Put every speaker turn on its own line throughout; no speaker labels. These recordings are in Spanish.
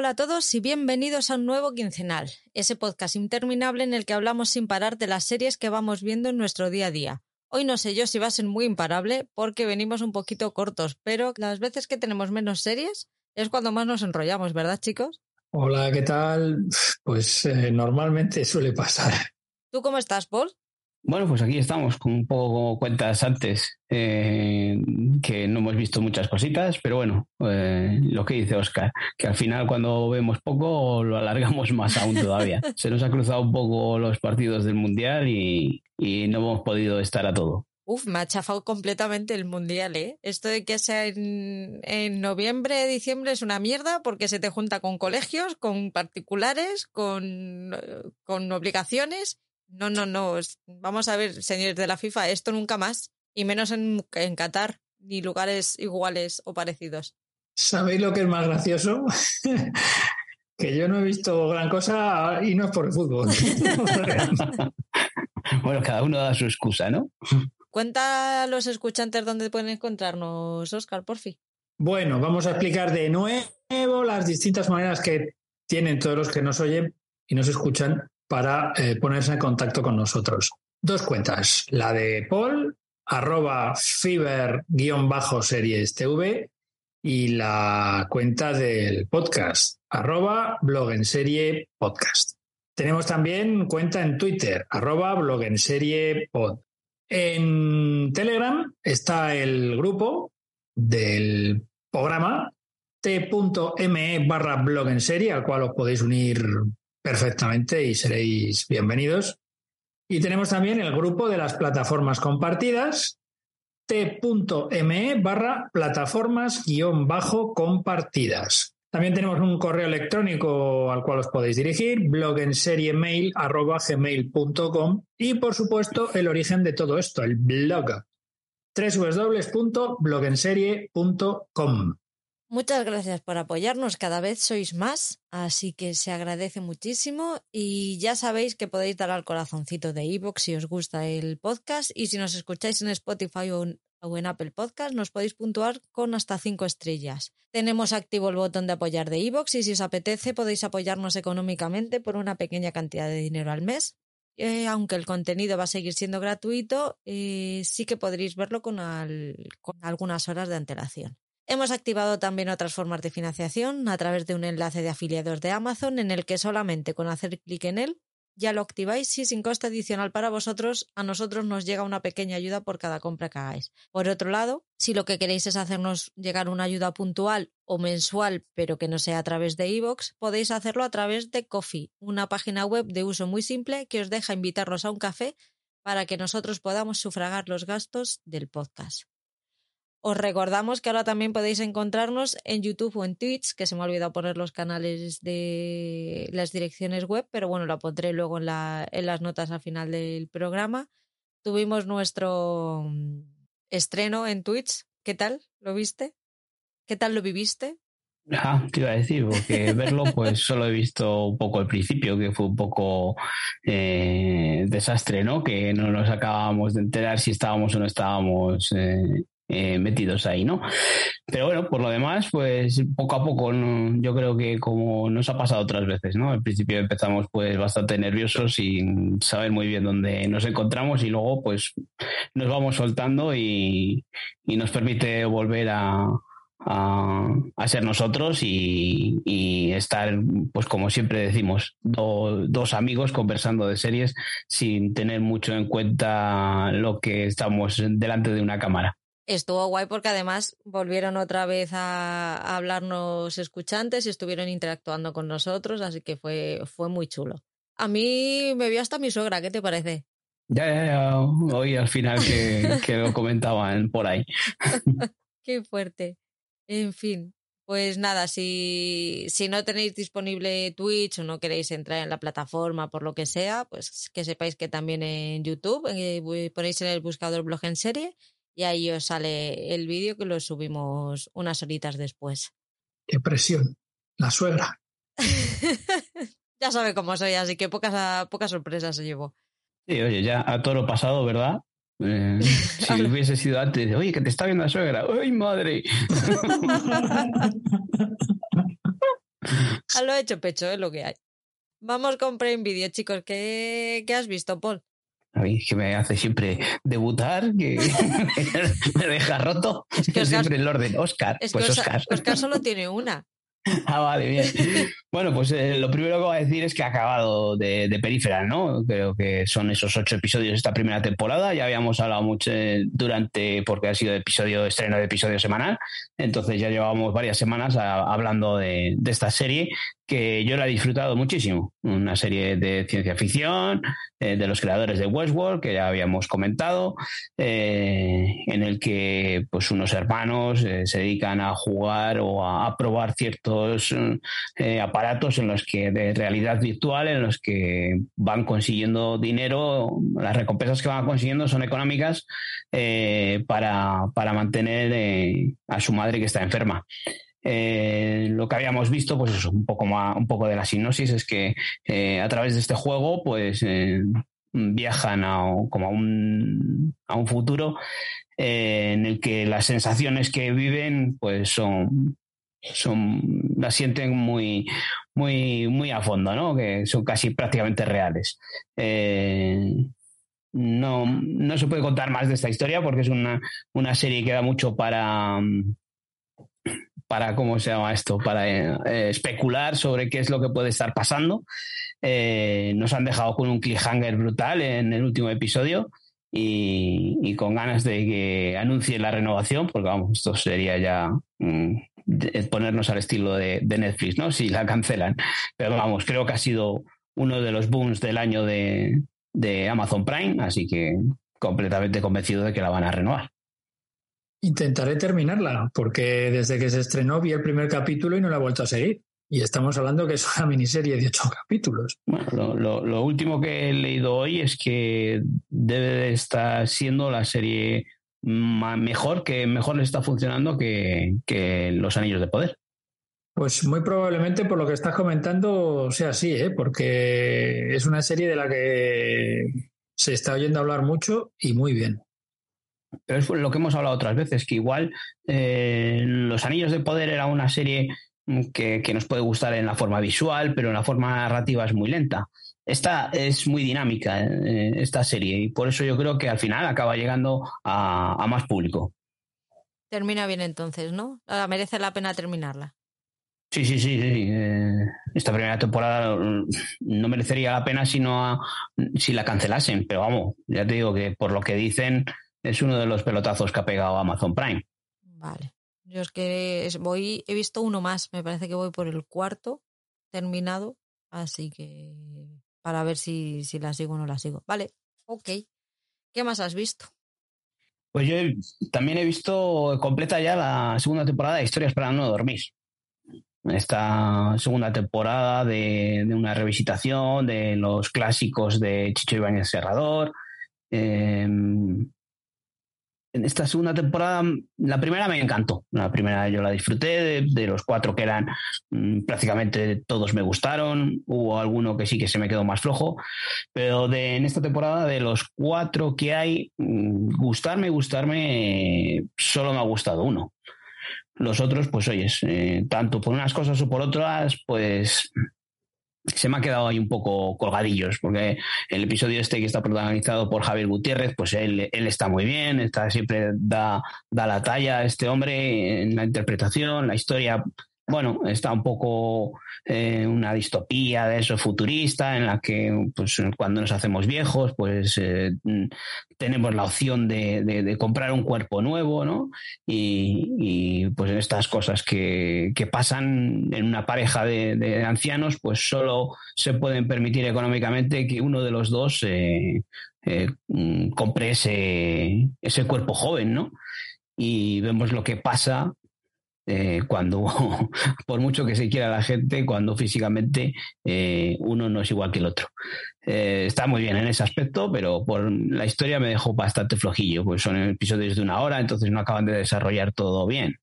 Hola a todos y bienvenidos a un nuevo quincenal, ese podcast interminable en el que hablamos sin parar de las series que vamos viendo en nuestro día a día. Hoy no sé yo si va a ser muy imparable porque venimos un poquito cortos, pero las veces que tenemos menos series es cuando más nos enrollamos, ¿verdad chicos?
Hola, ¿qué tal? Pues eh, normalmente suele pasar.
¿Tú cómo estás, Paul?
Bueno, pues aquí estamos con un poco cuentas antes, eh, que no hemos visto muchas cositas, pero bueno, eh, lo que dice Oscar, que al final cuando vemos poco lo alargamos más aún todavía. Se nos ha cruzado un poco los partidos del Mundial y, no hemos podido estar a todo.
Uf, me ha chafado completamente el mundial, ¿eh? Esto de que sea en, en, noviembre, diciembre es una mierda porque se te junta con colegios, con particulares, con, con obligaciones no, no, no. Vamos a ver, señores de la FIFA, esto nunca más. Y menos en, en Qatar, ni lugares iguales o parecidos.
¿Sabéis lo que es más gracioso? que yo no he visto gran cosa y no es por el fútbol.
bueno, cada uno da su excusa, ¿no?
Cuenta a los escuchantes dónde pueden encontrarnos, Oscar, por fin.
Bueno, vamos a explicar de nuevo las distintas maneras que tienen todos los que nos oyen y nos escuchan para eh, ponerse en contacto con nosotros. Dos cuentas, la de Paul, arroba fiber-series TV y la cuenta del podcast, arroba blog en serie podcast. Tenemos también cuenta en Twitter, arroba blog en serie pod. En Telegram está el grupo del programa t.me barra blog en serie, al cual os podéis unir perfectamente y seréis bienvenidos. Y tenemos también el grupo de las plataformas compartidas, t.me barra plataformas guion bajo compartidas. También tenemos un correo electrónico al cual os podéis dirigir, blogenseriemail.gmail.com y por supuesto el origen de todo esto, el blog, www.blogenserie.com.
Muchas gracias por apoyarnos, cada vez sois más, así que se agradece muchísimo y ya sabéis que podéis dar al corazoncito de iVoox si os gusta el podcast y si nos escucháis en Spotify o en Apple Podcast nos podéis puntuar con hasta cinco estrellas. Tenemos activo el botón de apoyar de iVoox y si os apetece podéis apoyarnos económicamente por una pequeña cantidad de dinero al mes. Eh, aunque el contenido va a seguir siendo gratuito, eh, sí que podréis verlo con, con algunas horas de antelación. Hemos activado también otras formas de financiación a través de un enlace de afiliados de Amazon en el que solamente con hacer clic en él ya lo activáis y sin coste adicional para vosotros, a nosotros nos llega una pequeña ayuda por cada compra que hagáis. Por otro lado, si lo que queréis es hacernos llegar una ayuda puntual o mensual, pero que no sea a través de iVoox, podéis hacerlo a través de Coffee, una página web de uso muy simple que os deja invitarnos a un café para que nosotros podamos sufragar los gastos del podcast. Os recordamos que ahora también podéis encontrarnos en YouTube o en Twitch, que se me ha olvidado poner los canales de las direcciones web, pero bueno, la pondré luego en, la, en las notas al final del programa. Tuvimos nuestro mm, estreno en Twitch. ¿Qué tal? ¿Lo viste? ¿Qué tal lo viviste?
Ah, te iba a decir, porque verlo, pues solo he visto un poco el principio, que fue un poco eh, desastre, ¿no? Que no nos acabábamos de enterar si estábamos o no estábamos eh, eh, metidos ahí, ¿no? Pero bueno, por lo demás, pues poco a poco, yo creo que como nos ha pasado otras veces, ¿no? Al principio empezamos pues bastante nerviosos sin saber muy bien dónde nos encontramos y luego pues nos vamos soltando y, nos permite volver a, a, ser nosotros y, estar, pues como siempre decimos, dos amigos conversando de series sin tener mucho en cuenta lo que estamos delante de una cámara
estuvo guay porque además volvieron otra vez a, hablarnos escuchantes y estuvieron interactuando con nosotros, así que fue, fue muy chulo. A mí me vio hasta mi suegra, ¿qué te parece?
Ya, ya, ya, hoy al final que, que lo comentaban por ahí.
Qué fuerte. En fin, pues nada, si, si no tenéis disponible Twitch o no queréis entrar en la plataforma por lo que sea, pues que sepáis que también en YouTube eh, ponéis en el buscador blog en serie y ahí os sale el vídeo que lo subimos unas horitas después.
¡Qué presión! La suegra.
ya sabe cómo soy, así que pocas, pocas sorpresas se llevó.
Sí, oye, ya a todo lo pasado, ¿verdad? Eh, si hubiese sido antes, oye, que te está viendo la suegra, ¡ay, madre!
A lo hecho pecho es lo que hay. Vamos con Prime Video, chicos. ¿Qué, qué has visto, Paul?
A mí que me hace siempre debutar, que me deja roto.
Es que Oscar-
siempre el orden. Oscar,
Es que
pues
Oscar,
Oscar.
Solo tiene una.
Ah, vale, bien. Bueno, pues eh, lo primero que voy a decir es que ha acabado de, de Peripheral, ¿no? Creo que son esos ocho episodios de esta primera temporada. Ya habíamos hablado mucho eh, durante, porque ha sido episodio, estreno de episodio semanal. Entonces ya llevábamos varias semanas a- hablando de, de esta serie que yo la he disfrutado muchísimo. Una serie de ciencia ficción, eh, de los creadores de Westworld, que ya habíamos comentado, eh, en el que pues unos hermanos eh, se dedican a jugar o a, probar ciertos aparatos en los que de realidad virtual en los que van consiguiendo dinero las recompensas que van consiguiendo son económicas para, para mantener a su madre que está enferma eh, lo que habíamos visto, pues eso, un poco más, un poco de la sinopsis es que eh, a través de este juego, pues eh, viajan a, como a un, a un futuro en el que las sensaciones que viven, pues son, son, las sienten muy, muy, muy a fondo, ¿no? Que son casi prácticamente reales. No, no se puede contar más de esta historia porque es una, una serie que da mucho para, para ¿cómo se llama esto? Para eh, especular sobre qué es lo que puede estar pasando. Eh, nos han dejado con un cliffhanger brutal en el último episodio y, con ganas de que anuncie la renovación, porque vamos, esto sería ya mm, ponernos al estilo de, de Netflix, ¿no? Si la cancelan. Pero vamos, creo que ha sido uno de los booms del año de, de Amazon Prime, así que completamente convencido de que la van a renovar.
Intentaré terminarla, porque desde que se estrenó vi el primer capítulo y no la he vuelto a seguir. Y estamos hablando que es una miniserie de ocho capítulos.
Bueno, lo, lo- lo último que he leído hoy es que debe de estar siendo la serie mejor, que mejor le está funcionando que, que Los Anillos de Poder.
Pues muy probablemente por lo que estás comentando sea así, ¿eh? porque es una serie de la que se está oyendo hablar mucho y muy bien.
Pero es lo que hemos hablado otras veces, que igual eh, Los Anillos de Poder era una serie mm, que, que nos puede gustar en la forma visual, pero en la forma narrativa es muy lenta. Esta es muy dinámica, eh, esta serie, y por eso yo creo que al final acaba llegando a, a más público.
Termina bien entonces, ¿no? Ah, merece la pena terminarla.
Sí, sí, sí, sí. eh, esta primera temporada mm, no merecería la pena si, no a- si la cancelasen, pero vamos, ya te digo que por lo que dicen es uno de los pelotazos que ha pegado Amazon Prime.
Vale. Yo es que voy, he visto uno más, me parece que voy por el cuarto terminado, así que para ver si, si la sigo o no la sigo. Vale, ok. ¿Qué más has visto?
Pues yo he- también he visto completa ya la segunda temporada de Historias para no dormir. Esta segunda temporada de, de una revisitación de los clásicos de Chicho Ibáñez Serrador. Eh, en esta segunda temporada, la primera me encantó. La primera yo la disfruté, de, los cuatro que eran, mm, prácticamente todos me gustaron. Hubo alguno que sí que se me quedó más flojo. Pero de, en esta temporada, de los cuatro que hay, mm, gustarme, gustarme, solo me ha gustado uno. Los otros, pues oyes, eh, tanto por unas cosas o por otras, pues se me ha quedado ahí un poco colgadillos, porque el episodio este que está protagonizado por Javier Gutiérrez, pues él, está muy bien, está siempre da, da la talla a este hombre en la interpretación, la historia, bueno, está un poco eh, una distopía de eso futurista, en la que pues cuando nos hacemos viejos, pues eh, tenemos la opción de, comprar un cuerpo nuevo, ¿no? Y, pues estas cosas que, que pasan en una pareja de, ancianos, pues solo se pueden permitir económicamente que uno de los dos eh, compre ese, ese cuerpo joven, ¿no? Y vemos lo que pasa eh, cuando, por mucho que se quiera la gente, cuando físicamente eh, uno no es igual que el otro. Eh, está muy bien en ese aspecto, pero por la historia me dejó bastante flojillo, pues son episodios de una hora, entonces no acaban de desarrollar todo bien.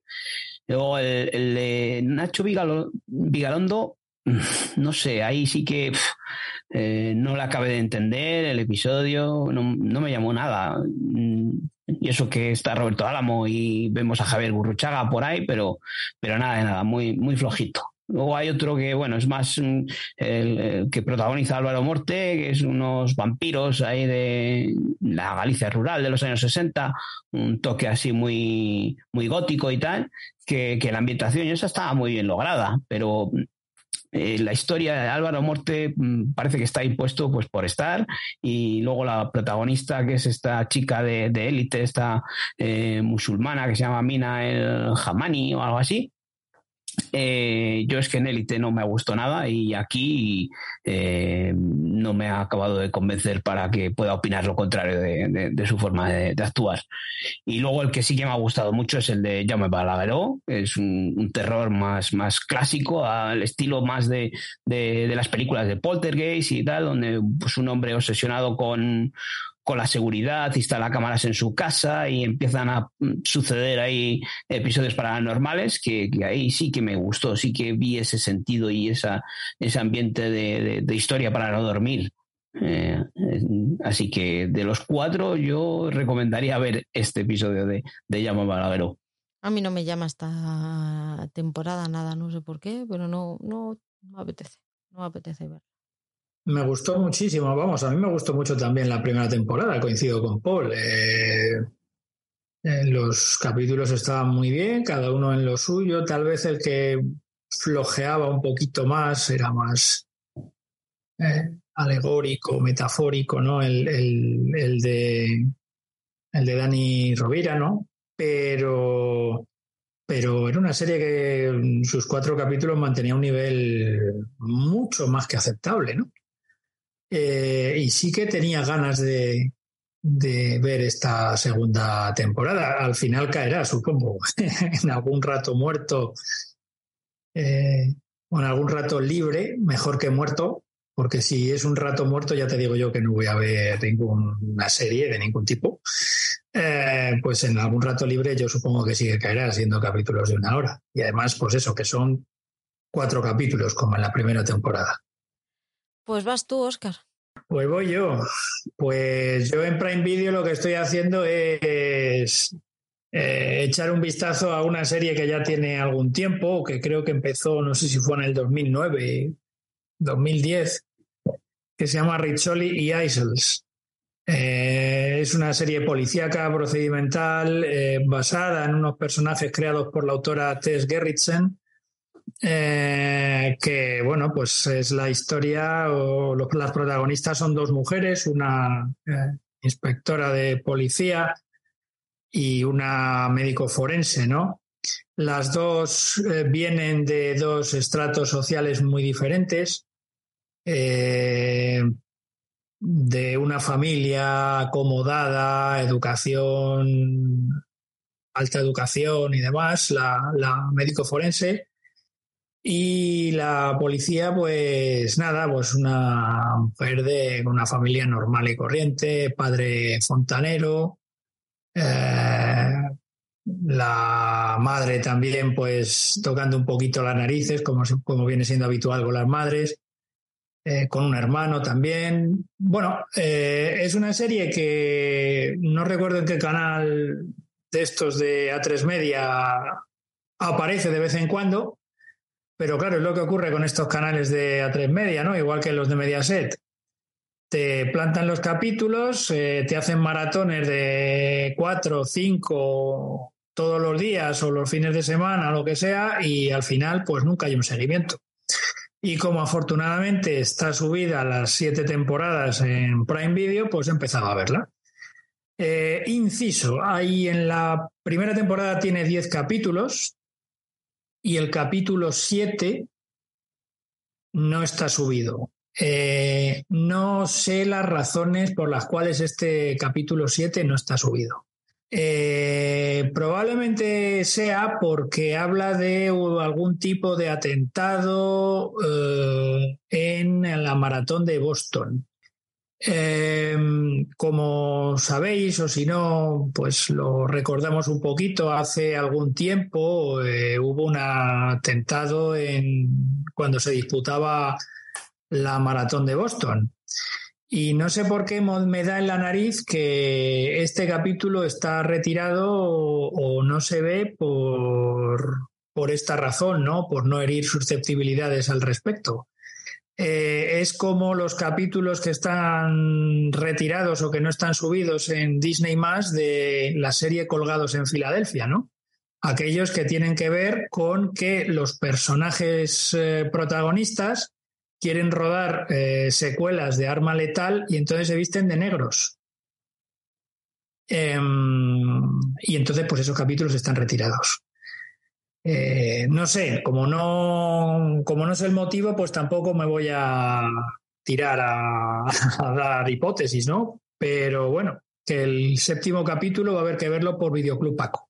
Luego el, de Nacho Vigalo- Vigalondo, no sé, ahí sí que eh, no la acabé de entender, el episodio no, no me llamó nada. Y eso que está Roberto Álamo y vemos a Javier Burruchaga por ahí, pero, pero nada nada, muy, muy flojito. Luego hay otro que, bueno, es más mm, el, que protagoniza Álvaro Morte, que es unos vampiros ahí de la Galicia rural de los años 60, un toque así muy, muy gótico y tal, que, que la ambientación y esa estaba muy bien lograda, pero eh, la historia de Álvaro Morte mm, parece que está impuesto pues por estar. Y luego la protagonista que es esta chica de élite, esta eh, musulmana que se llama Mina el Hamani o algo así, eh, yo es que en Élite no me gustó nada y aquí eh, no me ha acabado de convencer para que pueda opinar lo contrario de, su forma de, actuar. Y luego el que sí que me ha gustado mucho es el de Jaume Balagueró, es un, terror más, más clásico, al estilo más de, las películas de Poltergeist y tal, donde pues, un hombre obsesionado con con la seguridad, instala cámaras en su casa y empiezan a mm, suceder ahí episodios paranormales que, ahí sí que me gustó, sí que vi ese sentido y esa, ese ambiente de, historia para no dormir. Eh, así que de los cuatro yo recomendaría ver este episodio de, de Llama Balavero.
A mí no me llama esta temporada nada, no sé por qué, pero no, no, no apetece, no me apetece ver.
Me gustó muchísimo, vamos, a mí me gustó mucho también la primera temporada, coincido con Paul. Eh, los capítulos estaban muy bien, cada uno en lo suyo, tal vez el que flojeaba un poquito más era más eh, alegórico, metafórico, ¿no? El, de el de Dani Rovira, ¿no? Pero pero era una serie que sus cuatro capítulos mantenía un nivel mucho más que aceptable, ¿no? Eh, y sí que tenía ganas de, ver esta segunda temporada. Al final caerá, supongo, en algún rato muerto eh, o en algún rato libre, mejor que muerto, porque si es un rato muerto ya te digo yo que no voy a ver ninguna serie de ningún tipo. Eh, pues en algún rato libre yo supongo que sí que caerá siendo capítulos de una hora. Y además, pues eso, que son cuatro capítulos como en la primera temporada.
Pues vas tú, Oscar.
Pues voy yo. Pues yo en Prime Video lo que estoy haciendo es eh, echar un vistazo a una serie que ya tiene algún tiempo, que creo que empezó, no sé si fue en el 2009, 2010, que se llama Rizzoli y Isles. Eh, es una serie policíaca procedimental eh, basada en unos personajes creados por la autora Tess Gerritsen eh, que bueno, pues es la historia, las protagonistas son dos mujeres, una eh, inspectora de policía y una médico forense, ¿no? Las dos eh, vienen de dos estratos sociales muy diferentes, de una familia acomodada, educación, alta educación y demás, la, la médico forense, y la policía, pues nada, pues una mujer de una familia normal y corriente, padre fontanero, eh, la madre también, pues tocando un poquito las narices, como, como viene siendo habitual con las madres, eh, con un hermano también. Bueno, eh, es una serie que no recuerdo en qué canal de estos de A3 Media aparece de vez en cuando, pero claro, es lo que ocurre con estos canales de A3 Media, ¿no? Igual que los de Mediaset. Te plantan los capítulos, eh, te hacen maratones de cuatro, cinco todos los días o los fines de semana, lo que sea, y al final, pues nunca hay un seguimiento. Y como afortunadamente está subida las siete temporadas en Prime Video, pues he empezado a verla. Eh, inciso, ahí en la primera temporada tiene diez capítulos, y el capítulo 7 no está subido. Eh, no sé las razones por las cuales este capítulo 7 no está subido. Eh, probablemente sea porque habla de algún tipo de atentado eh, en la maratón de Boston. Em, como sabéis, o si no, pues lo recordamos un poquito, hace algún tiempo eh, hubo un atentado en, cuando se disputaba la maratón de Boston. Y no sé por qué me da en la nariz que este capítulo está retirado o, no se ve por, por esta razón, ¿no? Por no herir susceptibilidades al respecto. Eh, es como los capítulos que están retirados o que no están subidos en Disney más de la serie Colgados en Filadelfia, ¿no? Aquellos que tienen que ver con que los personajes eh, protagonistas quieren rodar eh, secuelas de arma letal y entonces se visten de negros. Em, y entonces, pues esos capítulos están retirados. Eh, no sé, como no, como no es el motivo, pues tampoco me voy a tirar a, dar hipótesis, ¿no? Pero bueno, que el séptimo capítulo va a haber que verlo por Videoclub Paco.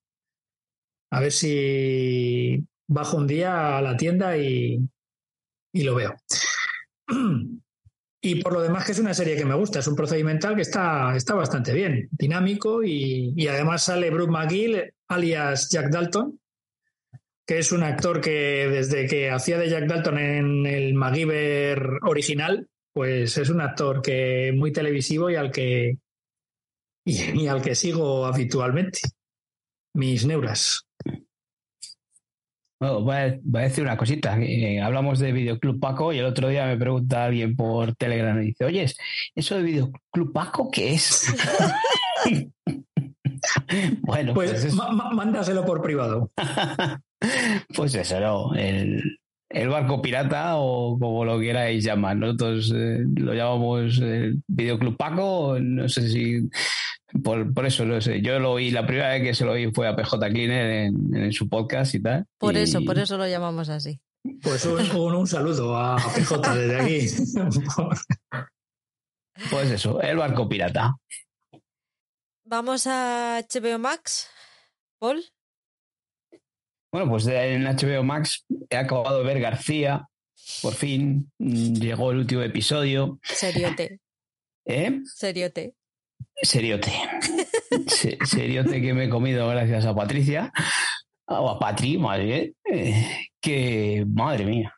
A ver si bajo un día a la tienda y, y lo veo. Y por lo demás que es una serie que me gusta, es un procedimental que está, está bastante bien, dinámico y, y además sale Bruce McGill, alias Jack Dalton, que es un actor que desde que hacía de Jack Dalton en el MacGyver original, pues es un actor que muy televisivo y al que y, al que sigo habitualmente. Mis neuras.
voy, a, decir una cosita. Eh, hablamos de Videoclub Paco y el otro día me pregunta alguien por Telegram y dice, oye, ¿eso de Videoclub Paco qué es?
bueno, pues, pues mándaselo por privado.
Pues eso, ¿no? El, barco pirata o como lo queráis llamar. Nosotros eh, lo llamamos el Videoclub Paco, no sé si... Por, eso, no sé. Yo lo oí, la primera vez que se lo oí fue a PJ Cleaner en, su podcast y tal.
Por eso, por eso lo llamamos así.
Pues un, un saludo a PJ desde aquí.
pues eso, el barco pirata.
Vamos a HBO Max, Paul.
Bueno, pues en HBO Max he acabado de ver García. Por fin llegó el último episodio.
Seriote.
¿Eh?
Seriote.
Seriote. Seriote que me he comido gracias a Patricia. O a Patri, más bien. Que, madre mía.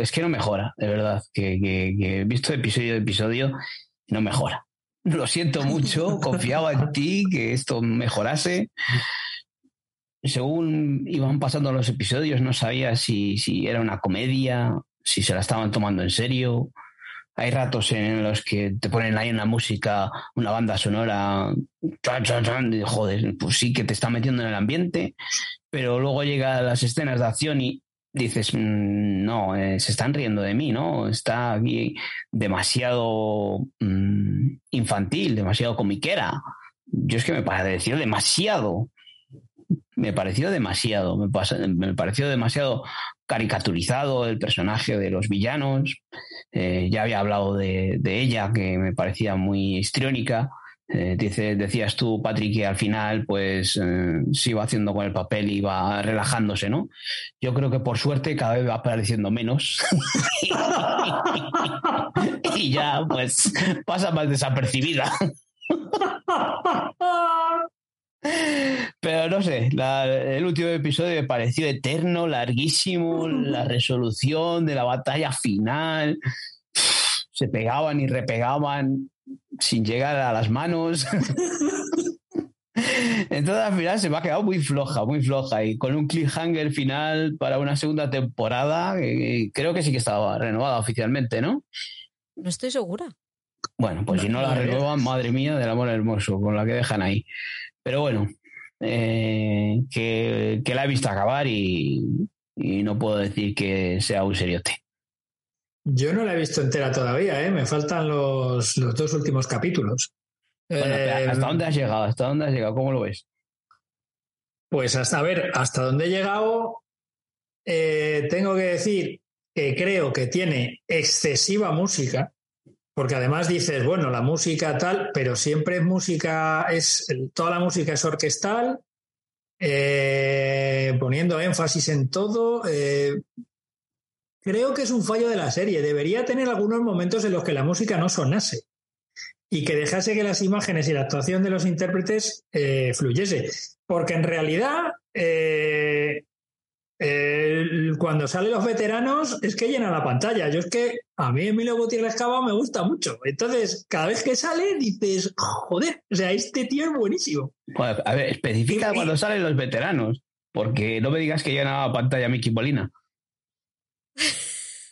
Es que no mejora, de verdad. Que, que he visto episodio de episodio no mejora. Lo siento mucho, confiaba en ti que esto mejorase según iban pasando los episodios, no sabía si, si era una comedia, si se la estaban tomando en serio. Hay ratos en los que te ponen ahí una música, una banda sonora, joder, pues sí que te está metiendo en el ambiente, pero luego llegan las escenas de acción y dices, mm, no, eh, se están riendo de mí, ¿no? Está aquí demasiado mm, infantil, demasiado comiquera. Yo es que me pareció demasiado me pareció demasiado, me, pareció demasiado caricaturizado el personaje de los villanos. Eh, ya había hablado de, ella, que me parecía muy histriónica. Eh, decías tú, Patrick, que al final pues eh, se iba haciendo con el papel y iba relajándose, ¿no? Yo creo que por suerte cada vez va apareciendo menos. y ya pues pasa más desapercibida. Pero no sé, el último episodio me pareció eterno, larguísimo, la resolución de la batalla final. Se pegaban y repegaban sin llegar a las manos. Entonces al final se me ha quedado muy floja, muy floja. Y con un cliffhanger final para una segunda temporada, creo que sí que estaba renovada oficialmente, ¿no?
No estoy segura.
Bueno, pues si no la renuevan, madre mía del amor hermoso, con la que dejan ahí. Pero bueno, eh, que, la he visto acabar y, no puedo decir que sea un seriote.
Yo no la he visto entera todavía, ¿eh? me faltan los, dos últimos capítulos.
¿Hasta eh, dónde has llegado? ¿Hasta dónde has llegado? ¿Cómo lo ves?
Pues hasta ver, hasta dónde he llegado, eh, tengo que decir que creo que tiene excesiva música porque además dices, bueno, la música tal, pero siempre es música, es, toda la música es orquestal, eh, poniendo énfasis en todo. Eh, creo que es un fallo de la serie. Debería tener algunos momentos en los que la música no sonase y que dejase que las imágenes y la actuación de los intérpretes eh, fluyese. Porque en realidad cuando salen los veteranos es que llena la pantalla. Yo es que a mí Emilio Gutiérrez Cava me gusta mucho. Entonces, cada vez que sale dices, joder, o sea, este tío es buenísimo.
a ver, especifica cuando salen los veteranos. porque no me digas que llega a la pantalla Mickey Molina.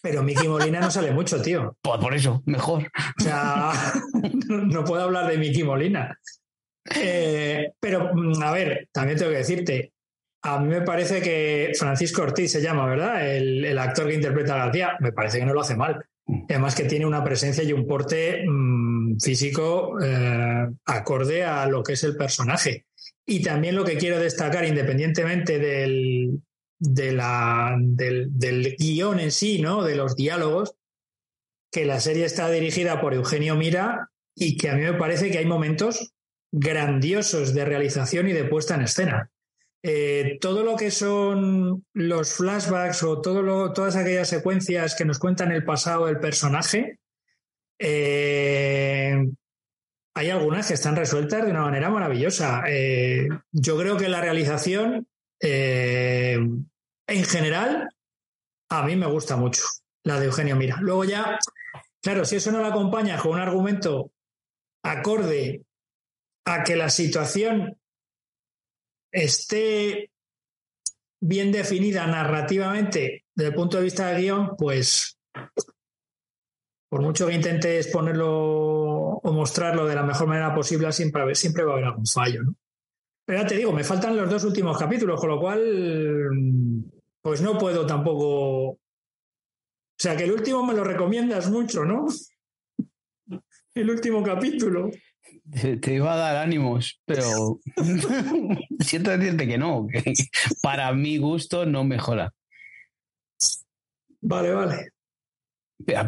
Pero Mickey Molina no sale mucho, tío.
Pues por eso, mejor.
O sea, no, puedo hablar de Mickey Molina. Eh, pero, mm, a ver, también tengo que decirte, a mí me parece que Francisco Ortiz se llama, ¿verdad? El, actor que interpreta a García, me parece que no lo hace mal. Además que tiene una presencia y un porte mm, físico eh, acorde a lo que es el personaje. Y también lo que quiero destacar, independientemente del, del, del guion en sí, ¿no? De los diálogos, que la serie está dirigida por Eugenio Mira y que a mí me parece que hay momentos grandiosos de realización y de puesta en escena. Eh, todo lo que son los flashbacks o todas aquellas secuencias que nos cuentan el pasado del personaje, eh, hay algunas que están resueltas de una manera maravillosa. Eh, yo creo que la realización, en general, a mí me gusta mucho, la de Eugenio Mira. Luego ya, claro, si eso no lo acompaña con un argumento acorde a que la situación esté bien definida narrativamente desde el punto de vista del guion, pues por mucho que intentes ponerlo o mostrarlo de la mejor manera posible, siempre, siempre va a haber algún fallo. ¿no? Pero ya te digo, me faltan los dos últimos capítulos, con lo cual, pues no puedo tampoco. O sea, que el último me lo recomiendas mucho, ¿no? El último capítulo.
Te, iba a dar ánimos, pero siento decirte que no, que para mi gusto no mejora.
Vale, vale.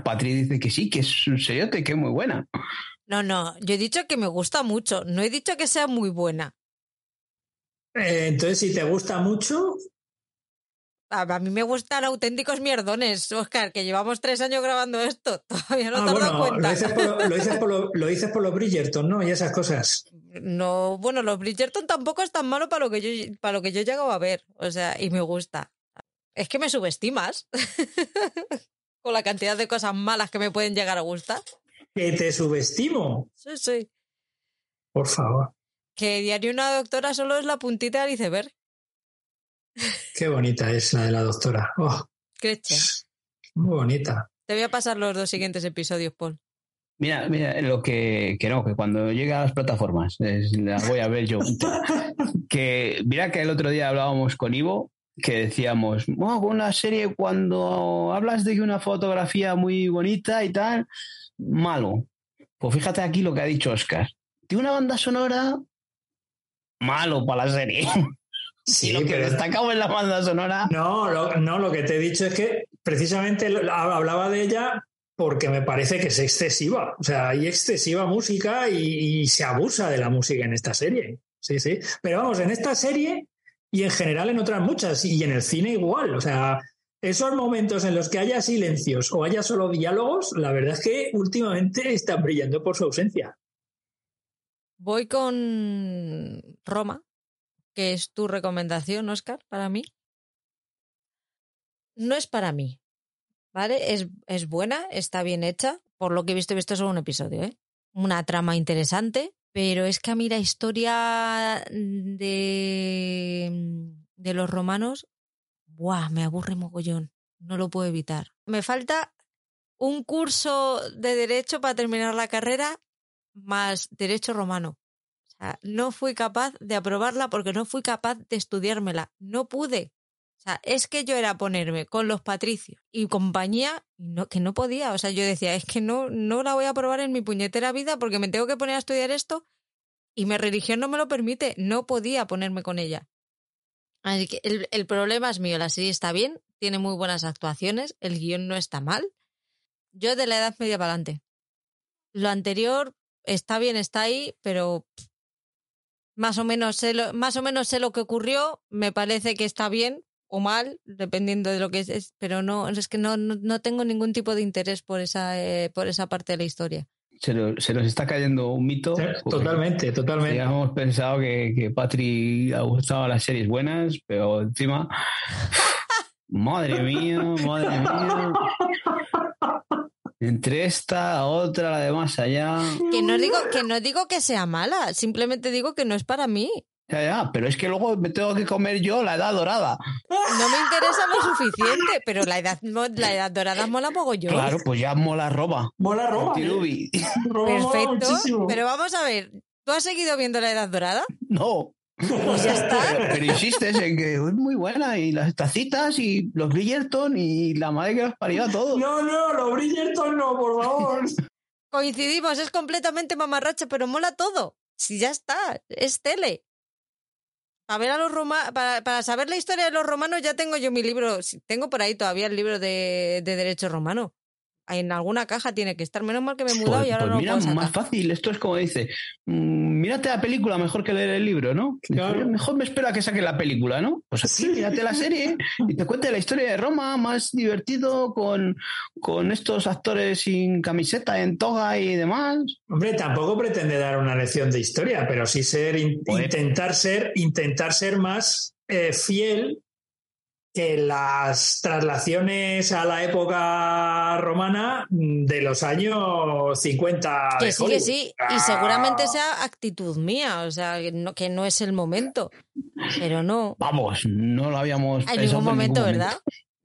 Patri dice que sí, que es un sellote, que es muy buena.
No, no, yo he dicho que me gusta mucho, no he dicho que sea muy buena.
Eh, entonces, si te gusta mucho,
a, mí me gustan auténticos mierdones, Oscar, que llevamos tres años grabando esto. Todavía no te has dado cuenta.
Lo dices, por, lo, dices por los Bridgerton, ¿no? Y esas cosas.
No, bueno, los Bridgerton tampoco es tan malo para lo que yo, para lo que yo he llegado a ver. O sea, y me gusta. Es que me subestimas con la cantidad de cosas malas que me pueden llegar a gustar.
¿Que te subestimo?
Sí, sí.
Por favor.
Que Diario una doctora solo es la puntita del iceberg.
Qué bonita es la de la doctora. Oh, Muy bonita.
Te voy a pasar los dos siguientes episodios, Paul.
Mira, mira, lo que, que no, que cuando llegue a las plataformas, la voy a ver yo. que mira que el otro día hablábamos con Ivo, que decíamos, oh, con una serie cuando hablas de una fotografía muy bonita y tal, malo. Pues fíjate aquí lo que ha dicho Oscar. Tiene una banda sonora malo para la serie. Sí, lo que destacamos en la banda sonora.
No lo, no, lo que te he dicho es que precisamente hablaba de ella porque me parece que es excesiva. O sea, hay excesiva música y, se abusa de la música en esta serie. Sí, sí. Pero vamos, en esta serie y en general en otras muchas, y en el cine igual. O sea, esos momentos en los que haya silencios o haya solo diálogos, la verdad es que últimamente están brillando por su ausencia.
Voy con Roma, que es tu recomendación, Oscar, para mí. No es para mí, ¿vale? Es, es buena, está bien hecha. Por lo que he visto, he visto solo un episodio, ¿eh? Una trama interesante, pero es que a mí la historia de, de los romanos, ¡buah! Me aburre mogollón. No lo puedo evitar. Me falta un curso de derecho para terminar la carrera más derecho romano no fui capaz de aprobarla porque no fui capaz de estudiármela. No pude. O sea, es que yo era ponerme con los patricios y compañía no, que no podía. O sea, yo decía, es que no, no la voy a aprobar en mi puñetera vida porque me tengo que poner a estudiar esto y mi religión no me lo permite. No podía ponerme con ella. Así que el, el problema es mío. La serie está bien, tiene muy buenas actuaciones, el guion no está mal. Yo de la edad media para adelante. Lo anterior está bien, está ahí, pero más o menos sé lo, más o menos sé lo que ocurrió, me parece que está bien o mal, dependiendo de lo que es, pero no, es que no, no, tengo ningún tipo de interés por esa, eh, por esa parte de la historia.
Se, se, nos está cayendo un mito.
totalmente, totalmente.
Hemos pensado que, que Patri ha gustado las series buenas, pero encima. madre mía, madre mía. Entre esta, otra, la de más allá.
Que no digo que no digo que sea mala, simplemente digo que no es para mí.
Ya, ya, pero es que luego me tengo que comer yo la edad dorada.
No me interesa lo suficiente, pero la edad, la edad dorada mola yo.
Claro, pues ya mola roba.
Mola roba.
¿eh?
Perfecto. Pero vamos a ver, ¿tú has seguido viendo la edad dorada?
No.
Pues ya está.
Pero, insistes en que es muy buena y las tacitas y los Bridgerton y la madre que los parió a todos.
No, no, los Bridgerton no, por favor.
Coincidimos, es completamente mamarracha, pero mola todo. Si ya está, es tele. A ver a los romanos, para, saber la historia de los romanos ya tengo yo mi libro, tengo por ahí todavía el libro de, de derecho romano en alguna caja tiene que estar. Menos mal que me he mudado y ahora
pues
mira,
más fácil. Esto es como dice, mm, mírate la película mejor que leer el libro, ¿no? Mejor me espera que saque la película, ¿no? Pues así, mírate la serie y te cuente la historia de Roma más divertido con, con estos actores sin camiseta, en toga y demás.
Hombre, tampoco pretende dar una lección de historia, pero sí ser, intentar ser, intentar ser más eh, fiel que las traslaciones a la época romana de los años 50.
Que sí, que sí, y seguramente sea actitud mía, o sea, que no, que no es el momento, pero no.
Vamos, no lo habíamos
En ningún momento, ¿verdad?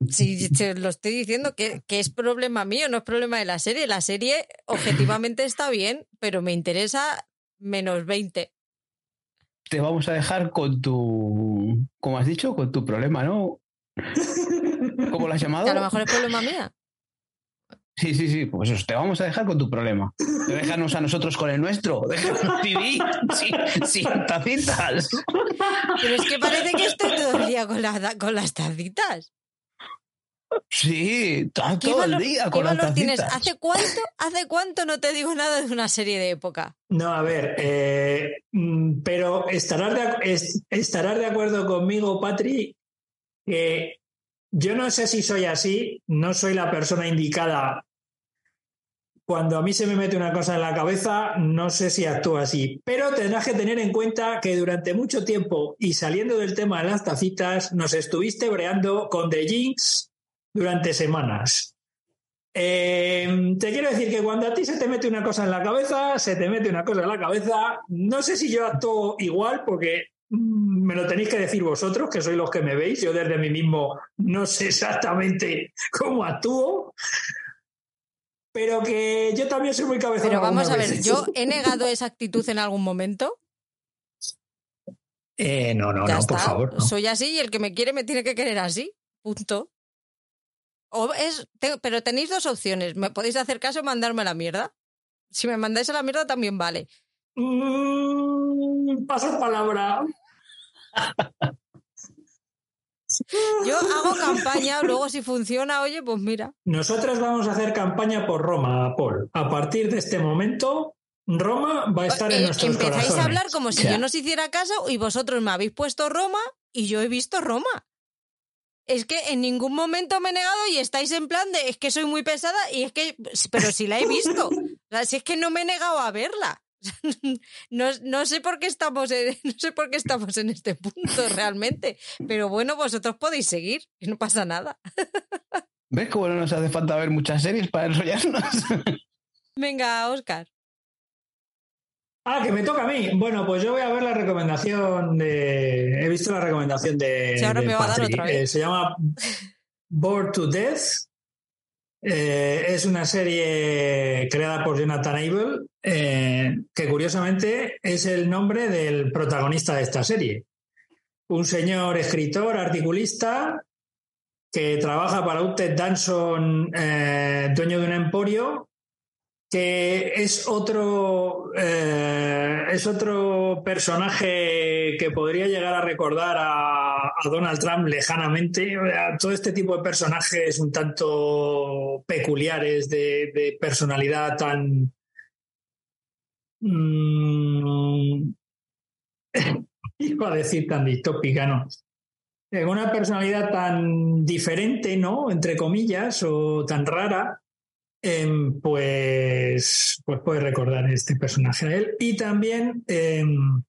Sí, te lo estoy diciendo que, que, es problema mío, no es problema de la serie. La serie objetivamente está bien, pero me interesa menos 20.
Te vamos a dejar con tu, como has dicho, con tu problema, ¿no? ¿Cómo lo has llamado?
a lo mejor es problema mía.
Sí, sí, sí, pues eso, te vamos a dejar con tu problema. Déjanos a nosotros con el nuestro. Déjanos TV sin, sin, tacitas.
Pero es que parece que estoy todo el día con, con las tacitas.
Sí, todo el día con las tacitas. Tienes?
¿Hace cuánto, ¿Hace cuánto no te digo nada de una serie de época?
No, a ver, eh, mm, pero estarás de, estarás de acuerdo conmigo, Patri, que yo no sé si soy así, no soy la persona indicada. Cuando a mí se me mete una cosa en la cabeza, no sé si actúo así. Pero tendrás que tener en cuenta que durante mucho tiempo, y saliendo del tema de las tacitas, nos estuviste breando con The Jinx durante semanas. Eh, te quiero decir que cuando a ti se te mete una cosa en la cabeza, se te mete una cosa en la cabeza. No sé si yo actúo igual, porque me lo tenéis que decir vosotros, que sois los que me veis. Yo desde mí mismo no sé exactamente cómo actúo. Pero que yo también soy muy cabezón.
Pero vamos a ver, ¿yo he negado esa actitud en algún momento?
Eh, no, no, no, por favor.
Soy así y el que me quiere me tiene que querer así. Punto. O es, pero tenéis dos opciones. Me podéis hacer caso y mandarme a la mierda. Si me mandáis a la mierda también vale.
Mm, paso palabra.
Yo hago campaña, luego si funciona, oye, pues mira.
Nosotros vamos a hacer campaña por Roma, Paul. A partir de este momento, Roma va a estar en eh, nuestros
Empezáis a hablar como si yo no os hiciera caso y vosotros me habéis puesto Roma y yo he visto Roma. Es que en ningún momento me he negado y estáis en plan de es que soy muy pesada y es que, pero si la he visto. O sea, si es que no me he negado a verla. No, no, sé por qué estamos en, no sé por qué estamos en este punto realmente, pero bueno, vosotros podéis seguir y no pasa nada.
¿Ves cómo no nos hace falta ver muchas series para enrollarnos?
Venga, Oscar.
Ah, que me toca a mí. Bueno, pues yo voy a ver la recomendación de. He visto la recomendación de.
Se, ahora me va a dar otra vez.
Eh, se llama Bored to Death. Eh, es una serie creada por Jonathan Abel, eh, que curiosamente es el nombre del protagonista de esta serie. Un señor escritor, articulista, que trabaja para Utted Danson, eh, dueño de un emporio, que es otro, eh, es otro personaje que podría llegar a recordar a, Donald Trump lejanamente. Todo este tipo de personajes un tanto peculiares, de, personalidad tan... Mm, iba a decir tan distópica, ¿no? Eh, una personalidad tan diferente, ¿no? Entre comillas, o tan rara, Em, pues, pues puede recordar este personaje a él. Y también em,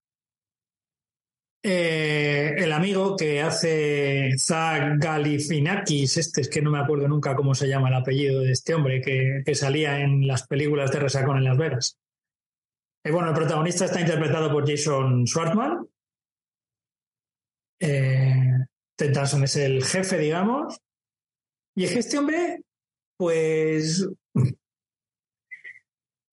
eh, el amigo que hace Zach Galifianakis, este es que no me acuerdo nunca cómo se llama el apellido de este hombre, que, salía en las películas de Resacón en Las Vegas. Eh, bueno, el protagonista está interpretado por Jason Schwartzman Eh, Ted es el jefe, digamos. Y es que este hombre, pues.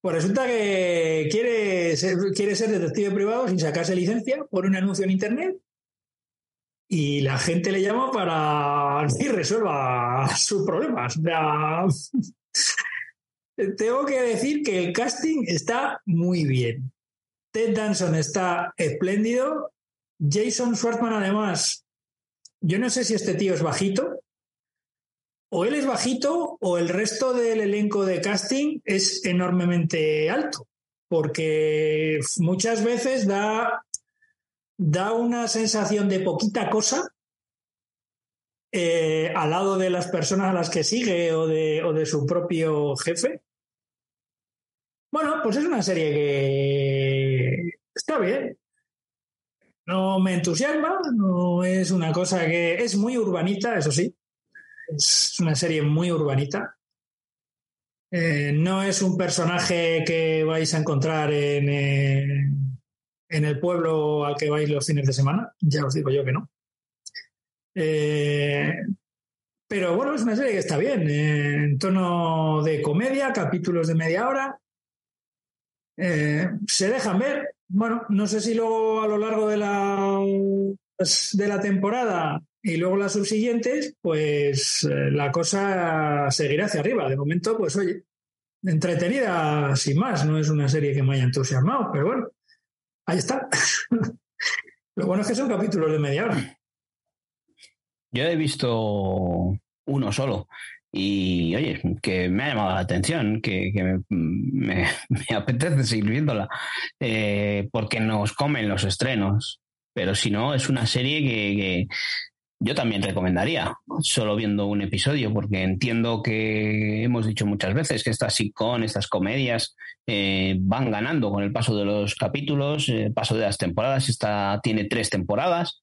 Pues resulta que quiere ser, quiere ser detective privado sin sacarse licencia por un anuncio en internet. Y la gente le llama para que resuelva sus problemas. O sea, tengo que decir que el casting está muy bien. Ted Danson está espléndido. Jason Schwartzman, además, yo no sé si este tío es bajito, o él es bajito, o el resto del elenco de casting es enormemente alto, porque muchas veces da, da una sensación de poquita cosa eh, al lado de las personas a las que sigue o de, o de su propio jefe. Bueno, pues es una serie que está bien. No me entusiasma, no es una cosa que es muy urbanita, eso sí. Es una serie muy urbanita. Eh, no es un personaje que vais a encontrar en, eh, en el pueblo al que vais los fines de semana. Ya os digo yo que no. Eh, pero bueno, es una serie que está bien, en tono de comedia, capítulos de media hora. Se dejan ver, bueno, no sé si luego a lo largo de la, de la temporada y luego las subsiguientes, pues eh, la cosa seguirá hacia arriba. De momento, pues oye, entretenida sin más. No es una serie que me haya entusiasmado, pero bueno, ahí está. lo bueno es que son capítulos de media hora.
Yo he visto uno solo. Y oye, que me ha llamado la atención, que, me, apetece seguir viéndola, eh, porque nos comen los estrenos. Pero si no, es una serie que, yo también recomendaría, solo viendo un episodio, porque entiendo que hemos dicho muchas veces que estas sitcom, estas comedias, eh, van ganando con el paso de los capítulos, el paso de las temporadas. Esta tiene tres temporadas.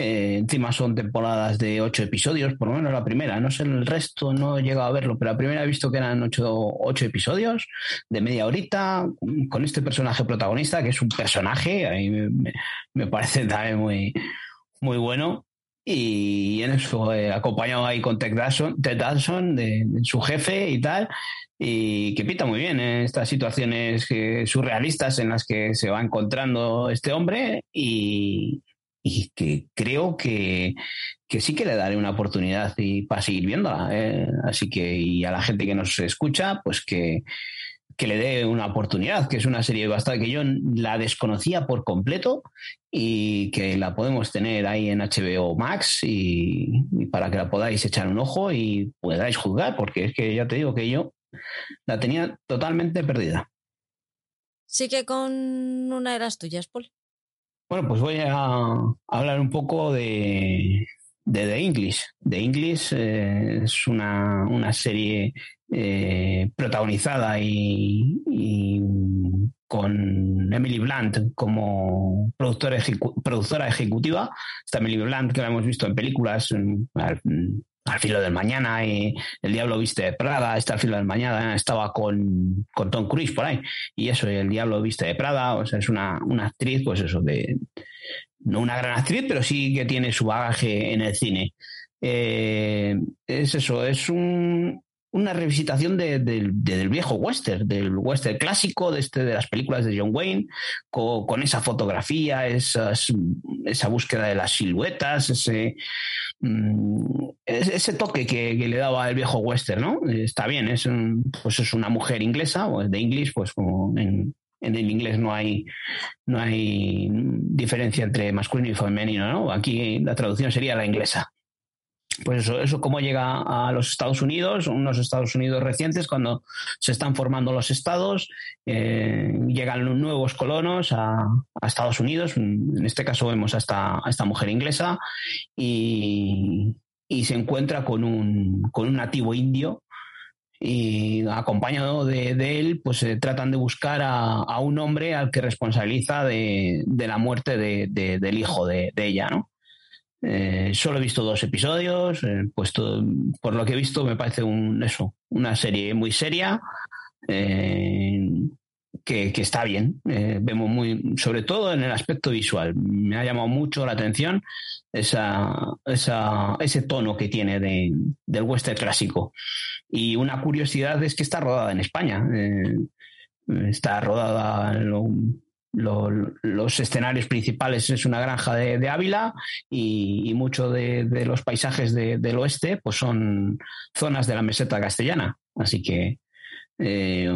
Eh, encima son temporadas de ocho episodios, por lo menos la primera. No sé el resto, no he llegado a verlo, pero la primera he visto que eran ocho, ocho episodios de media horita con este personaje protagonista, que es un personaje, a mí me, parece también muy, muy bueno. Y en eso, eh, acompañado ahí con Ted Danson, de, su jefe y tal, y que pita muy bien en estas situaciones surrealistas en las que se va encontrando este hombre y, y que creo que, sí que le daré una oportunidad y para seguir viéndola. ¿eh? Así que, y a la gente que nos escucha, pues que, le dé una oportunidad, que es una serie bastante que yo la desconocía por completo y que la podemos tener ahí en HBO Max y, y, para que la podáis echar un ojo y podáis juzgar, porque es que ya te digo que yo la tenía totalmente perdida.
Sí que con una de las tuyas, Paul.
Bueno, pues voy a hablar un poco de, de The English. The English eh, es una, serie eh, protagonizada y, con Emily Blunt como productora, productora ejecutiva. Esta Emily Blunt que la hemos visto en películas, al filo del mañana y El Diablo Viste de Prada, está al filo del mañana, estaba con, con, Tom Cruise por ahí, y eso, El Diablo Viste de Prada, o sea, es una, una, actriz, pues eso, de no una gran actriz, pero sí que tiene su bagaje en el cine. Eh, es eso, es un, una revisitación del viejo western, del western clásico, de, este, de las películas de John Wayne, con, esa fotografía, esas, esa búsqueda de las siluetas, ese, mm, ese toque que, le daba el viejo western, ¿no? Está bien, es, pues es una mujer inglesa, o de inglés, pues como en, en el inglés no hay, no hay diferencia entre masculino y femenino, ¿no? Aquí la traducción sería la inglesa pues eso, eso cómo llega a los Estados Unidos, unos Estados Unidos recientes, cuando se están formando los estados, eh, llegan nuevos colonos a, Estados Unidos, en este caso vemos a esta, esta mujer inglesa, y, se encuentra con un, con un nativo indio y acompañado de, él, pues se tratan de buscar a, un hombre al que responsabiliza de, la muerte del hijo de, ella, ¿no? Eh, solo he visto dos episodios, eh, pues por lo que he visto me parece un, eso, una serie muy seria, eh, que, está bien. Eh, vemos muy, sobre todo en el aspecto visual. Me ha llamado mucho la atención ese tono que tiene de, del western clásico. Y una curiosidad es que está rodada en España. Está rodada en los escenarios principales es una granja de, Ávila y, muchos de, los paisajes del oeste pues son zonas de la meseta castellana. Así que eh,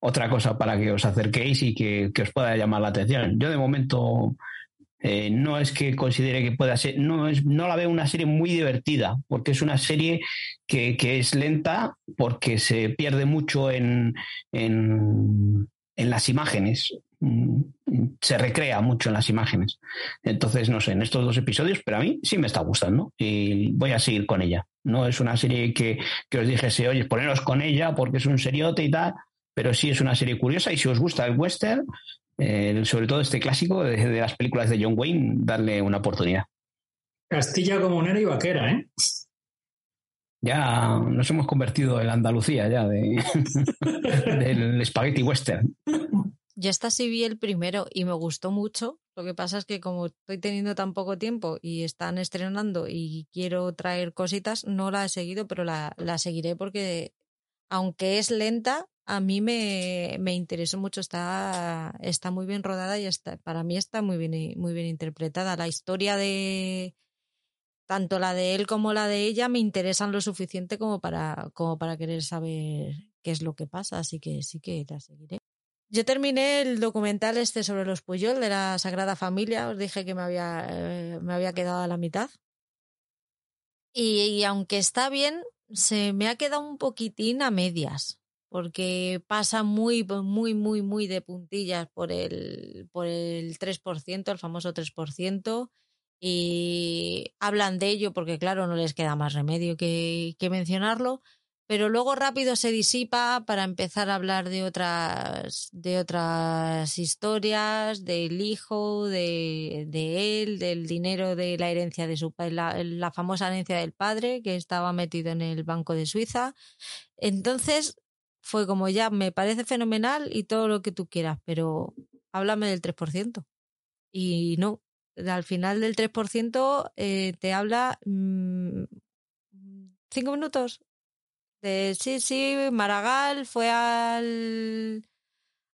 otra cosa para que os acerquéis y que, os pueda llamar la atención. Yo de momento eh, no es que considere que pueda ser, no, es, no la veo una serie muy divertida, porque es una serie que, es lenta, porque se pierde mucho en, en, las imágenes se recrea mucho en las imágenes. Entonces, no sé, en estos dos episodios, pero a mí sí me está gustando y voy a seguir con ella. No es una serie que, que os dijese, oye, poneros con ella porque es un seriote y tal pero sí es una serie curiosa y si os gusta el western, eh, sobre todo este clásico de, las películas de John Wayne, darle una oportunidad.
Castilla comunera y vaquera, ¿eh?
Ya nos hemos convertido en Andalucía ya de, del spaghetti western.
Yo esta sí vi el primero y me gustó mucho. Lo que pasa es que como estoy teniendo tan poco tiempo y están estrenando y quiero traer cositas, no la he seguido, pero la, la seguiré porque aunque es lenta, a mí me, me, interesó mucho, está, está muy bien rodada y está, para mí está muy bien, muy bien interpretada. La historia de tanto la de él como la de ella me interesan lo suficiente como para, como para querer saber qué es lo que pasa, así que sí que la seguiré. Yo terminé el documental este sobre los Puyol de la Sagrada Familia, os dije que me había, eh, me había quedado a la mitad. y aunque está bien, se me ha quedado un poquitín a medias porque pasa muy, muy, muy, muy de puntillas por el, por el 3%, el famoso 3%, y hablan de ello porque, claro, no les queda más remedio que, que mencionarlo, pero luego rápido se disipa para empezar a hablar de otras, de otras historias, del hijo, de, de él, del dinero de la herencia de su padre, la, famosa herencia del padre que estaba metido en el Banco de Suiza. Entonces, fue como ya, me parece fenomenal y todo lo que tú quieras, pero háblame del 3%. Y no, al final del 3% eh, te habla mm, cinco minutos. De, sí, sí, Maragall fue al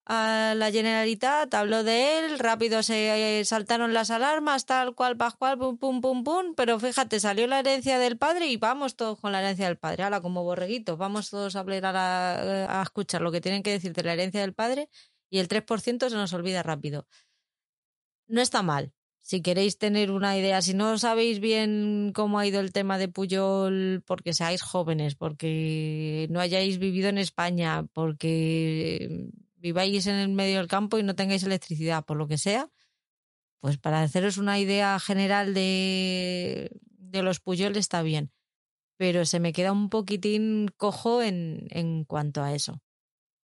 a la Generalitat, habló de él, rápido se saltaron las alarmas, tal cual, pascual, pum, pum, pum, pum, pero fíjate, salió la herencia del padre y vamos todos con la herencia del padre, ahora como borreguitos, vamos todos a hablar a, a escuchar lo que tienen que decir de la herencia del padre y el 3% se nos olvida rápido. No está mal. Si queréis tener una idea, si no sabéis bien cómo ha ido el tema de Puyol, porque seáis jóvenes, porque no hayáis vivido en España, porque viváis en el medio del campo y no tengáis electricidad, por lo que sea, pues para haceros una idea general de, de los Puyol está bien. Pero se me queda un poquitín cojo en, en cuanto a eso.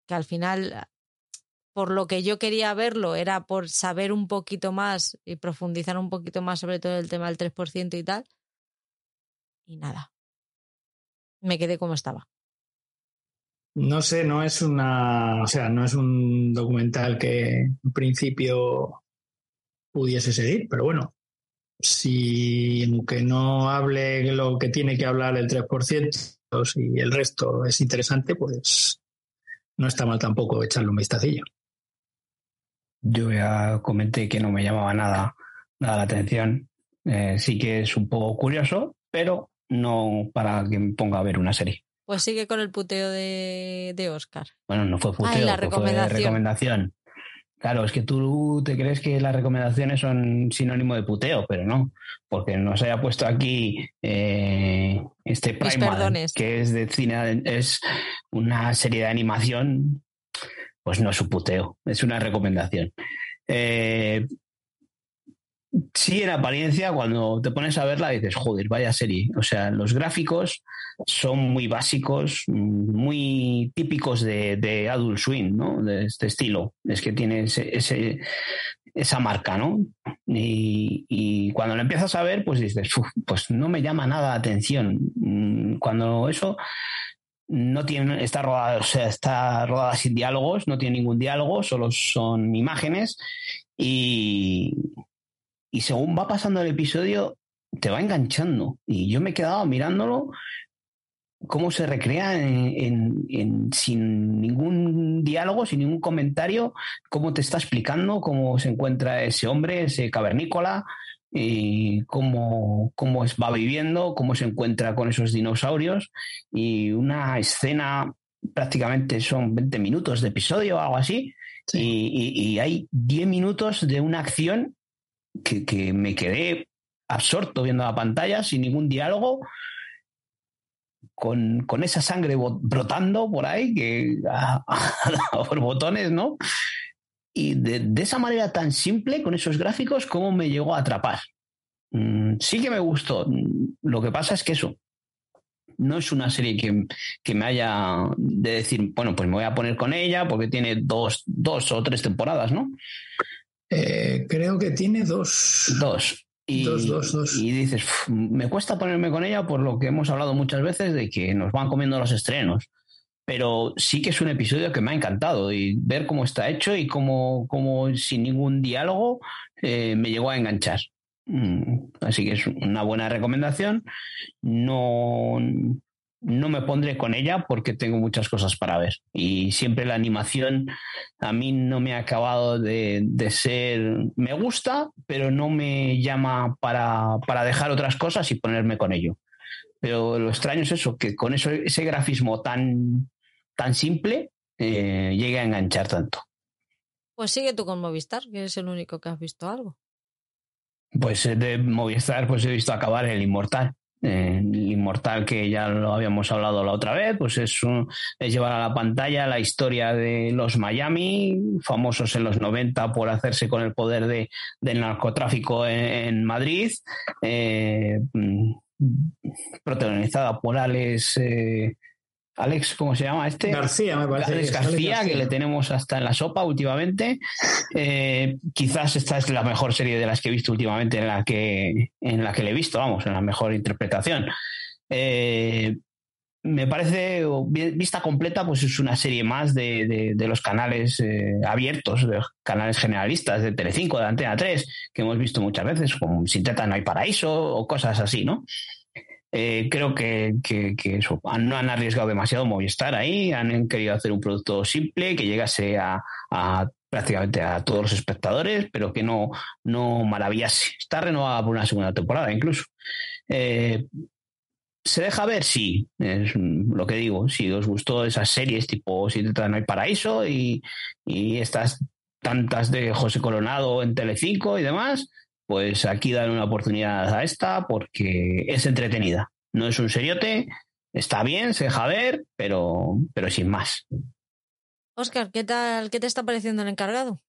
Que al final, por lo que yo quería verlo, era por saber un poquito más y profundizar un poquito más sobre todo el tema del 3% y tal. Y nada. Me quedé como estaba.
No sé, no es una, o sea, no es un documental que en principio pudiese seguir, pero bueno, si aunque no hable lo que tiene que hablar el 3%, y el resto es interesante, pues no está mal tampoco echarle un vistacillo.
Yo ya comenté que no me llamaba nada, nada la atención. Eh, sí que es un poco curioso, pero no para que me ponga a ver una serie.
Pues sigue con el puteo de, de Oscar.
Bueno, no fue puteo, la recomendación. fue recomendación. Claro, es que tú te crees que las recomendaciones son sinónimo de puteo, pero no, porque nos haya puesto aquí eh, este Primal, que es de cine, es una serie de animación, pues no es un puteo, es una recomendación. Eh, sí en apariencia cuando te pones a verla dices, joder, vaya serie. O sea, los gráficos son muy básicos, muy típicos de, Adult Swim, ¿no? De este estilo. Es que tiene ese, esa marca, ¿no? Y, cuando lo empiezas a ver, pues dices, pues no me llama nada la atención. Mm, cuando eso no tiene, está rodada, está rodada sin diálogos, no tiene ningún diálogo, solo son imágenes y, y según va pasando el episodio te va enganchando. Y yo me he quedado mirándolo cómo se recrea en, sin ningún diálogo, sin ningún comentario, cómo te está explicando cómo se encuentra ese hombre, ese cavernícola, y cómo, cómo va viviendo, cómo se encuentra con esos dinosaurios. Y una escena prácticamente son 20 minutos de episodio o algo así. Y, hay 10 minutos de una acción que, que me quedé absorto viendo la pantalla sin ningún diálogo con, esa sangre brotando por ahí, que por botones, ¿no? Y de, esa manera tan simple, con esos gráficos, ¿cómo me llegó a atrapar? Mm, sí que me gustó. Lo que pasa es que eso, no es una serie que, me haya de decir, bueno, pues me voy a poner con ella porque tiene dos, dos o tres temporadas, ¿no?
Eh, creo que tiene dos.
Dos. Y, y dices, me cuesta ponerme con ella por lo que hemos hablado muchas veces de que nos van comiendo los estrenos. Pero sí que es un episodio que me ha encantado y ver cómo está hecho y cómo, cómo sin ningún diálogo eh, me llegó a enganchar. Mm, así que es una buena recomendación. No, no me pondré con ella porque tengo muchas cosas para ver. Y siempre la animación a mí no me ha acabado de, ser, me gusta, pero no me llama para, dejar otras cosas y ponerme con ello. Pero lo extraño es eso, que con eso, ese grafismo tan, tan simple eh, llegue a enganchar tanto.
Pues sigue tú con Movistar, que es el único que has visto algo.
Pues eh, de Movistar pues he visto acabar el Inmortal el inmortal que ya lo habíamos hablado la otra vez, pues es, es llevar a la pantalla la historia de los Miami, famosos en los 90 por hacerse con el poder de, del narcotráfico en, Madrid, eh, mm, protagonizada por Alex, eh, Alex, ¿cómo se llama este?
García, me parece.
Alex García, que le tenemos hasta en la sopa últimamente. Eh, quizás esta es la mejor serie de las que he visto últimamente en la que, en la que le he visto, vamos, en la mejor interpretación. Eh, me parece, vista completa, pues es una serie más de, los canales eh, abiertos, de los canales generalistas de Telecinco, de Antena 3, que hemos visto muchas veces, como Sin Teta no hay paraíso o cosas así, ¿no? Eh, creo que, no han arriesgado demasiado Movistar ahí, han querido hacer un producto simple que llegase a, prácticamente a todos los espectadores, pero que no, no maravillase. Está renovada por una segunda temporada incluso. Eh, ¿Se deja ver? Sí, es lo que digo. Si os gustó esas series tipo Si te no hay paraíso y, y estas tantas de José Coronado en Telecinco y demás, pues aquí dan una oportunidad a esta porque es entretenida. No es un seriote, está bien, se deja ver, pero, pero sin más.
Oscar, ¿qué tal? ¿Qué te está pareciendo el encargado?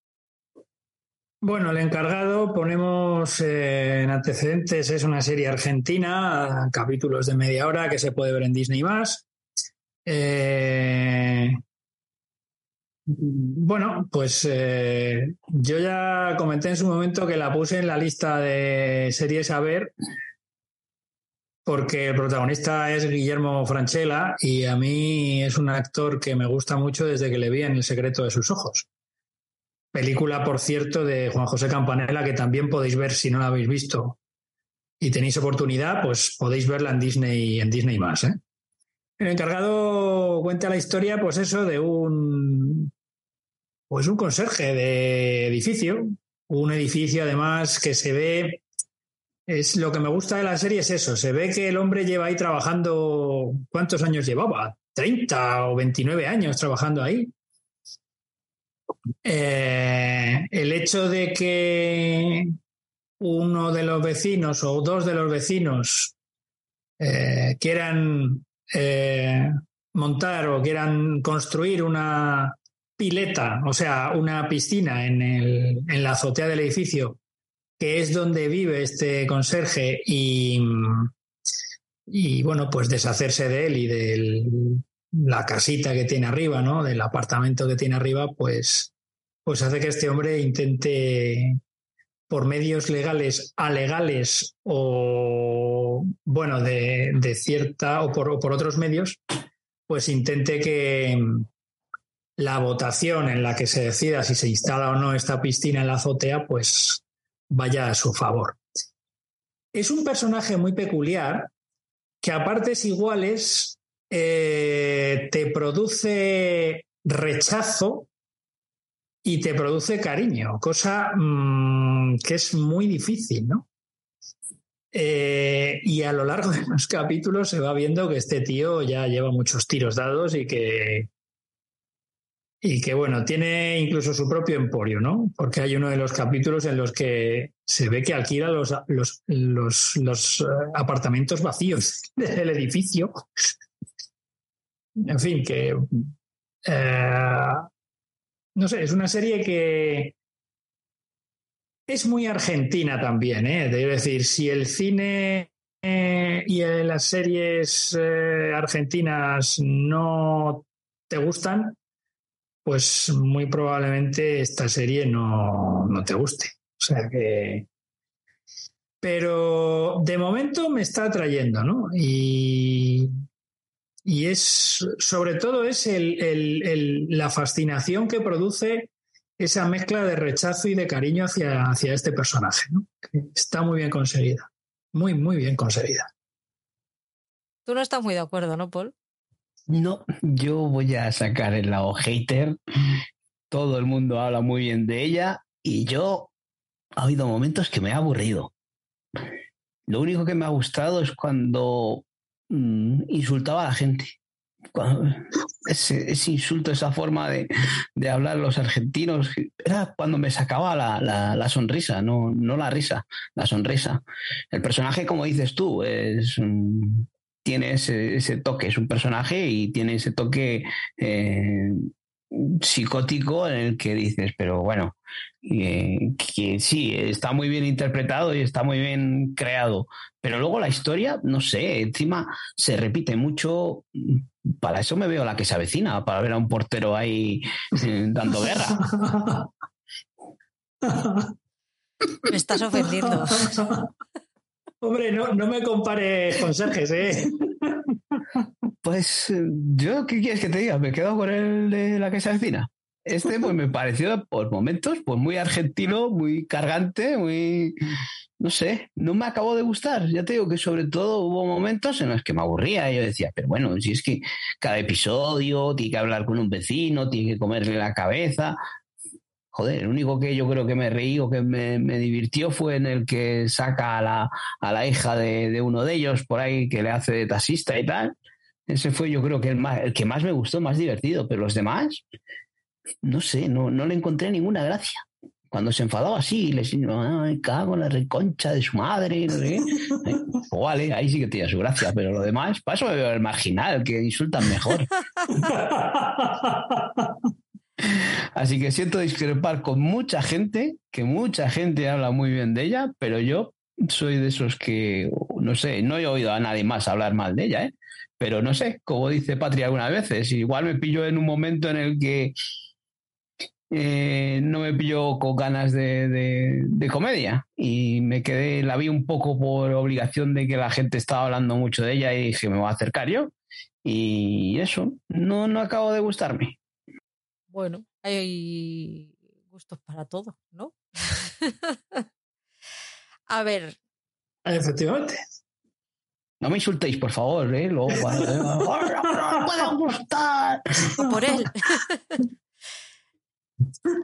Bueno, el encargado, ponemos eh, en antecedentes, es una serie argentina, capítulos de media hora que se puede ver en Disney más. Eh, bueno, pues eh, yo ya comenté en su momento que la puse en la lista de series a ver porque el protagonista es Guillermo Franchella y a mí es un actor que me gusta mucho desde que le vi en El secreto de sus ojos. Película, por cierto, de Juan José Campanella que también podéis ver si no la habéis visto y tenéis oportunidad, pues podéis verla en Disney en Disney más. ¿eh? El encargado cuenta la historia, pues eso, de un pues un conserje de edificio, un edificio además que se ve, es lo que me gusta de la serie es eso, se ve que el hombre lleva ahí trabajando, ¿cuántos años llevaba? 30 o 29 años trabajando ahí. Eh, el hecho de que uno de los vecinos o dos de los vecinos eh, quieran eh, montar o quieran construir una, pileta, o sea, una piscina en, el, en la azotea del edificio, que es donde vive este conserje y, y bueno, pues deshacerse de él y de la casita que tiene arriba, ¿no? Del apartamento que tiene arriba, pues, pues hace que este hombre intente por medios legales, alegales o bueno, de, de cierta o por, o por otros medios, pues intente que la votación en la que se decida si se instala o no esta piscina en la azotea, pues vaya a su favor. Es un personaje muy peculiar que a partes iguales eh, te produce rechazo y te produce cariño, cosa mm, que es muy difícil, ¿no? Eh, y a lo largo de los capítulos se va viendo que este tío ya lleva muchos tiros dados y que, y que bueno, tiene incluso su propio emporio, ¿no? Porque hay uno de los capítulos en los que se ve que alquila los, los, los, eh, apartamentos vacíos del edificio. en fin, que... Eh, no sé, es una serie que es muy argentina también, ¿eh? Decir, si el cine eh, y las series argentinas no te gustan, pues muy probablemente esta serie no, te guste. O sea que. Pero de momento me está atrayendo, ¿no? Y, y es, sobre todo, es la fascinación que produce esa mezcla de rechazo y de cariño hacia, hacia este personaje, ¿no? está muy bien conseguida. Muy, muy bien conseguida.
Tú no estás muy de acuerdo, ¿no, Paul?
No, yo voy a sacar el lado hater. Todo el mundo habla muy bien de ella y yo ha habido momentos que me ha aburrido. Lo único que me ha gustado es cuando mm, insultaba a la gente. ese, insulto, esa forma de, hablar los argentinos, era cuando me sacaba la, sonrisa, no, no la risa, la sonrisa. El personaje, como dices tú, es, tiene ese, toque, es un personaje y tiene ese toque eh, psicótico en el que dices, pero bueno, eh, que sí, está muy bien interpretado y está muy bien creado, pero luego la historia, no sé, encima se repite mucho. Para eso me veo la que se avecina, para ver a un portero ahí eh, dando guerra.
Me estás ofendiendo.
Hombre, no, no me compares con Serges, ¿eh?
Pues yo, ¿qué quieres que te diga? Me quedo con el de la que se avecina. Este pues me pareció por momentos pues muy argentino, muy cargante, muy no sé, no me acabó de gustar. Ya te digo que sobre todo hubo momentos en los que me aburría. Yo decía, pero bueno, si es que cada episodio tiene que hablar con un vecino, tiene que comerle la cabeza joder, el único que yo creo que me reí o que me, divirtió fue en el que saca a la, a la hija de, uno de ellos por ahí que le hace de taxista y tal. Ese fue yo creo que el, más, el que más me gustó, más divertido, pero los demás, no sé, no, no le encontré ninguna gracia. Cuando se enfadaba así, le decía, ay, cago en la reconcha de su madre, no sé pues vale, ahí sí que tenía su gracia, pero lo demás, me veo el marginal, que insultan mejor. Así que siento discrepar con mucha gente, que mucha gente habla muy bien de ella, pero yo soy de esos que, no sé, no he oído a nadie más hablar mal de ella, ¿eh? pero no sé, como dice Patria algunas veces, igual me pillo en un momento en el que eh, no me pillo con ganas de, de, comedia y me quedé, la vi un poco por obligación de que la gente estaba hablando mucho de ella y dije, me voy a acercar yo. Y eso, no, no acabo de gustarme.
Bueno, hay gustos para todo, ¿no? A ver.
Efectivamente.
No me insultéis, por favor, ¿eh? Luego, puedo gustar.
Por él.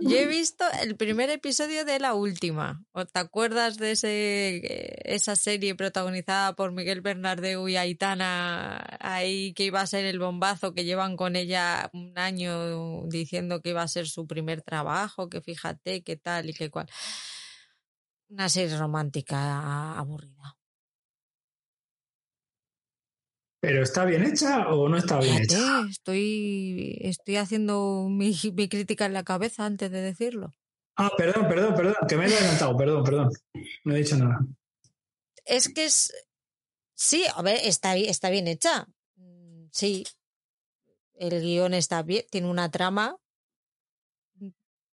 Yo he visto el primer episodio de la última. ¿Te acuerdas de ese, esa serie protagonizada por Miguel Bernardeu y Aitana ahí que iba a ser el bombazo que llevan con ella un año diciendo que iba a ser su primer trabajo, que fíjate qué tal y qué cual. Una serie romántica aburrida.
¿Pero está bien hecha o no está bien hecha?
Estoy, estoy haciendo mi, crítica en la cabeza antes de decirlo.
Ah, perdón, perdón, perdón, que me he adelantado, perdón, perdón. No he dicho nada.
Es que es. Sí, a ver, está, está bien hecha. Mm, sí. El guion está bien, tiene una trama.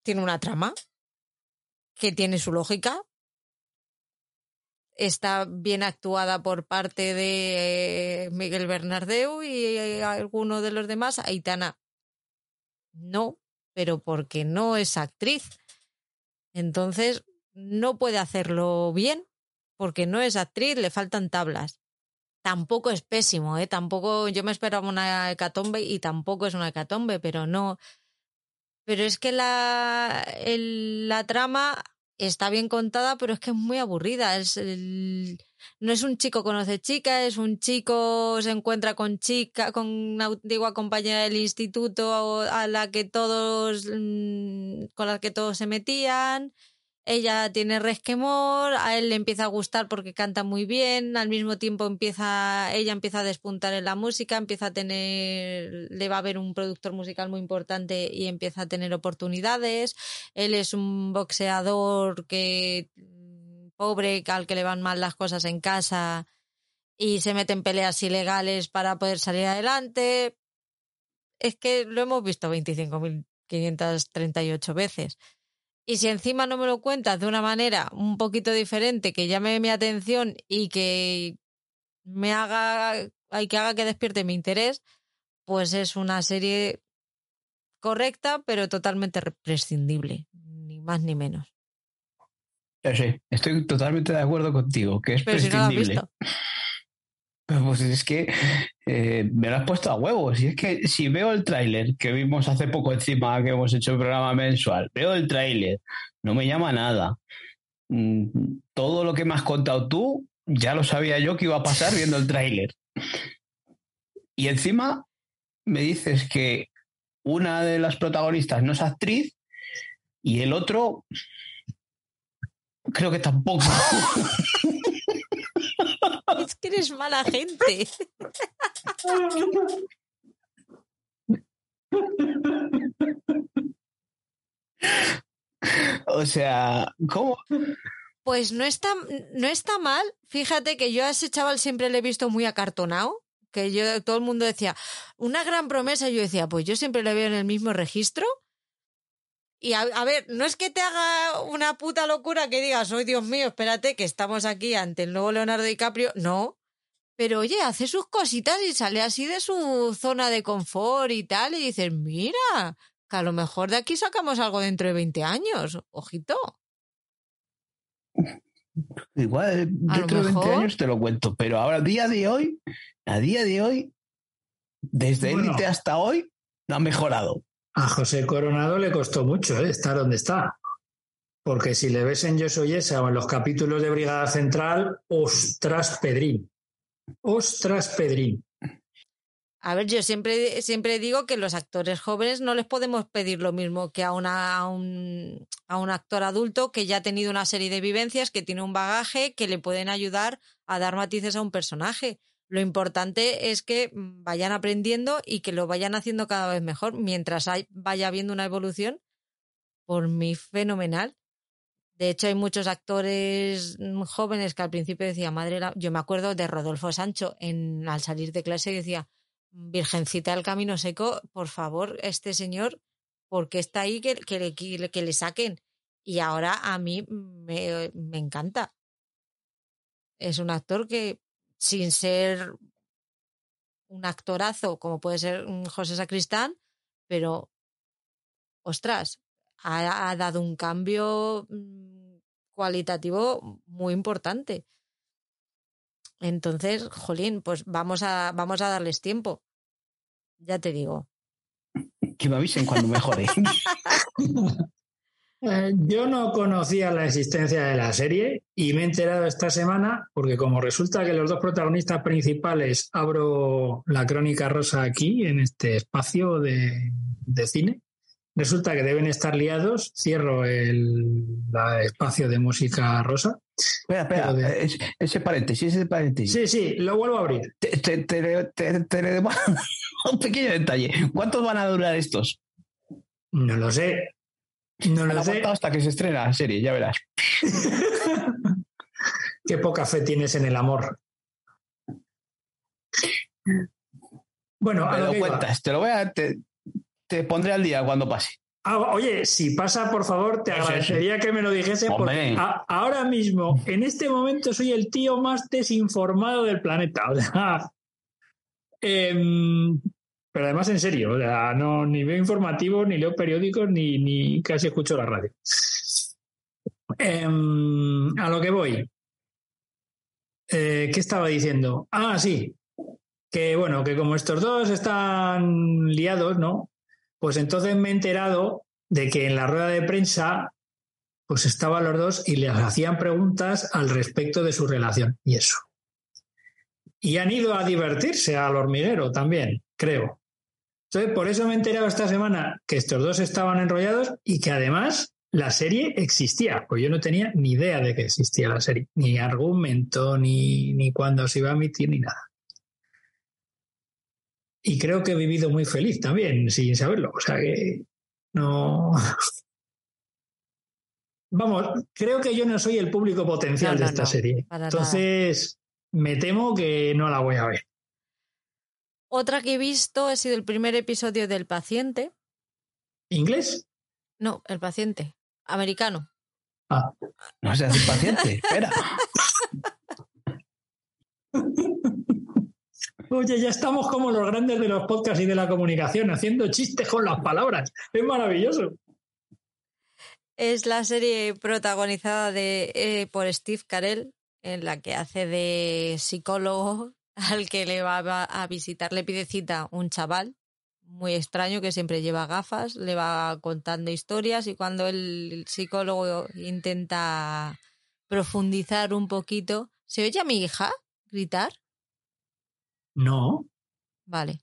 Tiene una trama que tiene su lógica. Está bien actuada por parte de Miguel Bernardeu y alguno de los demás. Aitana, no, pero porque no es actriz. Entonces, no puede hacerlo bien, porque no es actriz, le faltan tablas. Tampoco es pésimo, ¿eh? Tampoco, yo me esperaba una hecatombe y tampoco es una hecatombe, pero no. Pero es que la, la trama está bien contada, pero es que es muy aburrida. Es no es un chico conoce chica, es un chico se encuentra con chica, con una antigua compañera del instituto a la que todos, mm, con la que todos se metían ella tiene resquemor, a él le empieza a gustar porque canta muy bien, al mismo tiempo empieza, ella empieza a despuntar en la música, empieza a tener, le va a ver un productor musical muy importante y empieza a tener oportunidades. Él es un boxeador que pobre, al que le van mal las cosas en casa y se mete en peleas ilegales para poder salir adelante. Es que lo hemos visto 25.538 veces. Y si encima no me lo cuentas de una manera un poquito diferente, que llame mi atención y que me haga, hay que haga que despierte mi interés, pues es una serie correcta, pero totalmente prescindible, ni más ni menos.
Sí, estoy totalmente de acuerdo contigo, que es prescindible. Pues es que eh, me lo has puesto a huevos. Y es que si veo el tráiler que vimos hace poco encima que hemos hecho el programa mensual, veo el tráiler, no me llama nada. Mm, todo lo que me has contado tú, ya lo sabía yo que iba a pasar viendo el tráiler. Y encima me dices que una de las protagonistas no es actriz y el otro creo que tampoco.
es que eres mala gente.
o sea, ¿cómo?
Pues no está, no está mal. Fíjate que yo a ese chaval siempre le he visto muy acartonado. Que yo, todo el mundo decía, una gran promesa. Yo decía, pues yo siempre le veo en el mismo registro. Y a, ver, no es que te haga una puta locura que digas, ¡ay, Dios mío, espérate, que estamos aquí ante el nuevo Leonardo DiCaprio. No. Pero oye, hace sus cositas y sale así de su zona de confort y tal. Y dices, mira, que a lo mejor de aquí sacamos algo dentro de 20 años. Ojito.
Igual, dentro de 20 años te lo cuento. Pero ahora, a día de hoy, a día de hoy, desde élite hasta hoy, no ha mejorado.
A José Coronado le costó mucho ¿eh? estar donde está. Porque si le ves en Yo Soy Esa o en los capítulos de Brigada Central, ostras, Pedrín. Ostras, Pedrín.
A ver, yo siempre, siempre digo que los actores jóvenes no les podemos pedir lo mismo que a, a, un, a un actor adulto que ya ha tenido una serie de vivencias, que tiene un bagaje, que le pueden ayudar a dar matices a un personaje. Lo importante es que mm, vayan aprendiendo y que lo vayan haciendo cada vez mejor. Mientras vaya habiendo una evolución, por mí fenomenal. De hecho, hay muchos actores mm, jóvenes que al principio decía, madre, yo me acuerdo de Rodolfo Sancho en al salir de clase decía, Virgencita del Camino Seco, por favor, este señor, porque está ahí que, que, le, que le saquen? Y ahora a mí me encanta. Es un actor que sin ser un actorazo como puede ser José Sacristán, pero ostras, ha, dado un cambio mm, cualitativo muy importante. Entonces, jolín, pues vamos a, vamos a darles tiempo. Ya te digo.
Que me avisen cuando mejore.
Eh, yo no conocía la existencia de la serie y me he enterado esta semana porque como resulta que los dos protagonistas principales abro la crónica rosa aquí en este espacio de, cine, resulta que deben estar liados, cierro el espacio de música rosa.
Espera, espera, ese paréntesis, ese paréntesis.
Sí, sí, lo vuelvo a abrir.
un pequeño detalle. ¿Cuántos van a durar estos?
No lo sé. No lo sé.
Hasta que se estrena la serie, ya verás.
Qué poca fe tienes en el amor. Bueno,
a lo, cuentas, te lo voy a. Te, pondré al día cuando pase.
Ah, oye, si pasa, por favor, te agradecería que me lo dijese. Porque ahora mismo, en este momento, soy el tío más desinformado del planeta. O sea, em, pero además en serio, o sea, no, ni veo informativos, ni leo periódicos, ni, ni casi escucho la radio. Em, a lo que voy. Eh, ¿Qué estaba diciendo? Ah, sí. Que bueno, que como estos dos están liados, ¿no? Pues entonces me he enterado de que en la rueda de prensa, pues estaban los dos y les hacían preguntas al respecto de su relación y eso. Y han ido a divertirse al hormiguero también, creo. Entonces, por eso me he enterado esta semana que estos dos estaban enrollados y que además la serie existía, pues yo no tenía ni idea de que existía la serie, ni argumento, ni, ni cuándo se iba a emitir, ni nada. Y creo que he vivido muy feliz también, sin saberlo. O sea que no. Vamos, creo que yo no soy el público potencial de esta serie. Entonces, me temo que no la voy a ver.
Otra que he visto ha sido el primer episodio del paciente.
¿Inglés?
No, el paciente americano.
Ah, no seas impaciente, espera.
Oye, ya estamos como los grandes de los podcasts y de la comunicación, haciendo chistes con las palabras. Es maravilloso.
Es la serie protagonizada de, eh, por Steve Carell, en la que hace de psicólogo al que le va a visitar, le pide cita un chaval muy extraño que siempre lleva gafas, le va contando historias y cuando el psicólogo intenta profundizar un poquito, ¿se oye a mi hija gritar?
No.
Vale.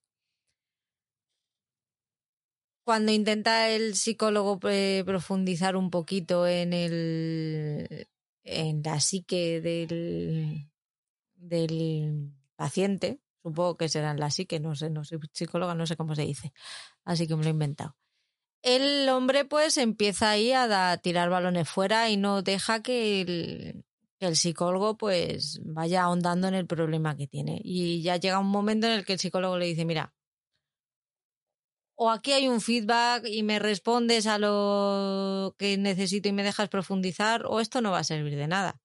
Cuando intenta el psicólogo eh, profundizar un poquito en el en la psique del, del paciente, Supongo que serán las que no sé, no soy psicóloga, no sé cómo se dice. Así que me lo he inventado. El hombre pues empieza ahí a tirar balones fuera y no deja que el, el psicólogo pues vaya ahondando en el problema que tiene. Y ya llega un momento en el que el psicólogo le dice, mira, o aquí hay un feedback y me respondes a lo que necesito y me dejas profundizar, o esto no va a servir de nada.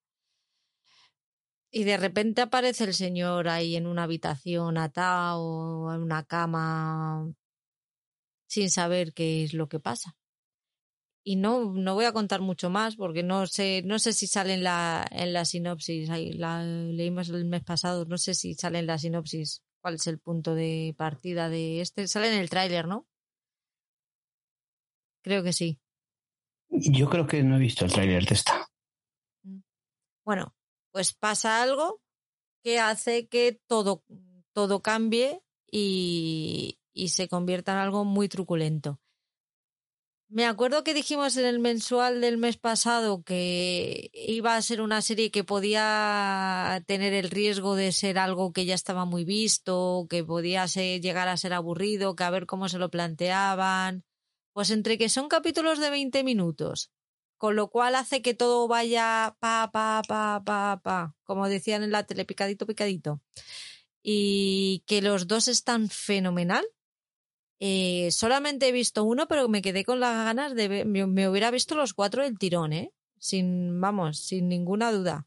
Y de repente aparece el señor ahí en una habitación atado, en una cama, sin saber qué es lo que pasa. Y no, no voy a contar mucho más porque no sé, no sé si sale en la, en la sinopsis, ahí la leímos el mes pasado, no sé si sale en la sinopsis cuál es el punto de partida de este. Sale en el tráiler, ¿no? Creo que sí.
Yo creo que no he visto el tráiler de esta.
Mm. Bueno, pues pasa algo que hace que todo, todo cambie y, y se convierta en algo muy truculento. Me acuerdo que dijimos en el mensual del mes pasado que iba a ser una serie que podía tener el riesgo de ser algo que ya estaba muy visto, que podía llegar a ser aburrido, que a ver cómo se lo planteaban. Pues entre que son capítulos de 20 minutos, con lo cual hace que todo vaya pa, pa, pa, pa, pa, como decían en la tele, picadito, picadito. Y que los dos están fenomenal. Eh, solamente he visto uno, pero me quedé con las ganas de ver, me, hubiera visto los cuatro del tirón, ¿eh? Sin, vamos, sin ninguna duda.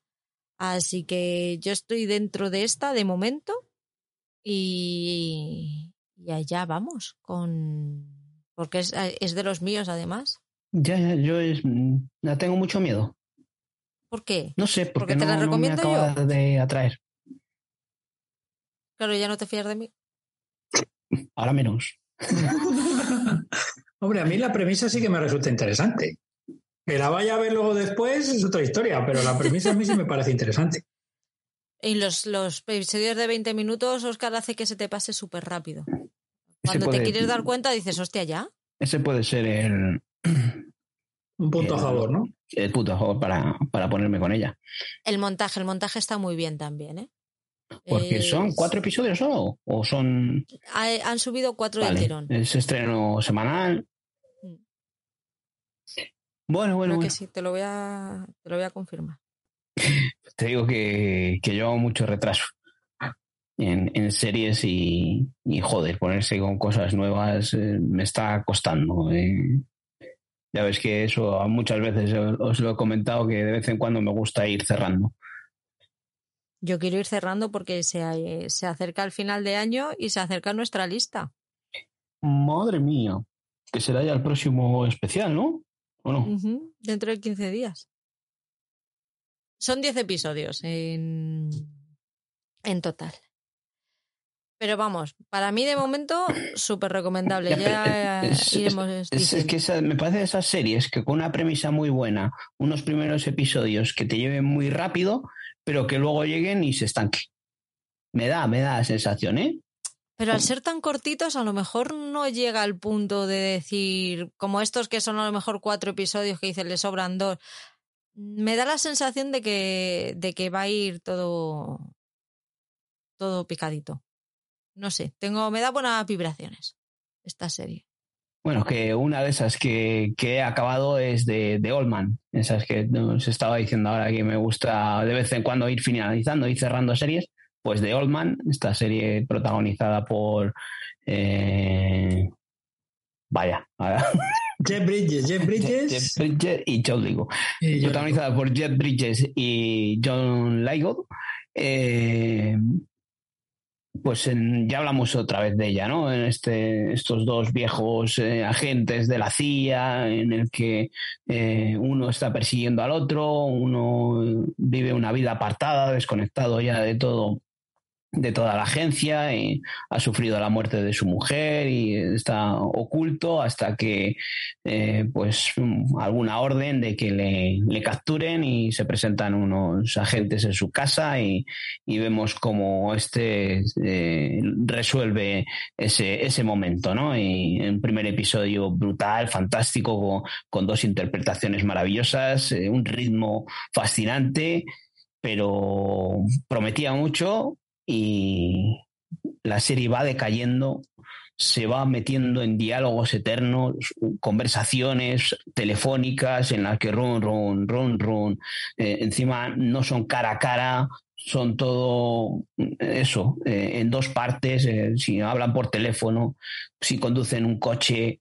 Así que yo estoy dentro de esta de momento y, y allá vamos con... porque es, es de los míos además.
Ya, ya, yo es, mm, la tengo mucho miedo.
¿Por qué?
No sé, porque, te la recomiendo me acaba de atraer.
Claro, ya no te fías de mí.
Ahora menos.
Hombre, a mí la premisa sí que me resulta interesante. Que la vaya a ver luego después es otra historia, pero la premisa a mí sí me parece interesante.
Y los, los episodios de 20 minutos, Oscar, hace que se te pase súper rápido. Cuando te quieres dar cuenta, dices, hostia, ya.
Ese puede ser el,
un punto a favor, ¿no?
El punto a favor para, para, ponerme con ella.
El montaje, el montaje está muy bien también, ¿eh?
Porque son cuatro episodios solo, o son.
Han subido cuatro de tirón.
Es estreno semanal. Mm. Bueno, bueno.
que sí, te lo voy a, te lo voy a confirmar.
te digo que, que llevo mucho retraso en, en series y, y, joder, ponerse con cosas nuevas eh, me está costando. Eh. Ya ves que eso muchas veces os lo he comentado que de vez en cuando me gusta ir cerrando.
Yo quiero ir cerrando porque se, se acerca el final de año y se acerca nuestra lista.
Madre mía, que será ya el próximo especial, ¿no? ¿O no?
Dentro de 15 días. Son 10 episodios en, en total. Pero vamos, para mí de momento súper recomendable. Ya, iremos.
Es, que me parece esas series que con una premisa muy buena, unos primeros episodios que te lleven muy rápido, pero que luego lleguen y se estanquen. Me da, me da la sensación, ¿eh?
Pero al ser tan cortitos, a lo mejor no llega al punto de decir, como estos que son a lo mejor cuatro episodios que dicen le sobran dos. Me da la sensación de que, de que va a ir todo, todo picadito. No sé, tengo, me da buenas vibraciones esta serie.
Bueno, que una de esas que, que he acabado es de, de Oldman. Esas que nos estaba diciendo ahora que me gusta de vez en cuando ir finalizando y cerrando series pues de Oldman, esta serie protagonizada por eh, vaya,
Jeff Bridges, Jeff Bridges.
Jeff Bridges y John Ligo. protagonizada por Jeff Bridges y John Ligo. Eh, pues ya hablamos otra vez de ella, ¿no? En este, estos dos viejos eh, agentes de la CIA, en el que uno está persiguiendo al otro, uno vive una vida apartada, desconectado ya de todo de toda la agencia, y ha sufrido la muerte de su mujer y está oculto hasta que eh, pues alguna orden de que le, capturen y se presentan unos agentes en su casa y, vemos cómo este eh, resuelve ese, ese momento, ¿no? Y un primer episodio brutal, fantástico, con, dos interpretaciones maravillosas, eh, un ritmo fascinante pero prometía mucho y la serie va decayendo, se va metiendo en diálogos eternos, conversaciones telefónicas en las que run, run, run, run, eh, encima no son cara a cara, son todo eso, eh, en dos partes, eh, si hablan por teléfono, si conducen un coche,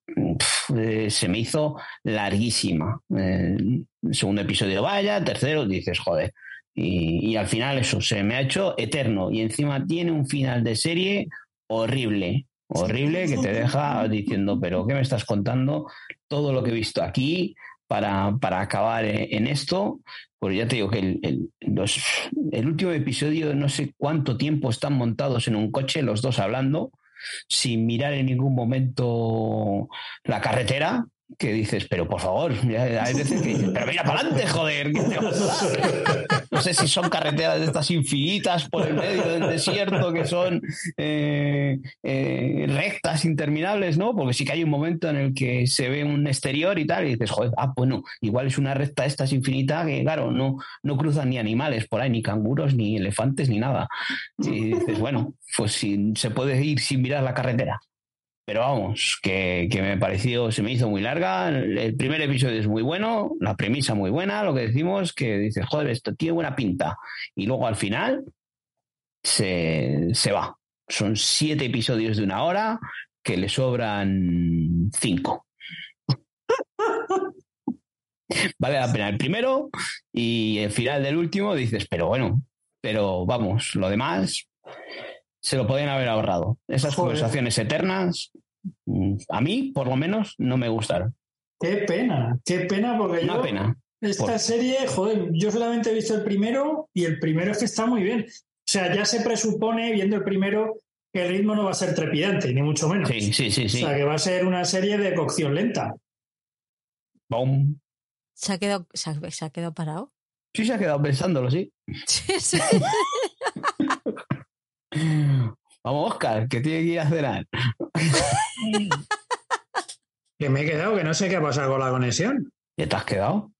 se me hizo larguísima. segundo episodio, vaya, tercero, dices, joder, y, al final eso se me ha hecho eterno. Y encima tiene un final de serie horrible, horrible, que te deja diciendo, pero ¿qué me estás contando? Todo lo que he visto aquí para, para acabar en esto. Pues ya te digo que el, el último episodio, no sé cuánto tiempo están montados en un coche, los dos hablando, sin mirar en ningún momento la carretera, que dices, pero por favor, hay veces que dices, pero mira para adelante, joder, No sé si son carreteras de estas infinitas por el medio del desierto que son eh, eh, rectas, interminables, ¿no? Porque sí que hay un momento en el que se ve un exterior y tal, y dices, joder, ah, bueno, igual es una recta estas infinita que, claro, no, no cruzan ni animales por ahí, ni canguros, ni elefantes, ni nada. Y dices, bueno, pues si, se puede ir sin mirar la carretera. Pero vamos, que, me pareció, se me hizo muy larga. El primer episodio es muy bueno, la premisa muy buena, lo que decimos, que dices, joder, esto tiene buena pinta. Y luego al final se, se va. Son siete episodios de una hora que le sobran cinco. vale la pena el primero y el final del último dices, pero bueno, pero vamos, lo demás se lo podían haber ahorrado. Esas conversaciones eternas, mm, a mí, por lo menos, no me gustaron.
Qué pena, qué pena, porque
Una pena.
Esta serie, joder, yo solamente he visto el primero y el primero es que está muy bien. O sea, ya se presupone, viendo el primero, que el ritmo no va a ser trepidante, ni mucho menos.
Sí, sí, sí. sí.
O sea, que va a ser una serie de cocción lenta.
¡Bum!
¿Se ha quedado, se ha, quedado parado?
Sí, se ha quedado pensándolo, sí. sí, sí. Vamos, Oscar, que tiene que ir a cenar.
que me he quedado, que no sé qué ha pasado con la conexión.
¿Qué te has quedado?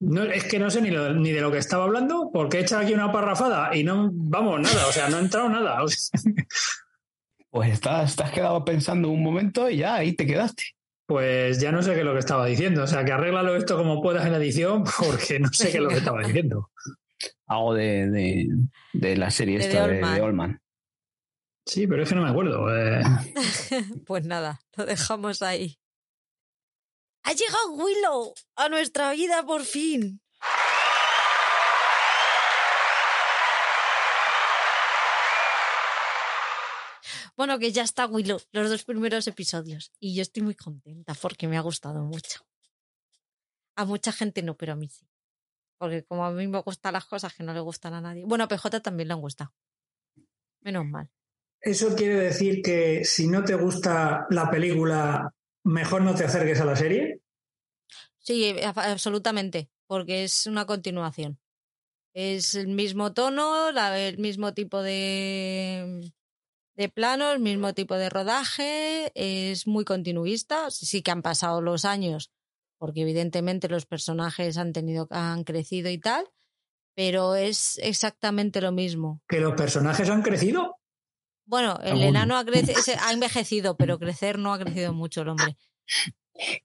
No, es que no sé ni, ni, de lo que estaba hablando, porque he echado aquí una parrafada y no, vamos, nada, o sea, no ha entrado nada.
Pues estás, te has quedado pensando un momento y ya ahí te quedaste.
Pues ya no sé qué es lo que estaba diciendo. O sea, que arréglalo esto como puedas en la edición, porque no sé qué es lo que estaba diciendo
algo de, de, la serie esta de, Allman.
Sí, pero es que no me acuerdo. Eh.
pues nada, lo dejamos ahí. Ha llegado Willow a nuestra vida por fin. Bueno, que ya está Willow, los dos primeros episodios. Y yo estoy muy contenta porque me ha gustado mucho. A mucha gente no, pero a mí sí. Porque como a mí me gustan las cosas que no le gustan a nadie. Bueno, a PJ también le han gustado. Menos mal.
Eso quiere decir que si no te gusta la película, mejor no te acerques a la serie.
Sí, absolutamente, porque es una continuación. Es el mismo tono, el mismo tipo de, de plano, el mismo tipo de rodaje, es muy continuista. Sí que han pasado los años, porque evidentemente los personajes han tenido, han crecido y tal, pero es exactamente lo mismo.
¿Que los personajes han crecido?
Bueno, el enano ha, ha envejecido, pero crecer no ha crecido mucho el hombre.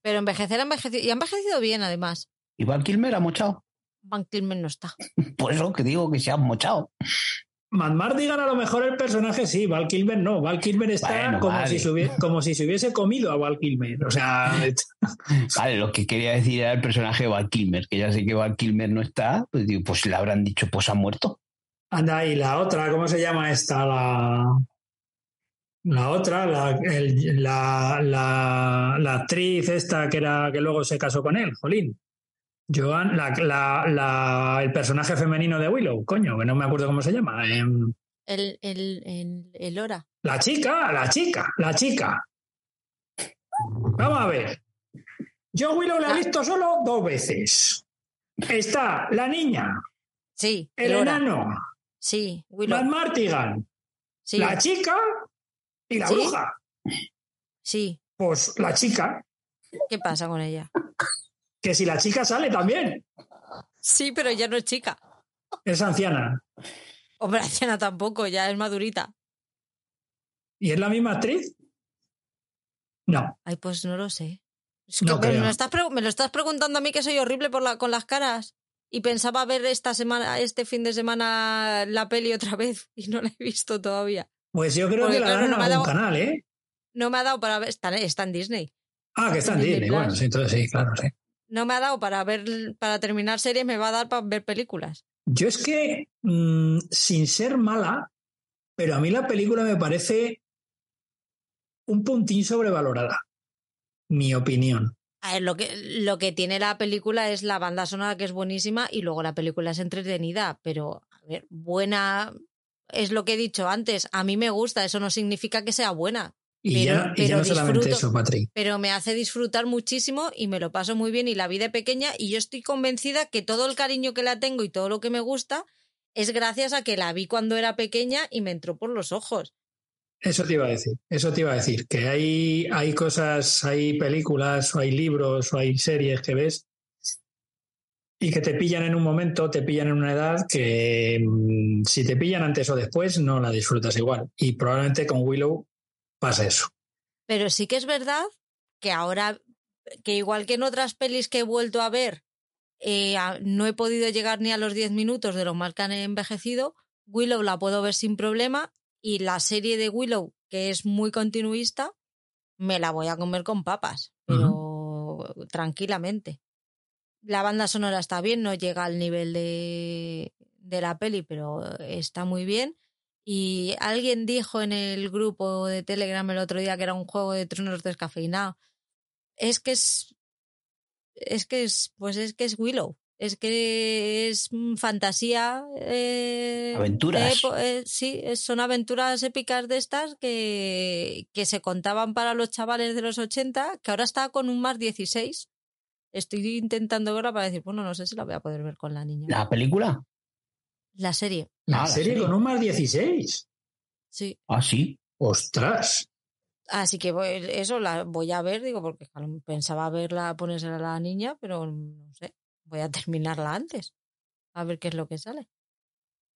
Pero envejecer ha envejecido. Y ha envejecido bien, además.
¿Y Van Kilmer ha mochado?
Van Kilmer no está.
Por eso que digo que se ha mochado.
Matt Mardigan a lo mejor el personaje sí, Val Kilmer no. Val Kilmer está como, si se hubiese, como si se hubiese comido a Val Kilmer. O sea.
vale, lo que quería decir era el personaje de Val Kilmer, que ya sé que Val Kilmer no está, pues, digo, pues le habrán dicho, pues ha muerto.
Anda, y la otra, ¿cómo se llama esta? La. La otra, la, la, la, actriz esta que era que luego se casó con él, Jolín. Joan, la, el personaje femenino de Willow, coño, que no me acuerdo cómo se llama.
Em, el, el, el, el Hora.
La chica, la chica, la chica. Vamos a ver. Yo Willow la he ah. visto solo dos veces. Está la niña.
Sí.
El, enano.
Sí,
Willow. Matt Martigan. Sí. La chica ¿Y la bruja?
Sí.
Pues la chica.
¿Qué pasa con ella?
Que si la chica sale también.
Sí, pero ya no es chica.
Es anciana.
Hombre, anciana tampoco, ya es madurita.
¿Y es la misma actriz? No.
Ay, pues no lo sé. me, lo estás me, lo estás preguntando a mí que soy horrible por la, con las caras. Y pensaba ver esta semana, este fin de semana la peli otra vez y no la he visto todavía.
Pues yo creo que la dan en algún canal, ¿eh?
No me ha dado para ver. Está, en Disney.
Ah, que está en Disney. Bueno, sí, entonces sí, claro, sí.
No me ha dado para ver, para terminar series, me va a dar para ver películas.
Yo es que, mm, sin ser mala, pero a mí la película me parece un puntín sobrevalorada. Mi opinión.
A ver, lo que, lo que tiene la película es la banda sonora que es buenísima y luego la película es entretenida, pero a ver, buena es lo que he dicho antes, a mí me gusta, eso no significa que sea buena.
Y ya, no solamente eso, Patrick.
Pero me hace disfrutar muchísimo y me lo paso muy bien y la vida es pequeña y yo estoy convencida que todo el cariño que la tengo y todo lo que me gusta es gracias a que la vi cuando era pequeña y me entró por los ojos.
Eso te iba a decir, eso te iba a decir, que hay, hay cosas, hay películas o hay libros o hay series que ves y que te pillan en un momento, te pillan en una edad que mm, si te pillan antes o después no la disfrutas igual. Y probablemente con Willow pasa eso.
Pero sí que es verdad que ahora, que igual que en otras pelis que he vuelto a ver, eh, no he podido llegar ni a los 10 minutos de lo mal que han envejecido, Willow la puedo ver sin problema y la serie de Willow, que es muy continuista, me la voy a comer con papas, pero tranquilamente la banda sonora está bien, no llega al nivel de, de la peli, pero está muy bien. Y alguien dijo en el grupo de Telegram el otro día que era un juego de tronos descafeinado. Es que es. Es que es. Pues es que es Willow. Es que es fantasía. Eh,
aventuras.
Eh, sí, son aventuras épicas de estas que, que se contaban para los chavales de los 80, que ahora está con un más 16 estoy intentando verla para decir, bueno, no sé si la voy a poder ver con la niña.
¿La película?
La serie.
¿La, ah, serie, con un más 16?
Sí.
Ah, sí.
Ostras.
Así que eso la voy a ver, digo, porque pensaba verla, ponerse a la niña, pero no sé, voy a terminarla antes. A ver qué es lo que sale.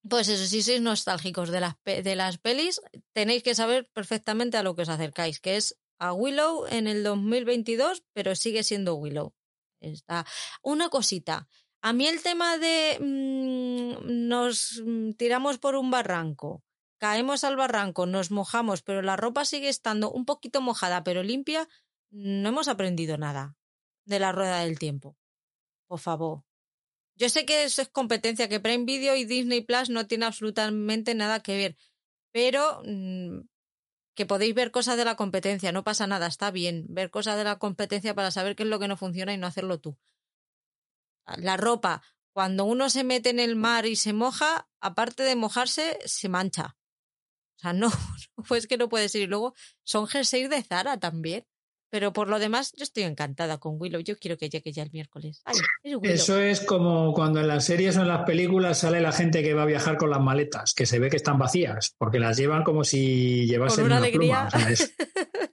Pues eso, si sois nostálgicos de las, de las pelis, tenéis que saber perfectamente a lo que os acercáis, que es a Willow en el 2022, pero sigue siendo Willow. Está. Una cosita. A mí el tema de mm, nos mm, tiramos por un barranco, caemos al barranco, nos mojamos, pero la ropa sigue estando un poquito mojada, pero limpia, no hemos aprendido nada. de la rueda del tiempo. Por favor. Yo sé que eso es competencia, que Prime Video y Disney Plus no tienen absolutamente nada que ver, pero mm, que podéis ver cosas de la competencia, no pasa nada, está bien ver cosas de la competencia para saber qué es lo que no funciona y no hacerlo tú. La ropa, cuando uno se mete en el mar y se moja, aparte de mojarse, se mancha. O sea, no, pues que no puede ser. Y luego son jerseys de Zara también. Pero por lo demás, yo estoy encantada con Willow. Yo quiero que llegue ya el miércoles. Ay, es.
Eso es como cuando en las series o en las películas sale la gente que va a viajar con las maletas, que se ve que estestán vacías, porque las llevan como si llevasen
una
una,
alegría.
pluma.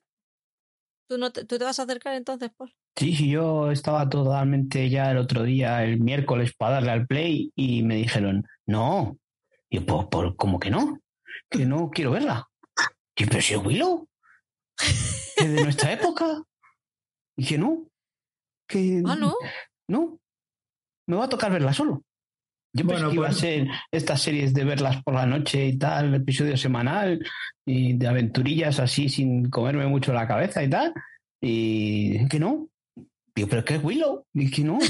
¿Tú, no te, ¿Tú te vas a acercar entonces, Paul?
Sí, sí, yo estaba totalmente ya el otro día, el miércoles, para darle al play y me dijeron, no. Y yo, pues, por, ¿cómo que no? Que no quiero verla. Y pero si es Willow, que de nuestra época. Y que no, que
Ah, ¿no?
no, me va a tocar verla solo. Yo pensé
Bueno,
que iba a
pues-
ser estas series de verlas por la noche y tal, episodio semanal, y de aventurillas así sin comerme mucho la cabeza y tal. Y que no. Digo, pero ¿qué es Willow? Y que no.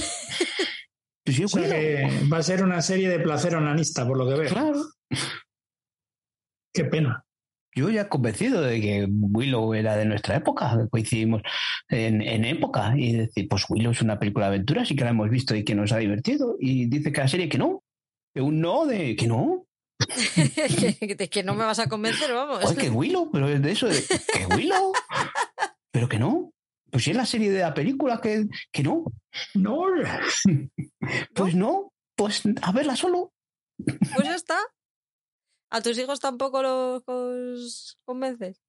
Pues sí
o
es
sea
Willow.
que va a ser una serie de placer onanista, por lo que veo.
Claro.
Qué pena.
Yo ya convencido de que Willow era de nuestra época, coincidimos en, en época, y decir, pues Willow es una película de aventuras y que la hemos visto y que nos ha divertido. Y dice que la serie que no, que un no de que no.
que, que- que no me vas a convencer, vamos.
Oye, que Willow, pero es de eso, de que Willow, pero que no. Pues si es la serie de la película que, que no,
No,
pues no, pues a verla solo.
Pues ya está. ¿A tus hijos tampoco los, los convences?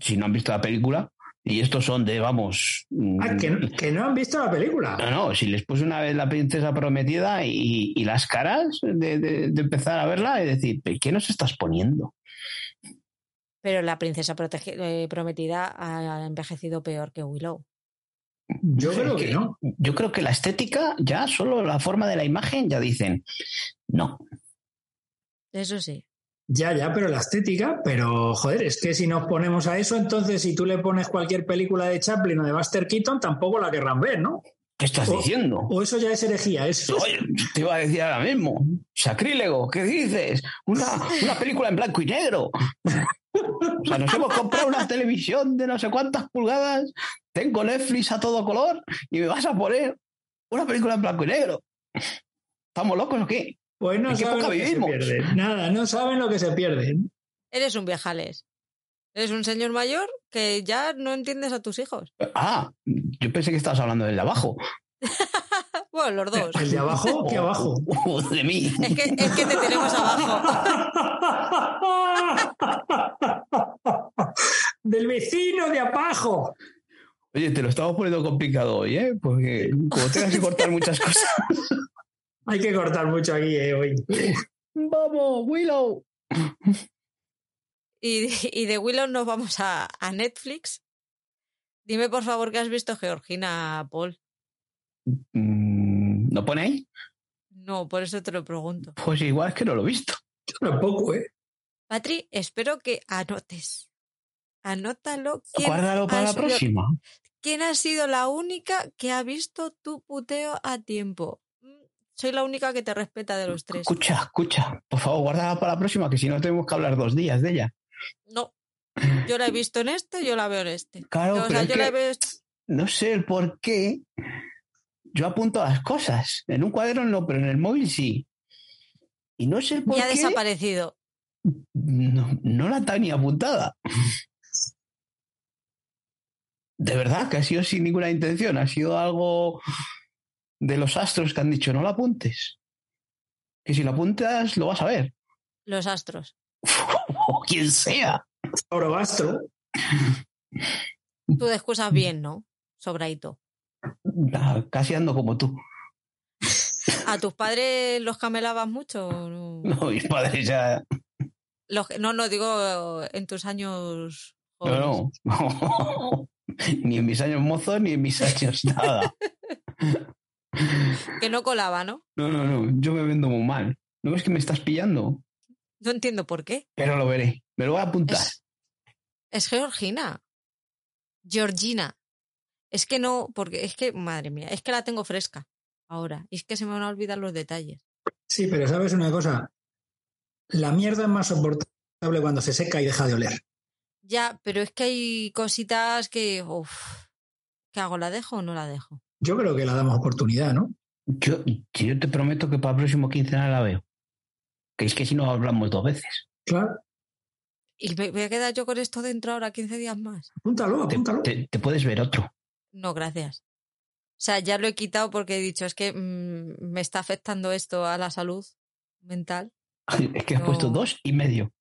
Si no han visto la película, y estos son de, vamos.
ah, que, que no han visto la película.
No, no, si les puse una vez la princesa prometida y, y las caras de, de- de empezar a verla y decir, ¿pero ¿qué nos estás poniendo?
Pero la princesa protege- eh, prometida ha envejecido peor que Willow.
Yo creo que no.
Yo creo que la estética, ya solo la forma de la imagen, ya dicen, no.
Eso sí.
Ya, ya, pero la estética, pero joder, es que si nos ponemos a eso, entonces si tú le pones cualquier película de Chaplin o de Buster Keaton, tampoco la querrán ver, ¿no?
¿Qué estás
O-
diciendo?
O eso ya es herejía, eso.
Oye, te iba a decir ahora mismo, sacrílego, ¿qué dices? Una, una película en blanco y negro. O sea, nos hemos comprado una televisión de no sé cuántas pulgadas, tengo Netflix a todo color y me vas a poner una película en blanco y negro. ¿Estamos locos o qué?
Pues no
¿En qué
saben lo que
vivimos?
se pierden. Nada, no saben lo que se pierden.
Eres un viajales. Eres un señor mayor que ya no entiendes a tus hijos.
Ah, yo pensé que estabas hablando del de abajo.
Bueno, los dos.
El de abajo, ¿qué abajo?
O de mí.
Es que, es que te tenemos abajo.
Del vecino de abajo.
Oye, te lo estamos poniendo complicado hoy, ¿eh? Porque como tengas que cortar muchas cosas.
Hay que cortar mucho aquí eh, hoy.
¡Vamos, Willow!
Y, y de Willow nos vamos a, a Netflix. Dime por favor que has visto Georgina, Paul.
Mm, ¿No pone ahí?
No, por eso te lo pregunto.
Pues igual es que no lo he visto.
Yo tampoco, ¿eh?
Patri, espero que anotes. Anótalo. ¿Quién
Guárdalo para la próxima.
¿Quién ha sido la única que ha visto tu puteo a tiempo? Soy la única que te respeta de los tres.
Escucha, escucha. Por favor, guárdala para la próxima, que si no tenemos que hablar dos días de ella.
No. Yo la he visto en este, yo la veo en este.
Claro,
o
pero
sea,
es
yo
que
la veo.
no sé el por qué. Yo apunto las cosas. En un cuaderno no, pero en el móvil sí. Y no sé el por
Y ha
qué.
desaparecido.
No, no la tenía apuntada. De verdad, que ha sido sin ninguna intención. Ha sido algo de los astros que han dicho, no la apuntes. Que si la apuntas, lo vas a ver.
Los astros.
O quien sea.
Orobastro.
Tú de excusas bien, ¿no? Sobradito.
Ah, Casi ando como tú.
¿A tus padres los camelabas mucho? o No,
No, mis padres ya.
Los que- no, no, digo en tus años jóvenes.
No, no. ni en mis años mozos, ni en mis años nada.
Que no colaba, ¿no?
No, no, no. Yo me vendo muy mal. ¿No ves que me estás pillando?
No entiendo por qué.
Pero lo veré. Me lo voy a apuntar.
Es, es Georgina. Georgina. Es que no, porque es que, madre mía, es que la tengo fresca ahora. Y es que se me van a olvidar los detalles.
Sí, pero sabes una cosa. La mierda es más soportable cuando se seca y deja de oler.
Ya, pero es que hay cositas que. Uf, ¿Qué hago? ¿La dejo o no la dejo?
Yo creo que la damos oportunidad, ¿no?
Yo, yo te prometo que para el próximo quincena la veo. Que es que si no hablamos dos veces.
Claro.
¿Y me voy a quedar yo con esto dentro ahora 15 días más?
Apúntalo,
Te,
apúntalo.
te- te puedes ver otro.
No, gracias. O sea, ya lo he quitado porque he dicho, es que mm, me está afectando esto a la salud mental.
Es que has
No.
puesto dos y medio.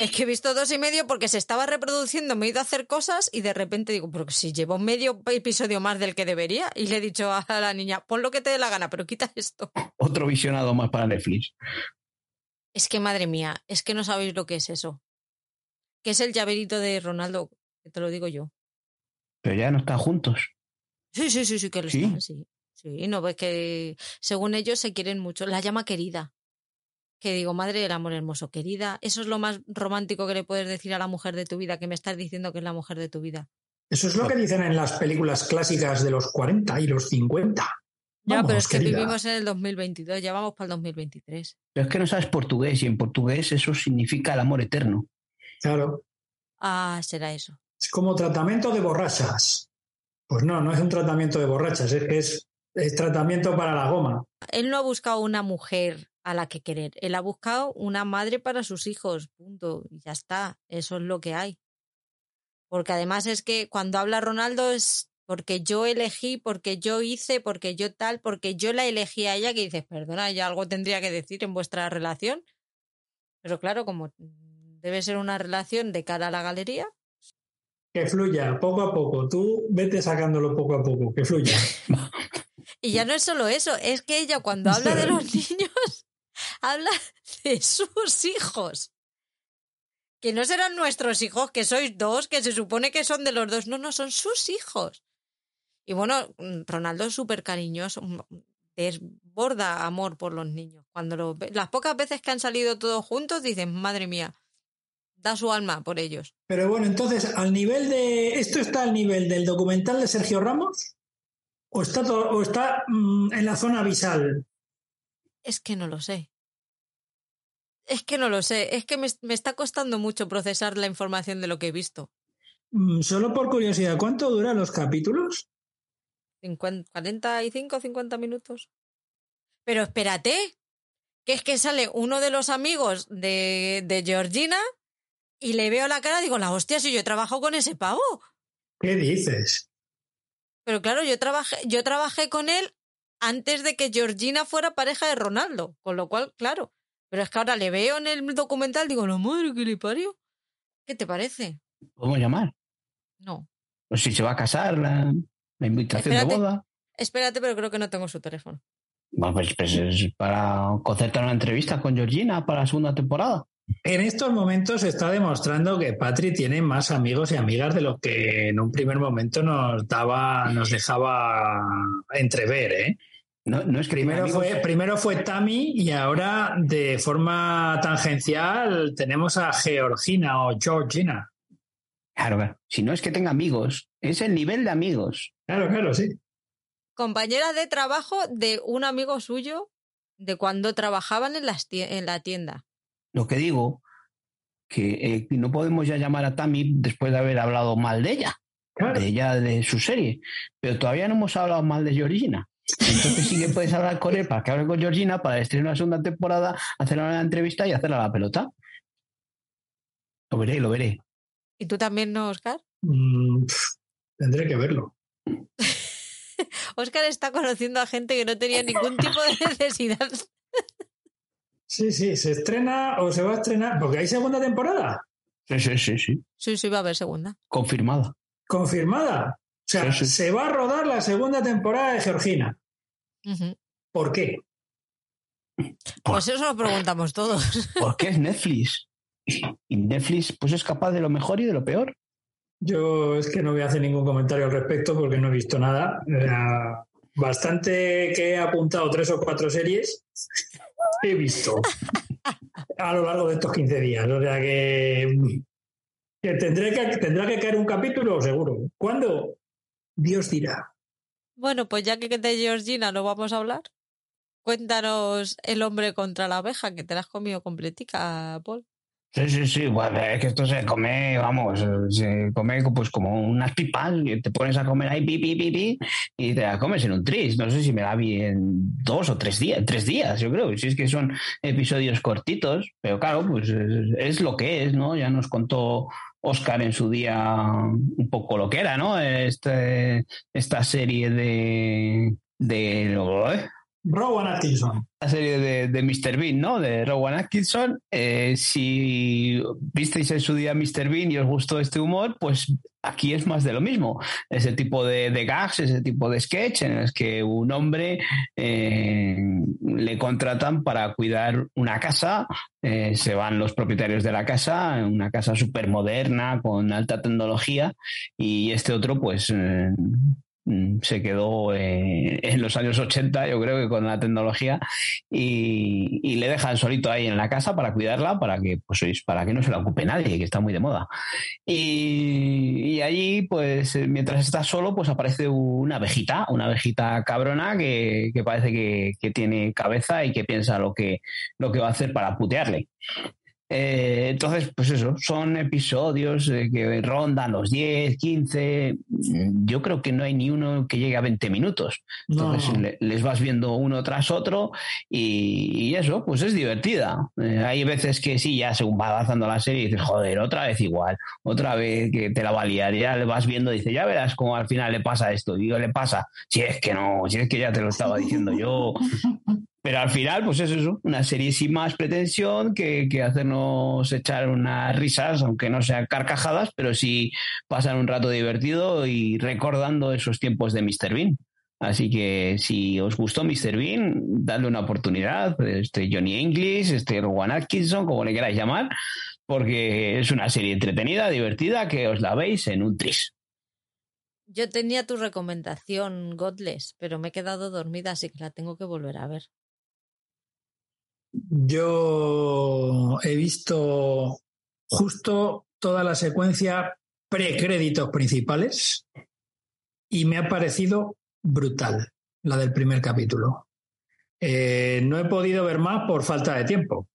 Es que he visto dos y medio porque se estaba reproduciendo, me he ido a hacer cosas y de repente digo, pero si llevo medio episodio más del que debería. Y le he dicho a la niña, pon lo que te dé la gana, pero quita esto.
Otro visionado más para Netflix.
Es que, madre mía, es que no sabéis lo que es eso. Que es el llaverito de Ronaldo, que te lo digo yo.
Pero ya no están juntos.
Sí, sí, sí, sí, que lo
¿Sí?
están, sí. Sí, no ves que según ellos se quieren mucho. La llama querida. Que digo, madre del amor hermoso, querida. Eso es lo más romántico que le puedes decir a la mujer de tu vida, que me estás diciendo que es la mujer de tu vida.
Eso es lo que dicen en las películas clásicas de los 40 y los 50.
Ya,
Vamos,
pero es que vivimos en el 2022, ya vamos para el 2023.
Pero es que no sabes portugués y en portugués eso significa el amor eterno.
Claro.
Ah, será eso.
Es como tratamiento de borrachas. Pues no, no es un tratamiento de borrachas, es que es, es tratamiento para la goma.
Él no ha buscado una mujer a la que querer, él ha buscado una madre para sus hijos, punto. Y ya está, eso es lo que hay. Porque además es que cuando habla Ronaldo es porque yo elegí, porque yo hice, porque yo tal, porque yo la elegí a ella, que dices, perdona, ya algo tendría que decir en vuestra relación. Pero claro, como debe ser una relación de cara a la galería,
Que fluya poco a poco. Tú vete sacándolo poco a poco, que fluya.
Y ya no es solo eso, es que ella cuando habla de los niños, habla de sus hijos. Que no serán nuestros hijos, que sois dos, que se supone que son de los dos. No, no, son sus hijos. Y bueno, mm, Ronaldo es súper cariñoso, mm, desborda amor por los niños. Cuando lo las pocas veces que han salido todos juntos, dicen, madre mía, da su alma por ellos.
Pero bueno, entonces, al nivel de. ¿Esto está al nivel del documental de Sergio Ramos? ¿O está, o está mm, en la zona abisal?
Es que no lo sé. Es que no lo sé. Es que me, me está costando mucho procesar la información de lo que he visto.
Mm, Solo por curiosidad, ¿cuánto duran los capítulos?
50, 45, 50 minutos. Pero espérate, que es que sale uno de los amigos de, de Georgina y le veo la cara y digo, la hostia, si yo he trabajado con ese pavo.
¿Qué dices?
Pero claro, yo trabajé, yo trabajé con él antes de que Georgina fuera pareja de Ronaldo, con lo cual, claro. Pero es que ahora le veo en el documental, digo, la madre que le parió. ¿Qué te parece?
¿Podemos llamar?
No.
O si se va a casar, la, la invitación
Espérate.
de boda.
Espérate, pero creo que no tengo su teléfono.
Bueno, pues, pues es para concertar una entrevista con Georgina para la segunda temporada.
En estos momentos se está demostrando que Patri tiene más amigos y amigas de lo que en un primer momento nos daba, nos dejaba entrever, ¿eh?
No, no es que
Primero
amigos-
fue, primero fue Tami y ahora de forma tangencial tenemos a Georgina o Georgina.
Claro, claro. Si no es que tenga amigos, es el nivel de amigos.
Claro, claro, sí.
compañera de trabajo de un amigo suyo de cuando trabajaban en, las tie- en la tienda.
Lo que digo, que eh, no podemos ya llamar a Tami después de haber hablado mal de ella,
Claro.
de ella, de su serie. Pero todavía no hemos hablado mal de Georgina. Entonces sí que puedes hablar con él para que hable con Georgina para estrenar una segunda temporada, hacerle una entrevista y hacerle la pelota. Lo veré, lo veré.
¿Y tú también no, Oscar?
Mm, tendré que verlo.
Oscar está conociendo a gente que no tenía ningún tipo de necesidad.
Sí, sí, se estrena o se va a estrenar, porque hay segunda temporada
Sí, sí, sí, sí.
Sí, sí, va a haber segunda.
Confirmada.
confirmada. O sea,
Sí, sí.
se va a rodar la segunda temporada de Georgina. ¿Por qué?
Pues eso lo preguntamos todos.
Porque es Netflix. Y Netflix pues es capaz de lo mejor y de lo peor.
Yo es que no voy a hacer ningún comentario al respecto porque no he visto nada. Era bastante que he apuntado tres o cuatro series. He visto a lo largo de estos 15 días. O sea que, que, tendré que tendrá que caer un capítulo, seguro. ¿Cuándo? Dios dirá.
Bueno, pues ya que de Georgina no vamos a hablar, cuéntanos el hombre contra la abeja, que te la has comido completica, Paul.
Sí, sí, sí, bueno, es que esto se come, vamos, se come pues como unas pipas, y te pones a comer ahí pi, pi, pi, pi, y te la comes en un tris. No sé si me la vi en dos o tres días, tres días, yo creo, si es que son episodios cortitos, pero claro, pues es, lo que es, ¿no? Ya nos contó Oscar en su día un poco lo que era, ¿no? Este, esta serie de, de
Rowan Atkinson.
La serie de, de, Mr. Bean, ¿no? De Rowan Atkinson. Eh, si visteis en su día Mr. Bean y os gustó este humor, pues aquí es más de lo mismo. Ese tipo de, de gags, ese tipo de sketch en el que un hombre eh, le contratan para cuidar una casa. Eh, se van los propietarios de la casa, una casa súper moderna, con alta tecnología, y este otro, pues se quedó eh, en los años 80, yo creo que con la tecnología, y, le dejan solito ahí en la casa para cuidarla, para que, pues, para que no se la ocupe nadie, que está muy de moda. Y, allí, pues, mientras está solo, pues aparece una abejita, una abejita cabrona que, parece que, que, tiene cabeza y que piensa lo que, lo que va a hacer para putearle. Eh, entonces, pues eso, son episodios eh, que rondan los 10, 15. Yo creo que no hay ni uno que llegue a 20 minutos. Entonces, les vas viendo uno tras otro y, eso, pues es divertida. Eh, hay veces que sí, ya según va avanzando la serie, dices, joder, otra vez igual, otra vez que te la va a liar. Ya le vas viendo, dice, ya verás cómo al final le pasa esto. Digo, le pasa, si es que no, si es que ya te lo estaba diciendo yo. Pero al final, pues es una serie sin más pretensión que, hacernos echar unas risas, aunque no sean carcajadas, pero sí pasar un rato divertido y recordando esos tiempos de Mr. Bean. Así que si os gustó Mr. Bean, dadle una oportunidad. Este Johnny English, este Rowan Atkinson, como le queráis llamar, porque es una serie entretenida, divertida, que os la veis en un tris.
Yo tenía tu recomendación, Godless, pero me he quedado dormida, así que la tengo que volver a ver.
Yo he visto justo toda la secuencia precréditos principales y me ha parecido brutal la del primer capítulo. Eh, no he podido ver más por falta de tiempo,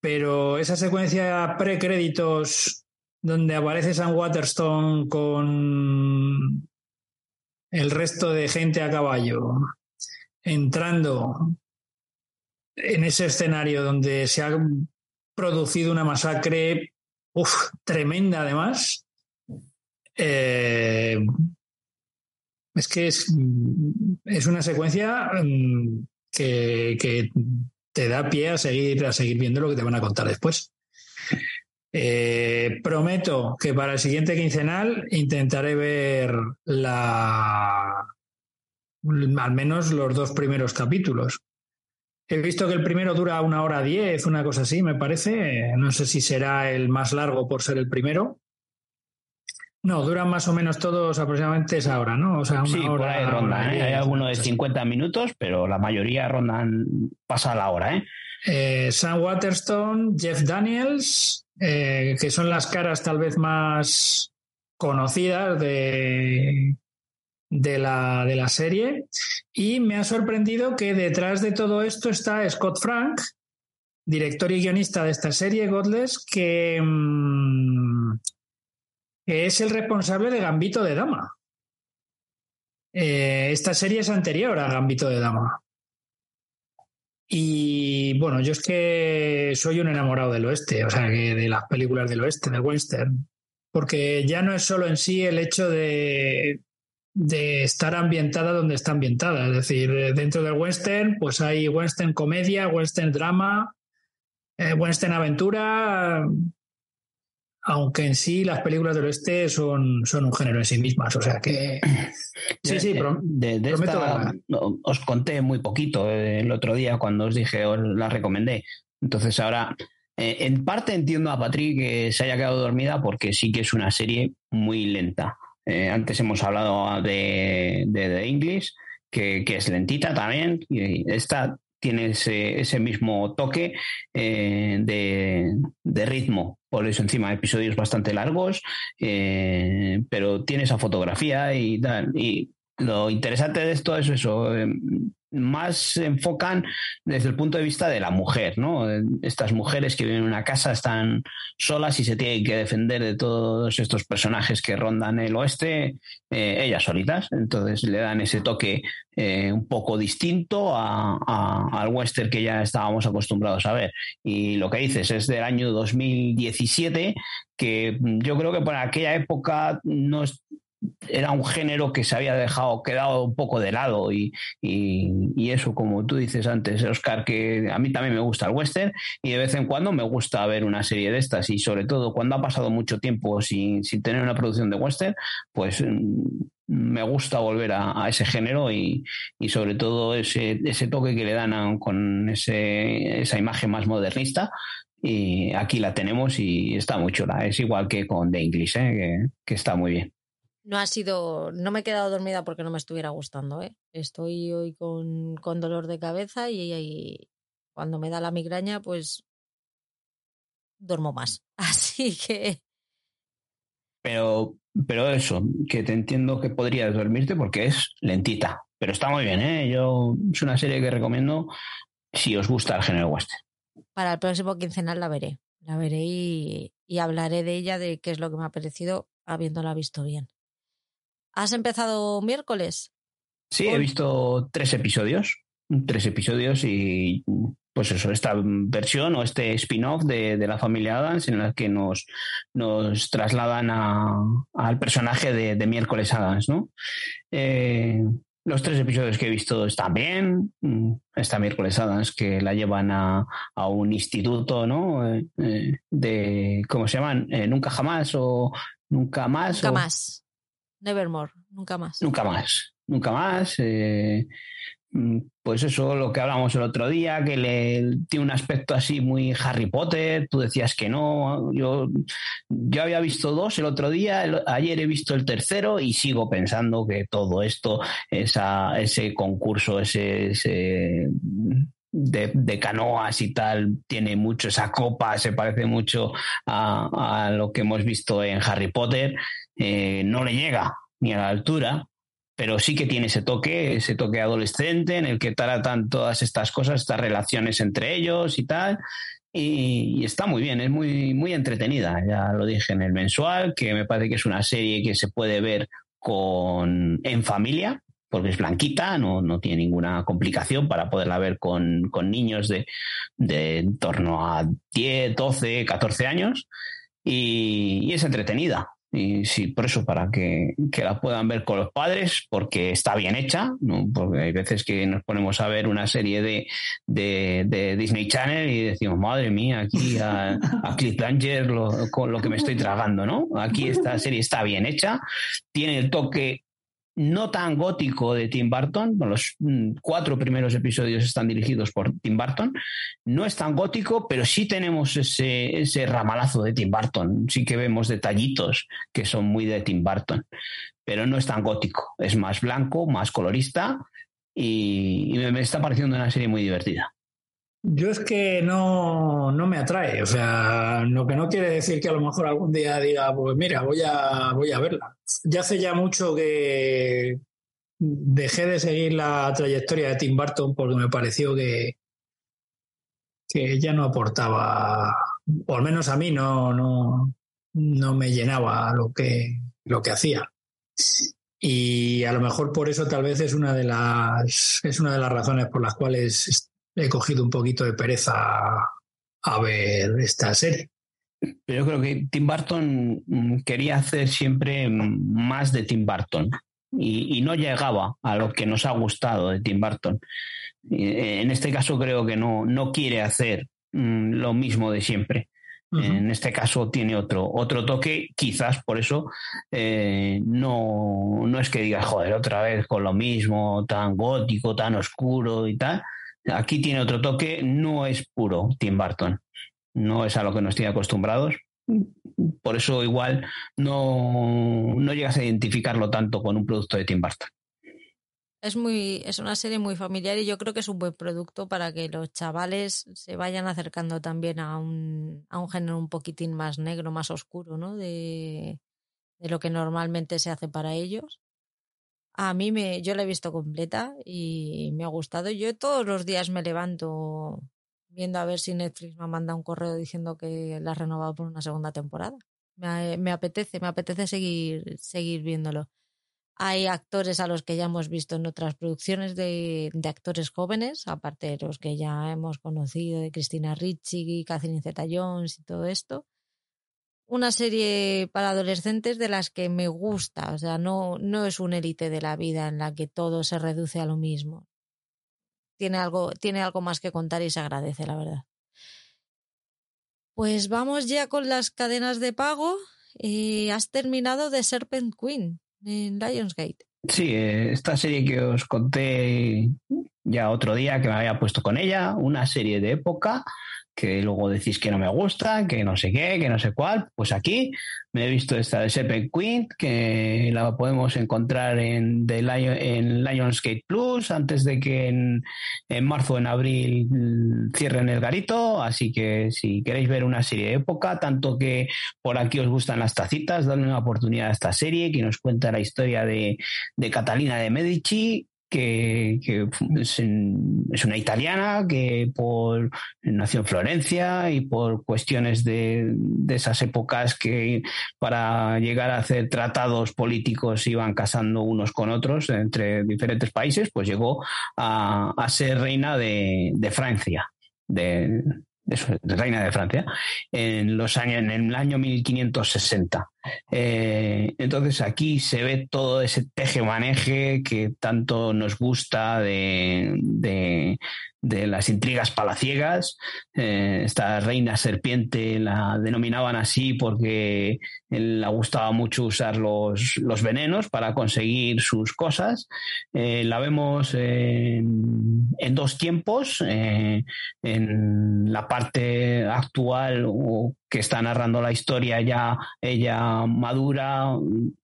pero esa secuencia precréditos donde aparece Sam Waterstone con el resto de gente a caballo entrando en ese escenario donde se ha producido una masacre tremenda además, eh, es que es, una secuencia mm, que, te da pie a seguir, a seguir viendo lo que te van a contar después. Eh, prometo que para el siguiente quincenal intentaré ver la al menos los dos primeros capítulos. He visto que el primero dura una hora diez, una cosa así, me parece. No sé si será el más largo por ser el primero. No, duran más o menos todos aproximadamente esa hora, ¿no? O sea, una
sí,
hora,
por ronda, ¿eh? Hay alguno de 50 minutos, pero la mayoría rondan, pasa la hora, ¿eh?
eh Sam Waterstone, Jeff Daniels, eh, que son las caras tal vez más conocidas de, de la, de la serie. Y me ha sorprendido que detrás de todo esto está Scott Frank, director y guionista de esta serie, Godless, que, mm, es el responsable de Gambito de Dama. Eh, esta serie es anterior a Gambito de Dama. Y bueno, yo es que soy un enamorado del oeste, o sea, que de las películas del oeste, del western. Porque ya no es solo en sí el hecho de, de estar ambientada donde está ambientada. Es decir, dentro del western, pues hay western comedia, western drama, eh, western aventura, aunque en sí las películas del oeste son, son un género en sí mismas. O sea que.
Sí, sí, de, os conté muy poquito eh, el otro día cuando os dije, os la recomendé. Entonces ahora. Eh, en parte entiendo a Patrick que se haya quedado dormida porque sí que es una serie muy lenta. Eh, antes hemos hablado de, de, English, que, es lentita también. Y esta tiene ese, mismo toque eh, de, ritmo. Por eso encima episodios bastante largos, eh, pero tiene esa fotografía y. Y lo interesante de esto es eso, más se enfocan desde el punto de vista de la mujer, ¿no? Estas mujeres que viven en una casa están solas y se tienen que defender de todos estos personajes que rondan el oeste, eh, ellas solitas. Entonces le dan ese toque eh, un poco distinto al western que ya estábamos acostumbrados a ver. Y lo que dices es del año 2017, que yo creo que por aquella época no, era un género que se había dejado, quedado un poco de lado y, eso, como tú dices antes, Oscar, que a mí también me gusta el western y de vez en cuando me gusta ver una serie de estas y sobre todo cuando ha pasado mucho tiempo sin, tener una producción de western, pues mm, me gusta volver a, ese género y, sobre todo ese, ese, toque que le dan con ese, esa imagen más modernista. Y aquí la tenemos y está muy chula. Es igual que con The English, ¿eh? que está muy bien.
No ha sido, no me he quedado dormida porque no me estuviera gustando, ¿eh? Estoy hoy con, con dolor de cabeza y, cuando me da la migraña, pues duermo más. Así que.
Pero, pero eso, que te entiendo que podrías dormirte porque es lentita. Pero está muy bien, ¿eh? Yo es una serie que recomiendo si os gusta el género western.
Para el próximo quincenal la veré. La veré y, y hablaré de ella, de qué es lo que me ha parecido habiéndola visto bien. ¿Has empezado miércoles?
Sí, he visto tres episodios. Tres episodios y pues eso, esta versión o este spin-off de, la familia Adams en la que nos, nos trasladan al personaje de, Miércoles Adams, ¿no? Eh, los tres episodios que he visto están bien. Esta miércoles Adams que la llevan a, un instituto, ¿no? Eh, eh, de, ¿cómo se llaman? Nunca jamás o nunca más.
Nunca más. Nevermore, nunca más.
Nunca más, nunca más. Eh, mm, pues eso, lo que hablamos el otro día, que le tiene un aspecto así muy Harry Potter, tú decías que no, yo, yo había visto dos el otro día, ayer he visto el tercero y sigo pensando que todo esto, esa, ese concurso, ese, de, canoas y tal, tiene mucho esa copa, se parece mucho a, a lo que hemos visto en Harry Potter. Eh, no le llega ni a la altura, pero sí que tiene ese toque, ese toque adolescente en el que tratan todas estas cosas, estas relaciones entre ellos y tal. Y, está muy bien, es muy, muy entretenida. Ya lo dije en el mensual, que me parece que es una serie que se puede ver con, en familia, porque es blanquita, no, no tiene ninguna complicación para poderla ver con, con niños de, de en torno a 10, 12, 14 años. y es entretenida. Y sí, por eso, para que, la puedan ver con los padres, porque está bien hecha, ¿no? porque hay veces que nos ponemos a ver una serie de, de, Disney Channel y decimos, madre mía, aquí a, a Cliff Langer con lo que me estoy tragando, ¿no? Aquí esta serie está bien hecha, tiene el toque no tan gótico de Tim Burton, los mm, cuatro primeros episodios están dirigidos por Tim Burton, no es tan gótico, pero sí tenemos ese, ramalazo de Tim Burton, sí que vemos detallitos que son muy de Tim Burton, pero no es tan gótico, es más blanco, más colorista y me está pareciendo una serie muy divertida.
Yo es que no, no, me atrae, o sea, lo que no quiere decir que a lo mejor algún día diga, pues mira, voy a, voy a verla. Ya hace ya mucho que dejé de seguir la trayectoria de Tim Burton porque me pareció que, que ya no aportaba, o al menos a mí no, no, no me llenaba lo que, lo que hacía. Y a lo mejor por eso tal vez es una de las, es una de las razones por las cuales he cogido un poquito de pereza a, ver esta serie.
Pero yo creo que Tim Burton mm, quería hacer siempre más de Tim Burton y, no llegaba a lo que nos ha gustado de Tim Burton. Eh, en este caso creo que no, no quiere hacer mm, lo mismo de siempre. En este caso tiene otro, otro toque, quizás por eso eh, no, no es que diga, joder, otra vez con lo mismo, tan gótico, tan oscuro y tal, Aquí tiene otro toque, no es puro Tim Burton, no es a lo que nos tiene acostumbrados. Por eso igual no, no llegas a identificarlo tanto con un producto de Tim Burton.
Es muy, es una serie muy familiar y yo creo que es un buen producto para que los chavales se vayan acercando también a un, a un género un poquitín más negro, más oscuro, ¿no? De, de lo que normalmente se hace para ellos. A mí me, yo la he visto completa y me ha gustado. Yo todos los días me levanto viendo a ver si Netflix me manda un correo diciendo que la ha renovado por una segunda temporada. Me, apetece, me apetece seguir, seguir viéndolo. Hay actores a los que ya hemos visto en otras producciones de, actores jóvenes, aparte de los que ya hemos conocido, de Cristina Ricci, Catherine Zeta Jones y todo esto. Una serie para adolescentes de las que me gusta, o sea, no, no es un élite de la vida en la que todo se reduce a lo mismo. Tiene algo, tiene algo más que contar y se agradece, la verdad. Pues vamos ya con las cadenas de pago. y has terminado de Serpent Queen en Lionsgate.
Sí, eh, esta serie que os conté ya otro día que me había puesto con ella, una serie de época que luego decís que no me gusta, que no sé qué, que no sé cuál, pues aquí me he visto esta de Serpent Queen, que la podemos encontrar en, The Lion, en Lionsgate Plus antes de que en, en marzo o en abril cierren el garito, así que si queréis ver una serie de época, tanto que por aquí os gustan las tacitas, dadle una oportunidad a esta serie que nos cuenta la historia de, de Catalina de Medici, que, es, una italiana que por nació en Florencia y por cuestiones de, esas épocas que para llegar a hacer tratados políticos iban casando unos con otros entre diferentes países, pues llegó a, ser reina de, de Francia. De, de reina de Francia, en los años, en el año 1560. Eh, entonces aquí se ve todo ese teje-maneje que tanto nos gusta de, de las intrigas palaciegas. Eh, esta reina serpiente la denominaban así porque le gustaba mucho usar los, los venenos para conseguir sus cosas. Eh, la vemos en, dos tiempos, en la parte actual que está narrando la historia ya ella madura,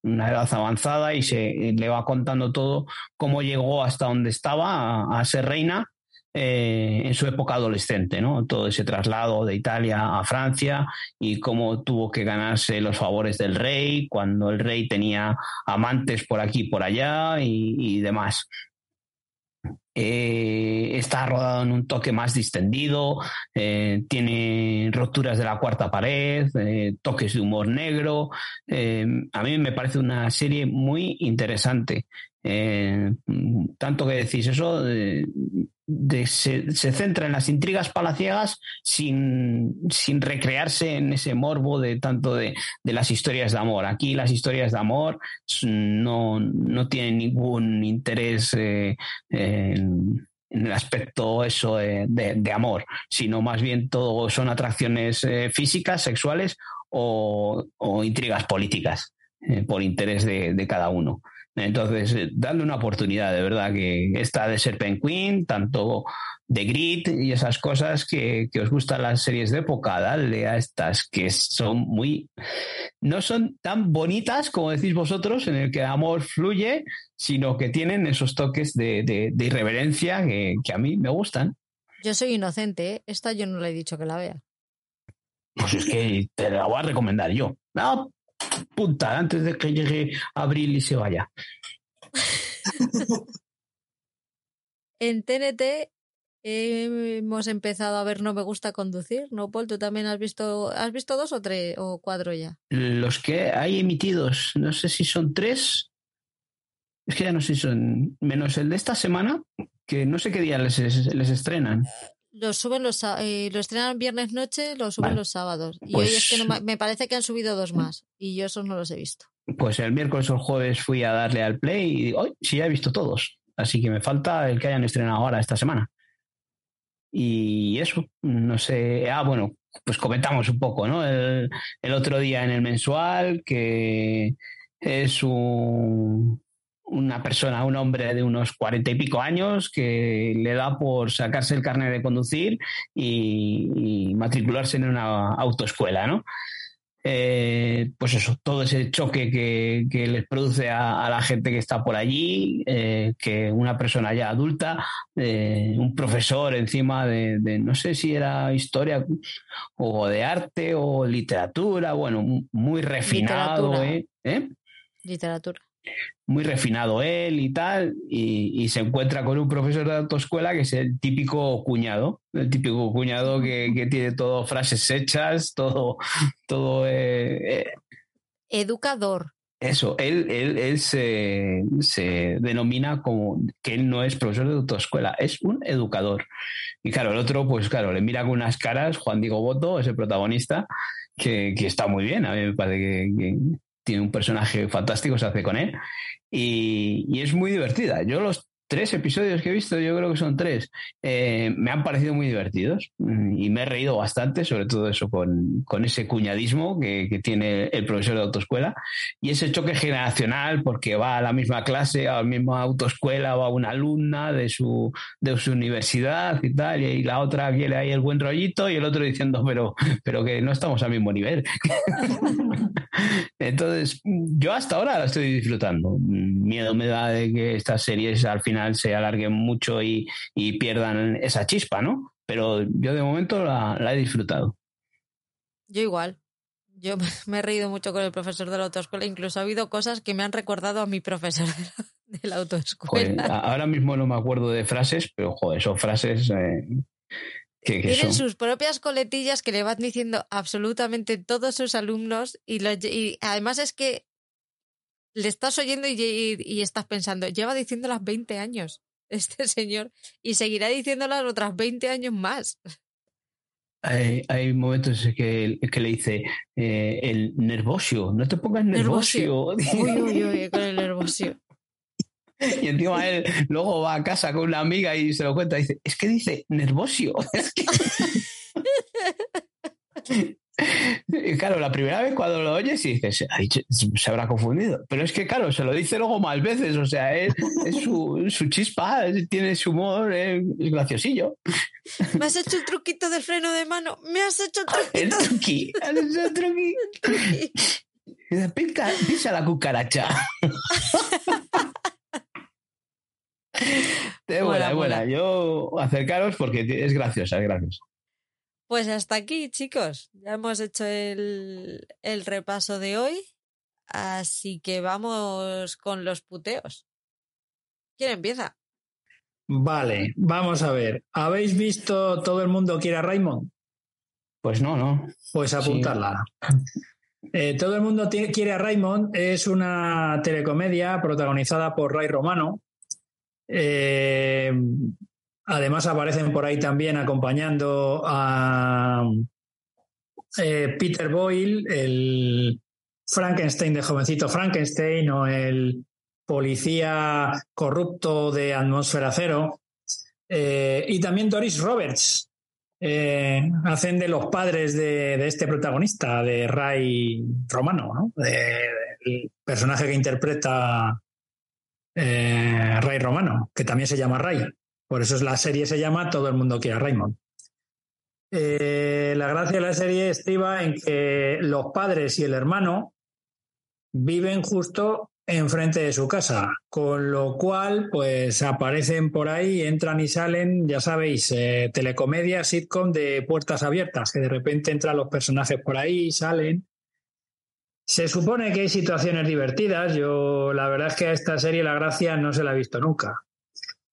una edad avanzada y se le va contando todo cómo llegó hasta donde estaba a ser reina eh, en su época adolescente, ¿no? Todo ese traslado de Italia a Francia y cómo tuvo que ganarse los favores del rey cuando el rey tenía amantes por aquí y por allá y, demás. Eh, está rodado en un toque más distendido, eh, tiene roturas de la cuarta pared, toques de humor negro. a mí me parece una serie muy interesante. Tanto que decís eso, se, centra en las intrigas palaciegas sin, sin, recrearse en ese morbo de tanto de, las historias de amor. Aquí las historias de amor no, no tienen ningún interés eh, en, el aspecto eso de, amor, sino más bien todo son atracciones eh, físicas, sexuales o, intrigas políticas eh, por interés de cada uno. Entonces, eh, darle una oportunidad, de verdad, que esta de Serpent Queen, tanto de Grit y esas cosas que, os gustan las series de época, dale a estas que son muy. no son tan bonitas como decís vosotros, en el que el amor fluye, sino que tienen esos toques de, irreverencia que, a mí me gustan.
Yo soy inocente, ¿eh? esta yo no le he dicho que la vea.
Pues es que te la voy a recomendar yo. No, punta antes de que llegue abril y se vaya.
en TNT hemos empezado a ver No me gusta conducir, ¿no, Paul? ¿Tú también has visto, has visto dos o tres o cuatro ya?
Los que hay emitidos, no sé si son tres. Es que ya no sé si son. Menos el de esta semana, que no sé qué día les, les estrenan.
Los suben los eh, lo estrenan viernes noche, lo suben los sábados. Y hoy es que pues me parece que han subido dos más. Y yo esos no los he visto.
Pues el miércoles o el jueves fui a darle al play y digo, sí, ya he visto todos. Así que me falta el que hayan estrenado ahora esta semana. Y eso, no sé. Ah, bueno, pues comentamos un poco, ¿no? El, el otro día en el mensual, que es un, una persona, un hombre de unos cuarenta y pico años que le da por sacarse el carnet de conducir y, matricularse en una autoescuela, ¿no? eh, pues eso, todo ese choque que, les produce a, la gente que está por allí, eh, que una persona ya adulta, eh, un profesor encima de, no sé si era historia o de arte o literatura, bueno, muy refinado.
Literatura. Literatura
muy refinado él y tal, y, se encuentra con un profesor de autoescuela que es el típico cuñado, el típico cuñado que, tiene todo frases hechas, todo, todo eh,
eh. educador.
Eso, él, él, él se, se, denomina como que él no es profesor de autoescuela, es un educador. Y claro, el otro, pues claro, le mira con unas caras, Juan Diego Boto, ese protagonista, que, que está muy bien. A mí me parece que, tiene un personaje fantástico, se hace con él. Y, es muy divertida. Yo los tres episodios que he visto, yo creo que son tres, eh, me han parecido muy divertidos mm, y me he reído bastante, sobre todo eso con, con ese cuñadismo que, que, tiene el profesor de autoescuela y ese choque generacional porque va a la misma clase, a la misma autoescuela, va una alumna de su, de su universidad y tal, y la otra quiere ahí el buen rollito y el otro diciendo, pero, pero que no estamos al mismo nivel. Entonces, yo hasta ahora la estoy disfrutando. Miedo me da de que estas series al final se alarguen mucho y, pierdan esa chispa, ¿no? Pero yo de momento la, he disfrutado.
Yo igual. Yo me he reído mucho con el profesor de la autoescuela. Incluso ha habido cosas que me han recordado a mi profesor de la autoescuela.
ahora mismo no me acuerdo de frases, pero joder, son frases eh, que,
Tienen sus propias coletillas que le van diciendo absolutamente todos sus alumnos y, y además es que le estás oyendo y, estás pensando, lleva diciéndolas 20 años este señor y seguirá diciéndolas otras 20 años más.
Hay, momentos que, que le dice eh, el nervosio, no te pongas nervosio.
Uy, uy, uy, con el nervosio.
Y encima él luego va a casa con una amiga y se lo cuenta y dice, es que dice nervosio. Y claro, la primera vez cuando lo oyes y dices, se habrá confundido. Pero es que, claro, se lo dice luego más veces. O sea, es, su, chispa, tiene su humor, es, graciosillo.
¿Me has hecho el truquito del freno de mano? ¿Me has hecho el truquito?
El truqui. ¿Has hecho el truqui? Pica, pisa la cucaracha. es buena, es buena. Yo acercaros porque es graciosa, es graciosa.
Pues hasta aquí, chicos. Ya hemos hecho el, repaso de hoy. Así que vamos con los puteos. ¿Quién empieza?
Vale, vamos a ver. ¿Habéis visto Todo el mundo quiere a Raymond?
Pues no, no.
Pues apuntarla. Eh, Todo el mundo quiere a Raymond es una telecomedia protagonizada por Ray Romano. Eh, Además aparecen por ahí también acompañando a eh, Peter Boyle, el Frankenstein de jovencito Frankenstein o el policía corrupto de Atmósfera Cero. Eh, y también Doris Roberts. Eh, hacen de los padres de, este protagonista, de Ray Romano, ¿no? el personaje que interpreta Ray Romano, que también se llama Ray. Por eso la serie se llama Todo el mundo quiere a Raymond. Eh, la gracia de la serie estriba en que los padres y el hermano viven justo enfrente de su casa, con lo cual, pues aparecen por ahí, entran y salen, ya sabéis, eh, telecomedia, sitcom de puertas abiertas, que de repente entran los personajes por ahí salen. Se supone que hay situaciones divertidas. Yo, la verdad es que a esta serie la gracia no se la he visto nunca.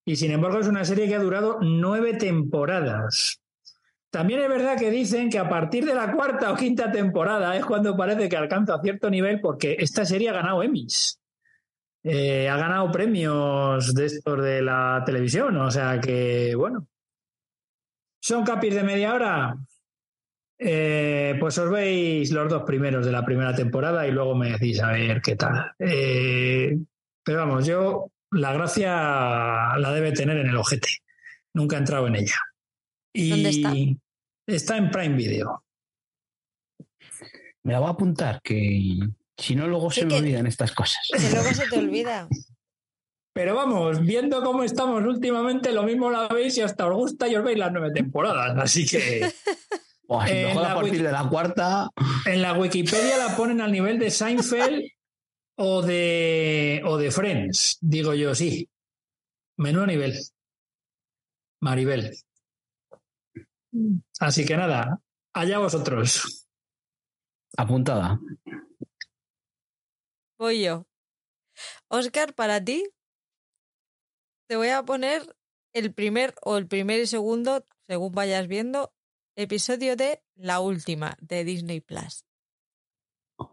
Y sin embargo es una serie que ha durado nueve temporadas. También es verdad que dicen que a partir de la cuarta o quinta temporada es cuando parece que alcanza cierto nivel porque esta serie ha ganado Emmys. Eh, ha ganado premios de estos de la televisión. O sea que, bueno. ¿Son capis de media hora? Eh, pues os veis los dos primeros de la primera temporada y luego me decís a ver qué tal. Eh, pero vamos, yo la gracia la debe tener en el ojete. Nunca he entrado en ella. Y
¿Dónde está?
Está en Prime Video.
Me la voy a apuntar, que si no, luego se me olvidan estas cosas.
Que luego se te olvida.
Pero vamos, viendo cómo estamos últimamente, lo mismo la veis y hasta os gusta y os veis las nueve temporadas. Así que.
Mejor a partir de la cuarta.
En la Wikipedia la ponen al nivel de Seinfeld o de, o de Friends, digo yo, sí. Menudo nivel. Maribel. Así que nada, allá vosotros.
Apuntada.
Voy yo. Oscar, para ti, te voy a poner el primer o el primer y segundo, según vayas viendo, episodio de La Última de Disney Plus.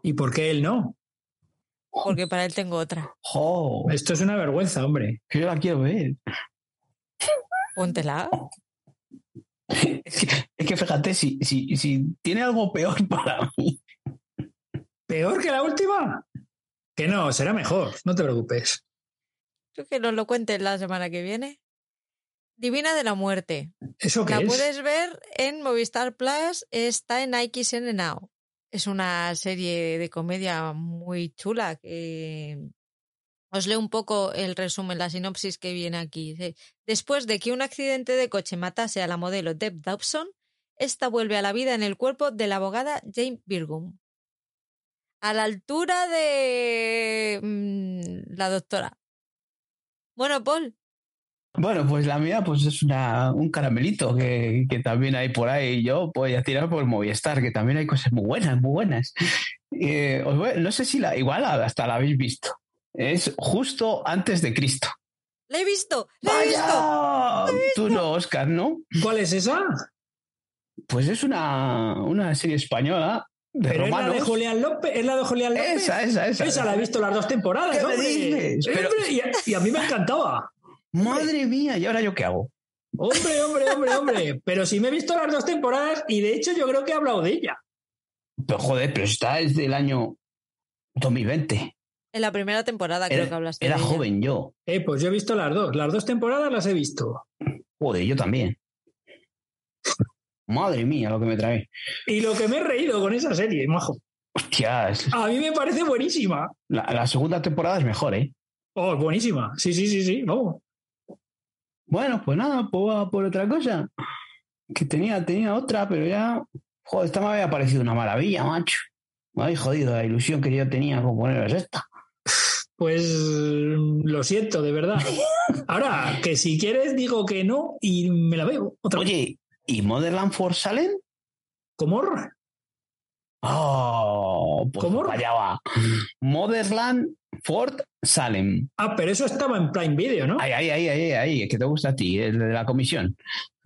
¿Y por qué él no?
Porque para él tengo otra.
¡Jo!
Esto es una vergüenza, hombre.
que yo la quiero ver.
Póntela.
Es que, es que fíjate, si, si, si tiene algo peor para mí.
¿Peor que la última? Que no, será mejor, no te preocupes.
Creo que nos lo cuentes la semana que viene. Divina de la Muerte.
¿Eso qué
La
es?
puedes ver en Movistar Plus, está en XN Now. Es una serie de comedia muy chula que os leo un poco el resumen, la sinopsis que viene aquí. Después de que un accidente de coche matase a la modelo Deb Dobson, esta vuelve a la vida en el cuerpo de la abogada Jane Birgum. A la altura de mm, la doctora. Bueno, Paul,
Bueno, pues la mía pues es una, un caramelito que, que también hay por ahí. Yo voy a tirar por Movistar, que también hay cosas muy buenas, muy buenas. Eh, os voy- no sé si la, igual hasta la habéis visto. Es justo antes de Cristo.
la he visto, la he visto.
Tú no, Oscar, ¿no?
¿Cuál es esa?
Pues es una, una serie española de
Pero es la
romanos.
de Julián López. Es la de Julián López.
Esa, esa, esa.
Esa la he visto las dos temporadas.
¿Qué me dices? Pero-
Hombre, y, a, y a mí me encantaba.
Madre mía, ¿y ahora yo qué hago?
Hombre, hombre, hombre, hombre. Pero sí me he visto las dos temporadas y de hecho yo creo que he hablado de ella.
Pero joder, pero está desde el año 2020.
En la primera temporada creo que hablaste.
era
de ella.
joven yo.
Eh, pues yo he visto las dos. Las dos temporadas las he visto.
Joder, yo también. Madre mía, lo que me trae.
Y lo que me he reído con esa serie, majo.
Hostias.
A mí me parece buenísima.
La, la segunda temporada es mejor, ¿eh?
Oh, buenísima. Sí, sí, sí, sí. No.
Bueno, pues nada, pues por otra cosa. Que tenía, tenía otra, pero ya. Joder, esta me había parecido una maravilla, macho. Me habéis jodido la ilusión que yo tenía con poneros esta.
Pues lo siento, de verdad. Ahora, que si quieres digo que no y me la veo. Otra vez.
Oye, ¿y Motherland for Salem?
¿Cómo?
Oh, pues
¿Cómo?
allá va. Motherland Fort Salem.
Ah, pero eso estaba en Prime Video, ¿no?
Ahí, ahí, ahí, ahí, ahí, que te gusta a ti, el de la comisión.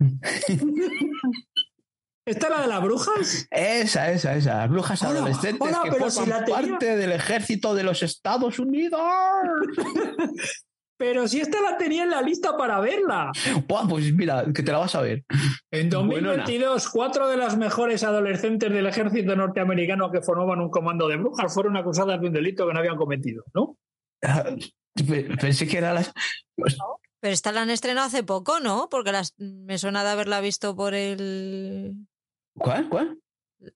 ¿Esta es la de las brujas?
Esa, esa, esa. Las brujas
Hola,
adolescentes
hola,
que forman
si la tenía.
parte del ejército de los Estados Unidos.
Pero si esta la tenía en la lista para verla.
Buah, pues mira, que te la vas a ver.
En
Buenona.
2022, cuatro de las mejores adolescentes del ejército norteamericano que formaban un comando de brujas fueron acusadas de un delito que no habían cometido, ¿no?
Pe- Pensé que era las.
Pero esta la han estrenado hace poco, ¿no? Porque las, me suena de haberla visto por el...
¿Cuál? ¿Cuál?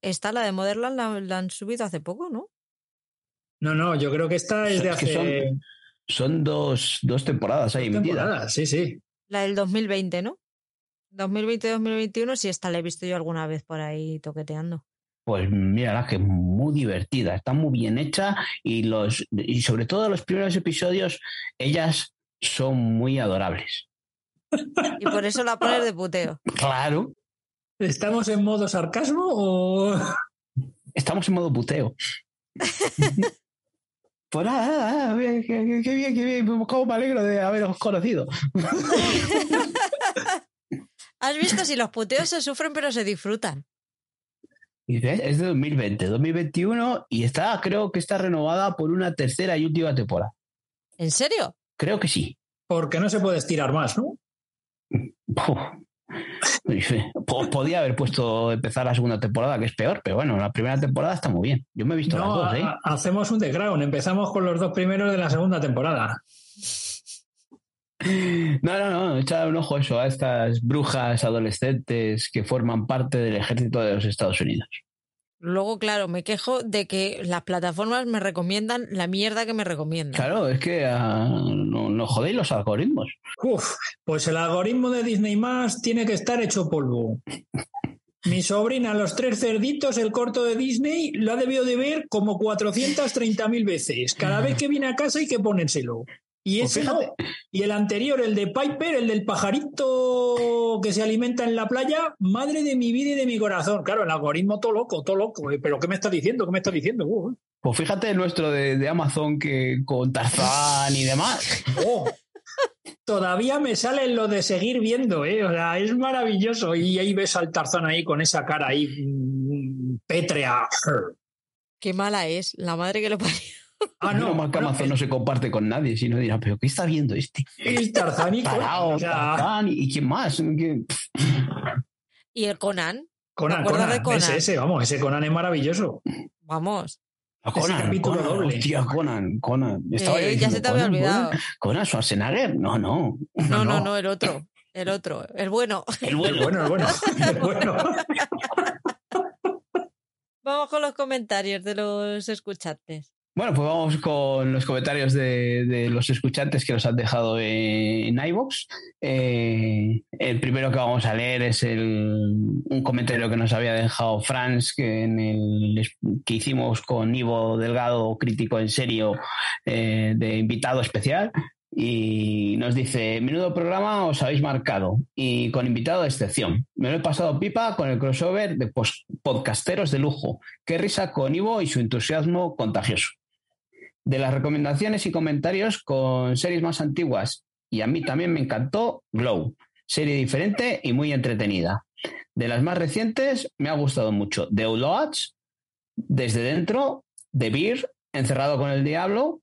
Esta, la de Motherland, la, la han subido hace poco, ¿no?
No, no, yo creo que esta es de
Es que
hace
son Son dos, dos temporadas ahí emitidas.
temporadas, sí, sí.
La del 2020, ¿no? 2020-2021, si esta la he visto yo alguna vez por ahí toqueteando.
Pues mira, la que es muy divertida, está muy bien hecha y los y sobre todo los primeros episodios, ellas son muy adorables.
Y por eso la pones de puteo.
Claro,
¿Estamos en modo sarcasmo o...?
estamos en modo puteo. Pues nada, nada, nada, bien, qué, qué- qué bien, qué bien, cómo me alegro de haberos conocido.
¿Has visto si los puteos se sufren pero se disfrutan?
Y ves, Es de 2020, 2021 y está, creo que está renovada por una tercera y última temporada.
¿En serio?
Creo que sí.
Porque no se puede estirar más, ¿no?
Uf. Po- Podía haber puesto empezar la segunda temporada, que es peor, pero bueno, la primera temporada está muy bien. Yo me he visto
No,
las dos, ¿eh?
ha- hacemos un Crown. Empezamos con los dos primeros de la segunda temporada.
No, no, no, echad un ojo eso a estas brujas adolescentes que forman parte del ejército de los Estados Unidos.
Luego, claro, me quejo de que las plataformas me recomiendan la mierda que me recomiendan.
Claro, es que ah, no, no jodéis los algoritmos.
Uf, pues el algoritmo de Disney Más tiene que estar hecho polvo. Mi sobrina, Los Tres Cerditos, el corto de Disney, lo ha debido de ver como 430.000 veces. Cada vez que viene a casa hay que ponérselo. Y
Pues
ese no. Y el anterior, el de Piper, el del pajarito que se alimenta en la playa, madre de mi vida y de mi corazón. Claro, el algoritmo todo loco, todo loco. ¿eh? Pero ¿qué me está diciendo? ¿Qué me está diciendo? Uh,
Pues fíjate el nuestro de, de Amazon que con Tarzán y demás.
oh. Todavía me salen lo de seguir viendo, ¿eh? O sea, es maravilloso. Y ahí ves al Tarzán ahí con esa cara ahí mm, pétrea.
Qué mala es, la madre que lo parió.
Ah,
no,
no,
más que
bueno,
Amazon no se comparte con nadie, sino dirá, pero ¿qué está viendo este?
el Tarzán y
Tarao, Tarzán, ¿y quién más? ¿Qué-
Y el Conan,
Conan, Conan,
de Conan?
Ese, ese, vamos, ese Conan es maravilloso.
vamos.
A Conan,
capítulo
Conan,
doble.
hostia, Conan, Conan. Estaba
Eh, ya se te había
Conan,
olvidado.
Conan, Conan Schwarzenegger, no, no.
No, no,
no.
no, el otro. El otro, el bueno.
El
El
bueno.
bueno, el bueno, el bueno.
Vamos con los comentarios de los escuchantes.
Bueno, pues vamos con los comentarios de, los escuchantes que nos han dejado en iVoox. Eh, el primero que vamos a leer es el, un comentario que nos había dejado Franz, que, en el, que hicimos con Ivo Delgado, crítico en serio, eh, de invitado especial. Y nos dice, menudo programa os habéis marcado y con invitado de excepción. Me lo he pasado pipa con el crossover de podcasteros de lujo. Qué risa con Ivo y su entusiasmo contagioso. De las recomendaciones y comentarios con series más antiguas, y a mí también me encantó Glow, serie diferente y muy entretenida. De las más recientes me ha gustado mucho The Outlaws, Desde Dentro, The Beer, Encerrado con el Diablo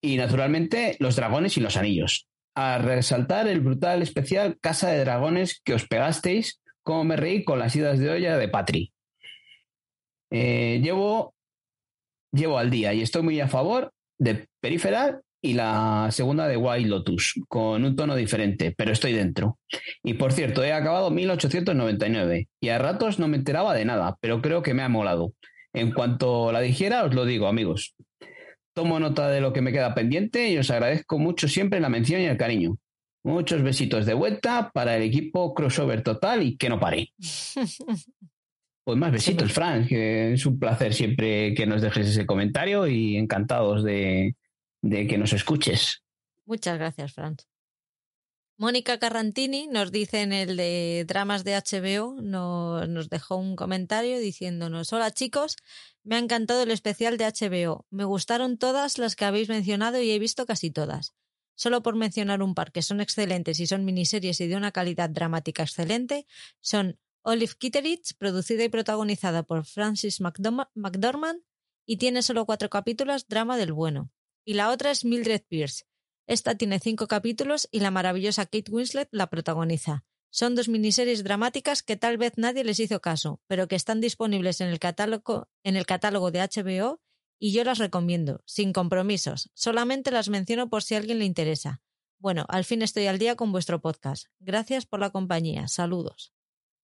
y naturalmente Los Dragones y los Anillos. A resaltar el brutal especial Casa de Dragones que os pegasteis, como me reí con las idas de olla de Patri. Eh, llevo llevo al día y estoy muy a favor de Peripheral y la segunda de Wild Lotus, con un tono diferente, pero estoy dentro. Y por cierto, he acabado 1899 y a ratos no me enteraba de nada, pero creo que me ha molado. En cuanto la dijera, os lo digo, amigos. Tomo nota de lo que me queda pendiente y os agradezco mucho siempre la mención y el cariño. Muchos besitos de vuelta para el equipo crossover total y que no pare. Pues más besitos,
Sí.
Fran, que es un placer siempre que nos dejes ese comentario y encantados de, de que nos escuches.
Muchas gracias, Franz. Mónica Carrantini nos dice en el de dramas de HBO, no- nos dejó un comentario diciéndonos, hola chicos, me ha encantado el especial de HBO, me gustaron todas las que habéis mencionado y he visto casi todas. Solo por mencionar un par que son excelentes y son miniseries y de una calidad dramática excelente, son Olive Kitteridge, producida y protagonizada por Francis McDorma- McDormand y tiene solo cuatro capítulos, drama del bueno. Y la otra es Mildred Pierce. Esta tiene cinco capítulos y la maravillosa Kate Winslet la protagoniza. Son dos miniseries dramáticas que tal vez nadie les hizo caso, pero que están disponibles en el catálogo, en el catálogo de HBO y yo las recomiendo, sin compromisos. Solamente las menciono por si a alguien le interesa. Bueno, al fin estoy al día con vuestro podcast. Gracias por la compañía. Saludos.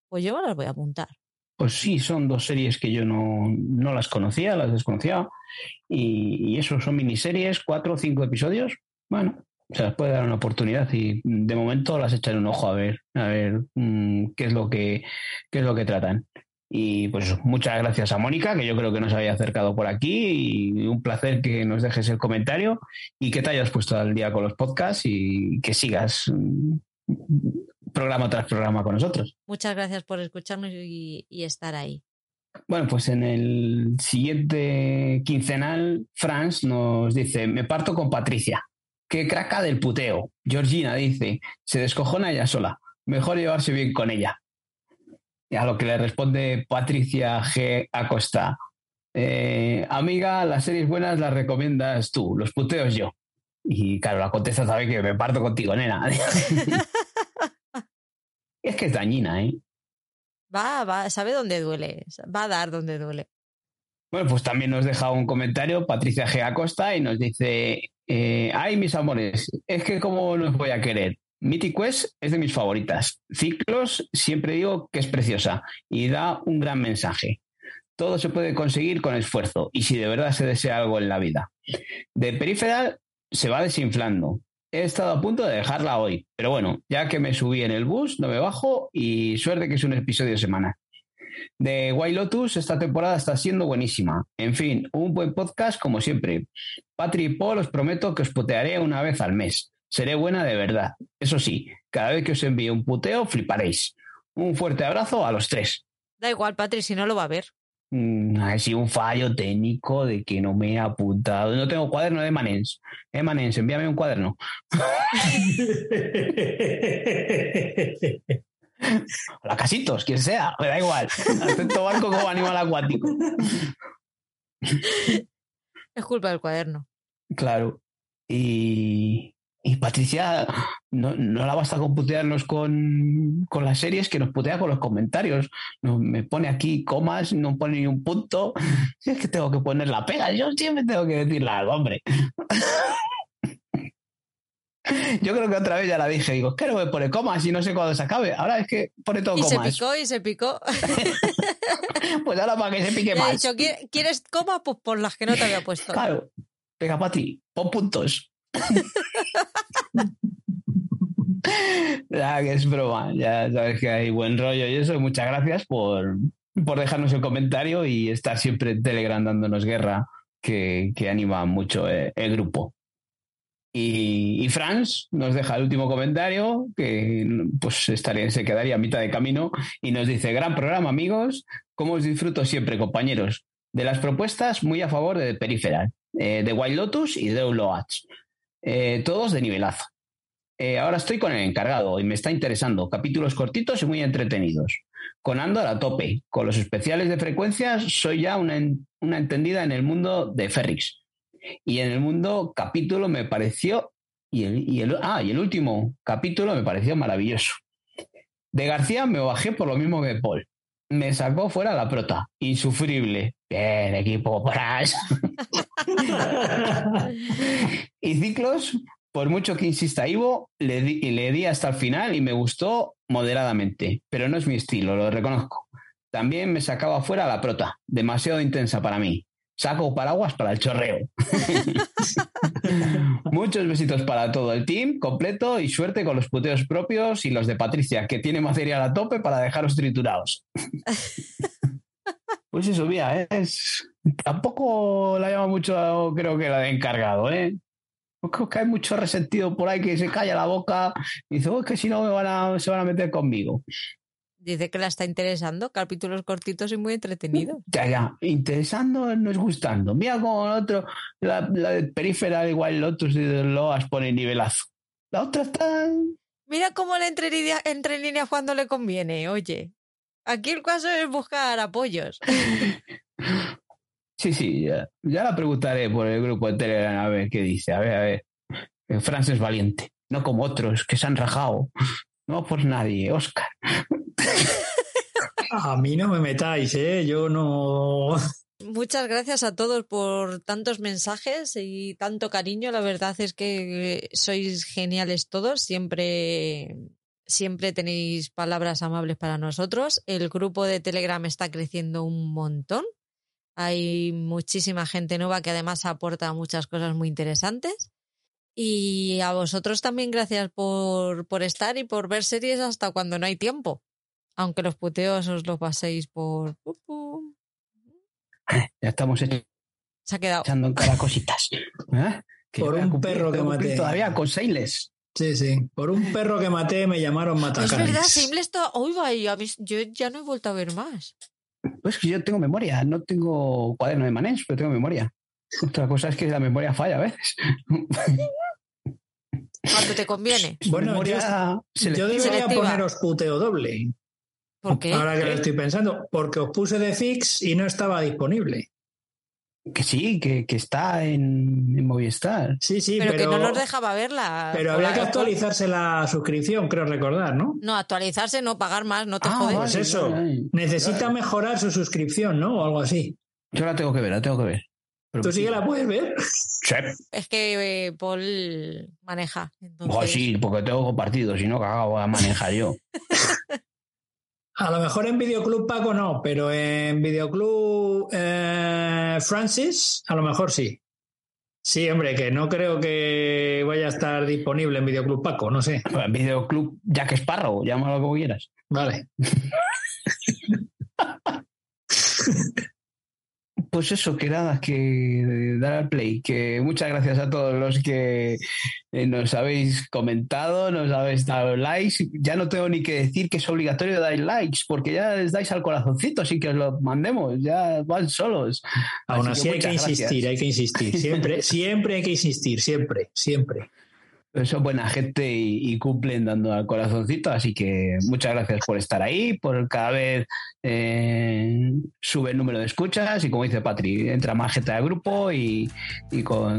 Pues yo las voy a apuntar.
Pues sí, son dos series que yo no, no las conocía, las desconocía. Y, y eso son miniseries, cuatro o cinco episodios. Bueno, se las puede dar una oportunidad y de momento las echaré un ojo a ver, a ver mm, qué es lo que qué es lo que tratan. Y pues muchas gracias a Mónica, que yo creo que nos había acercado por aquí, y un placer que nos dejes el comentario y que te hayas puesto al día con los podcasts y que sigas mm, programa tras programa con nosotros.
Muchas gracias por escucharnos y, y estar ahí.
Bueno, pues en el siguiente quincenal, Franz nos dice, me parto con Patricia. Qué craca del puteo. Georgina dice, se descojona ella sola. Mejor llevarse bien con ella. Y a lo que le responde Patricia G. Acosta. "Eh, amiga, las series buenas las recomiendas tú, los puteos yo. Y claro, la contesta sabe que me parto contigo, nena. es que es dañina, ¿eh?
Va, va, sabe dónde duele. Va a dar donde duele.
Bueno, pues también nos deja un comentario Patricia G. Acosta y nos dice, eh, ay, mis amores, es que cómo los voy a querer. Mythic Quest es de mis favoritas. Ciclos siempre digo que es preciosa y da un gran mensaje. Todo se puede conseguir con esfuerzo y si de verdad se desea algo en la vida. De Peripheral se va desinflando. He estado a punto de dejarla hoy, pero bueno, ya que me subí en el bus, no me bajo y suerte que es un episodio semanal. De White Lotus, esta temporada está siendo buenísima. En fin, un buen podcast como siempre. Patri y Paul, os prometo que os putearé una vez al mes. Seré buena de verdad. Eso sí, cada vez que os envíe un puteo, fliparéis. Un fuerte abrazo a los tres.
Da igual, Patri, si no lo va a ver.
Mm, ha sido un fallo técnico de que no me he apuntado. No tengo cuaderno de Manens. Eh, Manens, envíame un cuaderno. Hola, casitos, quien sea, me da igual. Atento barco como animal acuático.
Es culpa del cuaderno.
Claro. Y, y Patricia no, no la basta con putearnos con, con las series, que nos putea con los comentarios. No, me pone aquí comas, no pone ni un punto. Si es que tengo que poner la pega, yo siempre tengo que decirle algo, hombre. Yo creo que otra vez ya la dije, digo, que no me pone comas y no sé cuándo se acabe. Ahora es que pone todo
Y se
comas.
picó y se picó.
Pues ahora para que se pique
Le he
más.
dicho, "¿Qui- ¿quieres coma? Pues por las que no te había puesto.
Claro. Venga, Pati, pon puntos. Ya que es broma, ya sabes que hay buen rollo y eso. Muchas gracias por, por dejarnos el comentario y estar siempre en Telegram dándonos guerra, que, que anima mucho eh, el grupo. Y, y Franz nos deja el último comentario, que pues estaría, se quedaría a mitad de camino, y nos dice, gran programa amigos, como os disfruto siempre compañeros, de las propuestas muy a favor de Peripheral, eh, de Wild Lotus y de Loach, eh, todos de nivelazo. Eh, ahora estoy con el encargado y me está interesando, capítulos cortitos y muy entretenidos. Con Andor a tope, con los especiales de frecuencias soy ya una, en- una entendida en el mundo de Ferrix. Y en el mundo capítulo me pareció, y el, y el- ah, y el último capítulo me pareció maravilloso. De García me bajé por lo mismo que Paul. Me sacó fuera la prota. Insufrible. Bien, equipo, paras. y Ciclos, por mucho que insista Ivo, le di, le di hasta el final y me gustó moderadamente. Pero no es mi estilo, lo reconozco. También me sacaba fuera la prota. Demasiado intensa para mí. Saco paraguas para el chorreo. Muchos besitos para todo el team completo y suerte con los puteos propios y los de Patricia, que tiene material a tope para dejaros triturados. Pues eso, mira, es... tampoco la llama mucho, creo que la de encargado, ¿eh? Creo que hay mucho resentido por ahí que se calla la boca y dice, "Oh, es que si no me van a, se van a meter conmigo.
Dice que la está interesando, capítulos cortitos y muy entretenidos.
Ya, ya, interesando no es gustando. Mira como el otro, la, la de Peripheral, igual Lotus y de Loas pone nivelazo. La otra está
Mira cómo le entre, entre en líneas cuando le conviene, oye. Aquí el caso es buscar apoyos.
Sí, sí, ya, ya la preguntaré por el grupo de Telegram a ver qué dice. A ver, a ver. Franz es valiente, no como otros que se han rajado. No por nadie, Oscar.
A mí no me metáis, ¿eh? Yo no.
Muchas gracias a todos por tantos mensajes y tanto cariño. La verdad es que sois geniales todos. Siempre, siempre tenéis palabras amables para nosotros. El grupo de Telegram está creciendo un montón. Hay muchísima gente nueva que además aporta muchas cosas muy interesantes. Y a vosotros también gracias por, por estar y por ver series hasta cuando no hay tiempo. Aunque los puteos os los paséis por...
Ya estamos
Se ha quedado.
echando en cara cositas. ¿Eh? Que
Por un
cumplir,
perro que maté.
Todavía con Seiles.
Sí, sí. Por un perro que maté me llamaron
Es
Matacanes.
verdad, Simble está. Uy, vaya, yo ya no he vuelto a ver más.
Pues que yo tengo memoria, no tengo cuaderno de manés, pero tengo memoria. Otra cosa es que la memoria falla a veces.
Cuando te conviene.
Bueno, Yo debería poneros puteo doble.
¿Por qué?
Ahora que lo estoy pensando. Porque os puse de fix y no estaba disponible.
Que sí, que, que está en, en Movistar.
Sí, sí,
pero,
pero.
que no nos dejaba verla.
Pero había que actualizarse la suscripción, creo recordar, ¿no?
No, actualizarse, no pagar más, no te
Ah,
jodes.
Pues eso. Necesita mejorar su suscripción, ¿no? O algo así.
Yo la tengo que ver, la tengo que ver. Pero-
¿Tú sí que la puedes ver?
Sí.
Es que eh, Paul maneja. Entonces...
Oh, sí, porque tengo compartido, si no, cagado voy a manejar yo.
A lo mejor en Videoclub Paco no, pero en Videoclub eh, Francis a lo mejor sí. Sí, hombre, que no creo que vaya a estar disponible en Videoclub Paco, no sé.
En Videoclub Jack Sparrow, llámalo como quieras.
Vale.
pues eso, que nada, que dar al play. Que muchas gracias a todos los que eh, nos habéis comentado, nos habéis dado likes. Ya no tengo ni que decir que es obligatorio dar likes, porque ya les dais al corazoncito sin que os lo mandemos, ya van solos.
Aún así, hay que insistir, hay que insistir. Siempre, siempre hay que insistir, siempre, siempre
son buena gente y, cumplen dando al corazoncito, así que muchas gracias por estar ahí, por cada vez eh, sube el número de escuchas y como dice Patri, entra más gente al grupo y,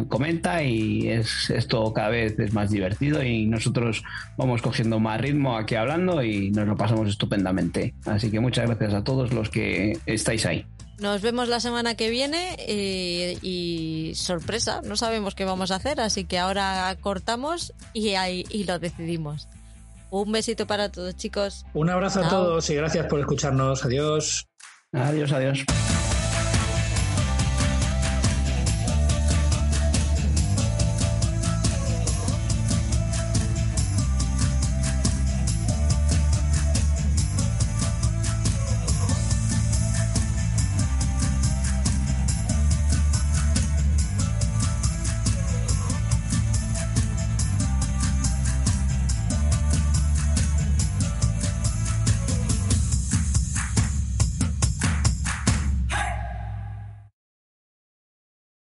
comenta y es, esto cada vez es más divertido y nosotros vamos cogiendo más ritmo aquí hablando y nos lo pasamos estupendamente. Así que muchas gracias a todos los que estáis ahí.
Nos vemos la semana que viene eh, y sorpresa, no sabemos qué vamos a hacer, así que ahora cortamos y, ahí, y lo decidimos. Un besito para todos, chicos.
Un abrazo a todos y gracias por escucharnos. Adiós.
Adiós, adiós.